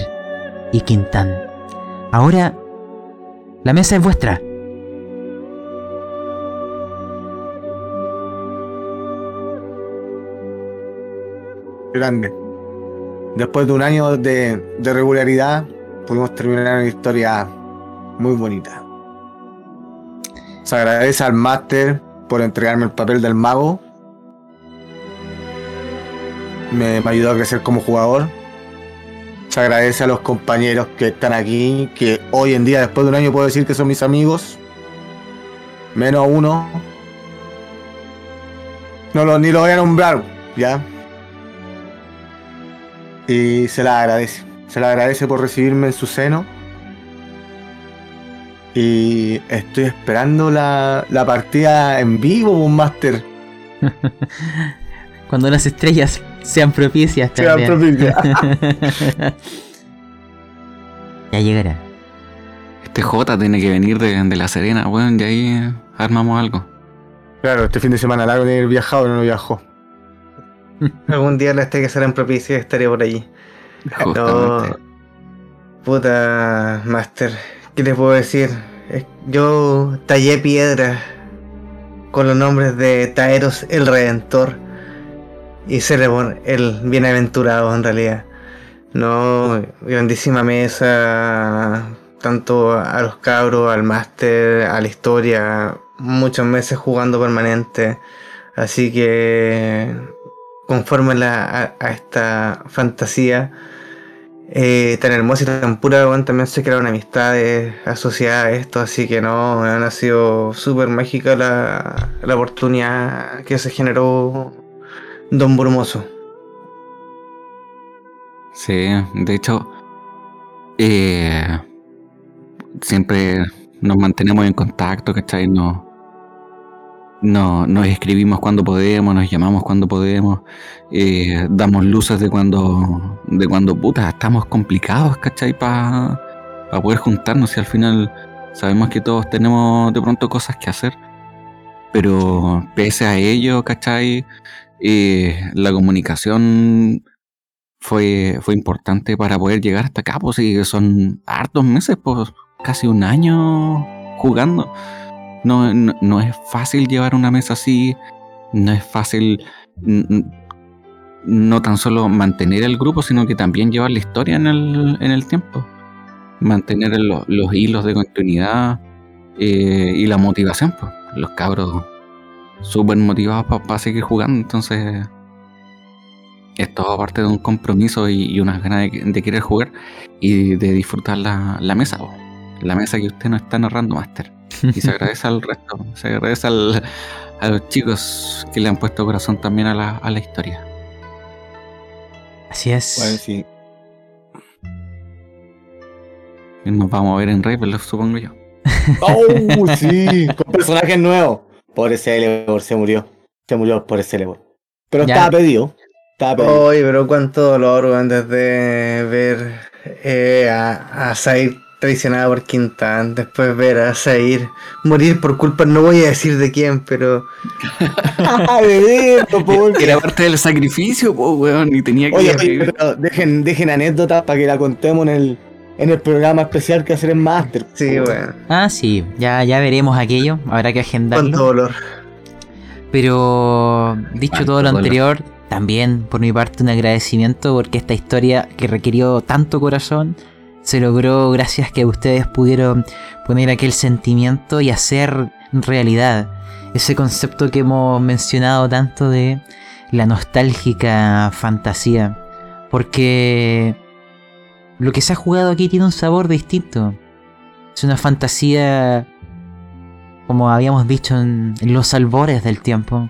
y Quintán. Ahora la mesa es vuestra. Grande. Después de un año de, regularidad, pudimos terminar una historia muy bonita. Se agradece al máster por entregarme el papel del mago. Me, me ayudó a crecer como jugador. Se agradece a los compañeros que están aquí, que hoy en día, después de un año, puedo decir que son mis amigos. Menos uno. No lo, ni lo voy a nombrar, ¿ya? Y se la agradece. Se la agradece por recibirme en su seno. Y estoy esperando la, la partida en vivo, un máster. Cuando las estrellas sean propicias Sean propicias. ya llegará. Este J tiene que venir de, de La Serena, weón, y ahí armamos algo. Claro, este fin de semana largo tiene que haber viajado, no viajó. Algún día las que serán propicias y estaré por allí. Justamente. Puta, Master, ¿qué les puedo decir? Yo tallé piedra con los nombres de Taeros el Redentor y Cerebon el Bienaventurado en realidad. No, grandísima mesa, tanto a los cabros, al máster, a la historia, muchos meses jugando permanente. Así que conforme a, esta fantasía, eh, tan hermosa y tan pura, weón, también se crearon amistades asociadas a esto, así que no, ha sido súper mágica la, oportunidad que se generó Don Brumoso. Sí, de hecho, eh, siempre nos mantenemos en contacto, ¿cachai? No, no, nos escribimos cuando podemos, nos llamamos cuando podemos, eh, damos luces de cuando, de cuando, puta, estamos complicados, ¿cachai? Para poder juntarnos y al final sabemos que todos tenemos de pronto cosas que hacer, pero pese a ello, ¿cachai? Eh, la comunicación fue, fue importante para poder llegar hasta acá, pues son hartos meses, pues casi un año jugando. No, no, no es fácil llevar una mesa así, no es fácil no tan solo mantener el grupo, sino que también llevar la historia en el, en el tiempo. Mantener lo- los hilos de continuidad eh, y la motivación, pues. Los cabros súper motivados para seguir jugando, entonces es todo parte de un compromiso y, unas ganas de, de querer jugar y de disfrutar la, la mesa, la mesa que usted nos está narrando, Master. Y se agradece al resto, se agradece al- a los chicos que le han puesto corazón también a la, a la historia. Así es. Bueno, sí. Y nos vamos a ver en Rebel, supongo yo. ¡Oh, sí! Con personajes nuevos. Pobre Celeborn se murió. Se murió por Celeborn. Pero Ya. estaba pedido. Estaba pedido. Oye, pero cuánto dolor, weón, desde ver eh, a, a Zair traicionada por Quintan, después ver a Zair morir por culpa, no voy a decir de quién, pero po, po, Era parte del sacrificio, pues, weón, y tenía que Oye, oye, revivir. pero dejen, dejen anécdotas para que la contemos en el, en el programa especial que hacer en Master. sí, bueno, Ah, sí, ya, ya veremos aquello, habrá que cuánto agendarlo. dolor. Pero dicho Cuánto todo lo dolor. anterior, también por mi parte un agradecimiento porque esta historia que requirió tanto corazón se logró gracias que ustedes pudieron poner aquel sentimiento y hacer realidad ese concepto que hemos mencionado tanto de la nostálgica fantasía. Porque lo que se ha jugado aquí tiene un sabor distinto. Es una fantasía como habíamos dicho en, los albores del tiempo,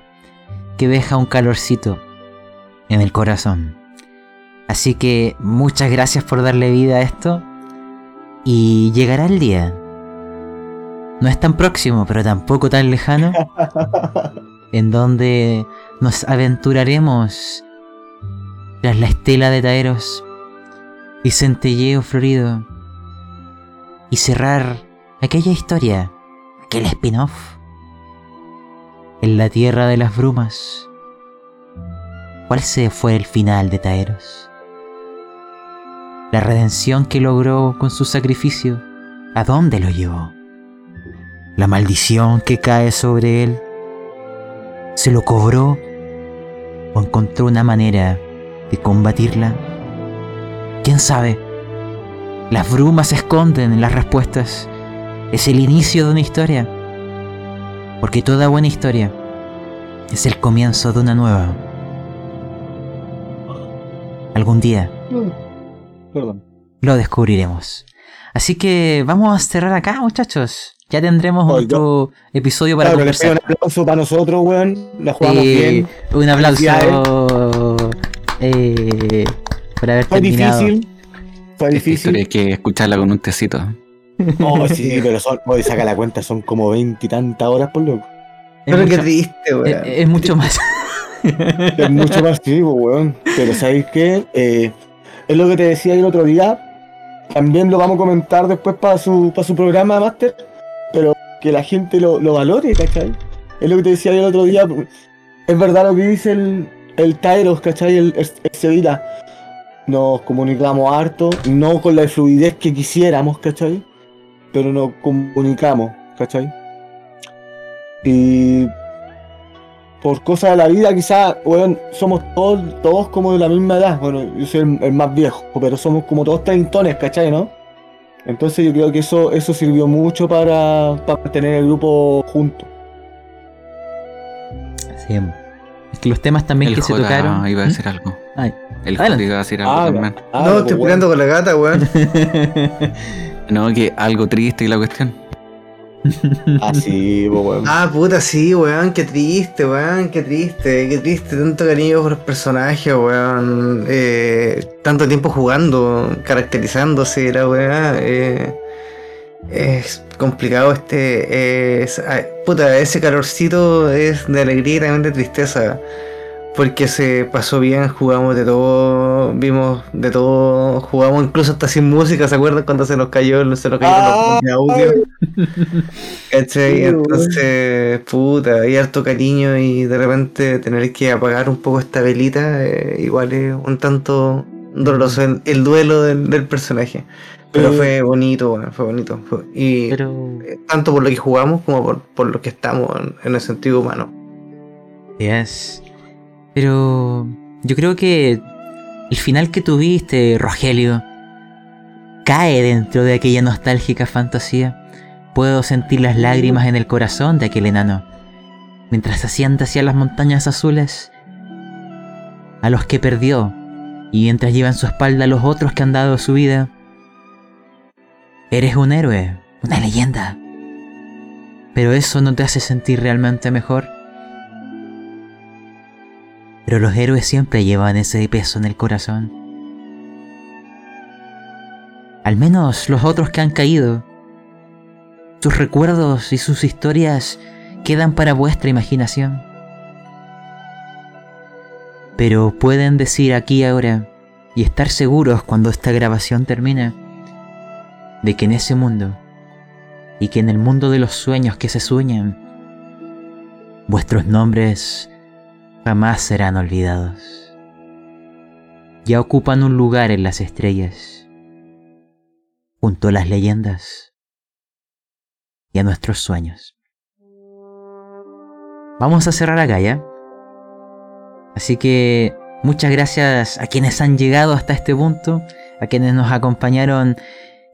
que deja un calorcito en el corazón. Así que muchas gracias por darle vida a esto y llegará el día. No es tan próximo, pero tampoco tan lejano, en donde nos aventuraremos tras la estela de Taeros y centelleo florido y cerrar aquella historia aquel spin-off. En la tierra de las brumas. ¿Cuál se fue el final de Taeros? La redención que logró con su sacrificio, ¿a dónde lo llevó? La maldición que cae sobre él, ¿se lo cobró o encontró una manera de combatirla? ¿Quién sabe? Las brumas esconden las respuestas es el inicio de una historia. Porque toda buena historia es el comienzo de una nueva. Algún día Perdón. lo descubriremos. Así que vamos a cerrar acá, muchachos. Ya tendremos Oiga. otro episodio para Claro, conversar. un aplauso para nosotros, weón. La jugamos Eh, bien. un aplauso eh, por haber Fue terminado. difícil. Fue historia hay difícil. que escucharla con un tecito. Oh, sí, pero son, voy saca la cuenta, son como 20 y tantas horas por loco. Es Pero qué triste, es- weón. es mucho más. Es mucho más vivo, weón. Pero ¿sabéis qué? Eh, es lo que te decía el otro día. También lo vamos a comentar después para su, para su programa, Master. Pero que la gente lo, lo valore, ¿cachai? Es lo que te decía el otro día. Es verdad lo que dice el, el Tyros, ¿cachai? El, el, Sevilla. Nos comunicamos harto, no con la fluidez que quisiéramos, ¿cachai? Pero nos comunicamos, ¿cachai? Y por cosas de la vida, quizás, weón, somos todos, todos como de la misma edad. Bueno, yo soy el, el más viejo, pero somos como todos treintones, ¿cachai, no? Entonces yo creo que eso, eso sirvió mucho para, para mantener el grupo junto. Sí. Es que los temas también El que se J tocaron. iba a ¿Mm? decir algo. Ay, El. J iba a decir algo Ah, también. ah, no, estoy peleando con la gata, weón. No, que algo triste y la cuestión. Ah, sí, pues, weón. Ah, puta, sí, weón, qué triste, weón, qué triste, qué triste, tanto cariño por los personajes, weón, eh, tanto tiempo jugando, caracterizándose, la weá, eh, es complicado este, es, ah, puta, ese calorcito es de alegría y también de tristeza, porque se pasó bien, jugamos de todo, vimos de todo, jugamos incluso hasta sin música, ¿se acuerdan cuando se nos cayó, se nos cayeron los Ah, audio? ¿Cachai? Entonces, puta, hay harto cariño y de repente tener que apagar un poco esta velita, eh, igual es un tanto doloroso el, el duelo del, del personaje. Pero Eh. fue bonito, bueno, fue bonito. fue- y pero. eh, tanto por lo que jugamos como por, por lo que estamos en, en el sentido humano. Yes. Pero. Yo creo que. El final que tuviste, Rogelio. Cae dentro de aquella nostálgica fantasía. Puedo sentir las lágrimas en el corazón de aquel enano. Mientras se asienta hacia las montañas azules. A los que perdió. Y mientras lleva en su espalda a los otros que han dado su vida. Eres un héroe, una leyenda. Pero eso no te hace sentir realmente mejor. Pero los héroes siempre llevan ese peso en el corazón. Al menos los otros que han caído. Sus recuerdos y sus historias quedan para vuestra imaginación. Pero pueden decir aquí ahora y estar seguros cuando esta grabación termine de que en ese mundo y que en el mundo de los sueños que se sueñan, vuestros nombres jamás serán olvidados. Ya ocupan un lugar en las estrellas, junto a las leyendas y a nuestros sueños. Vamos a cerrar acá ya. Así que muchas gracias a quienes han llegado hasta este punto, a quienes nos acompañaron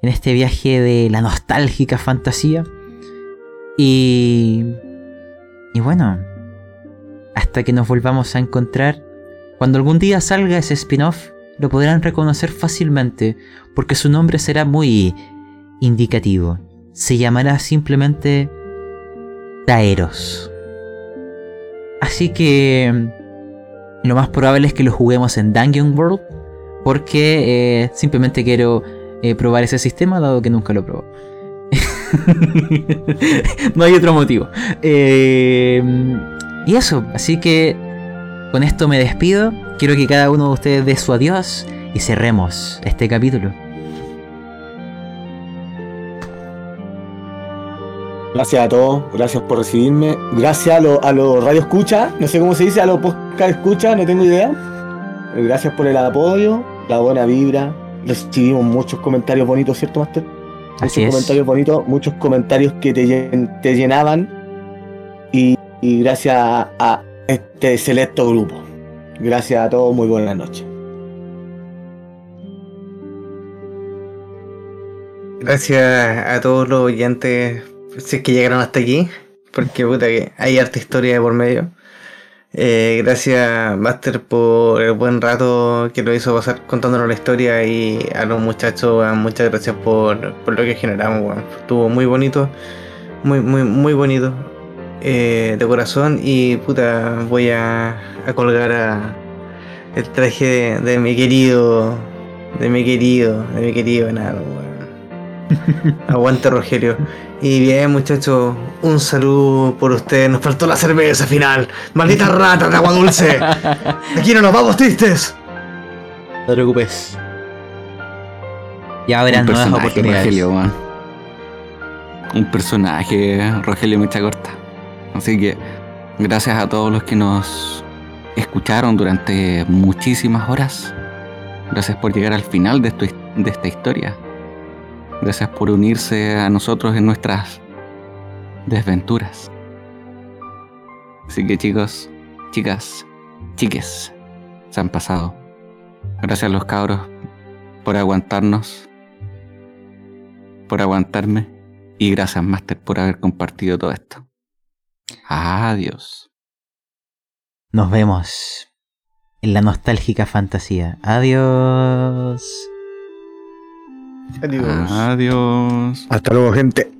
en este viaje de la nostálgica fantasía. Y... Y bueno, hasta que nos volvamos a encontrar, cuando algún día salga ese spin-off, lo podrán reconocer fácilmente, porque su nombre será muy indicativo. Se llamará simplemente Taeros. Así que lo más probable es que lo juguemos en Dungeon World, porque eh, simplemente quiero eh, probar ese sistema, dado que nunca lo probó. no hay otro motivo. Eh, y eso, así que con esto me despido. Quiero que cada uno de ustedes dé su adiós y cerremos este capítulo. Gracias a todos, gracias por recibirme. Gracias a los a radio escucha, no sé cómo se dice, a los podcast escucha, no tengo idea. Eh, Gracias por el apoyo, la buena vibra. Recibimos muchos comentarios bonitos, ¿cierto, Master? Muchos Así es. comentarios bonitos, muchos comentarios que te, llen- te llenaban. Y, y gracias a, este selecto grupo. Gracias a todos, muy buenas noches. Gracias a todos los oyentes, que llegaron hasta aquí, porque puta que hay harta historia de por medio. Eh, gracias Master por el buen rato que lo hizo pasar contándonos la historia y a los muchachos, muchas gracias por, por lo que generamos, weón. Estuvo muy bonito, muy, muy, muy bonito. Eh, de corazón y puta voy a, a colgar a el traje de, de mi querido, de mi querido, de mi querido weón. Aguante Rogelio. Y bien, muchachos, un saludo por ustedes. Nos faltó la cerveza final. Maldita rata de agua dulce. Aquí no nos vamos tristes. No te preocupes. Y habrá Un nuevas personaje, oportunidades. Rogelio, weón. Un personaje, Rogelio Mecha Corta. Así que, gracias a todos los que nos escucharon durante muchísimas horas. Gracias por llegar al final de, esta historia. Gracias por unirse a nosotros en nuestras desventuras. Así que chicos, chicas, chiques, se han pasado. Gracias a los cabros por aguantarnos, por aguantarme y gracias Master por haber compartido todo esto. Adiós. Nos vemos en la nostálgica fantasía. Adiós. Adiós. Adiós. Hasta luego, gente.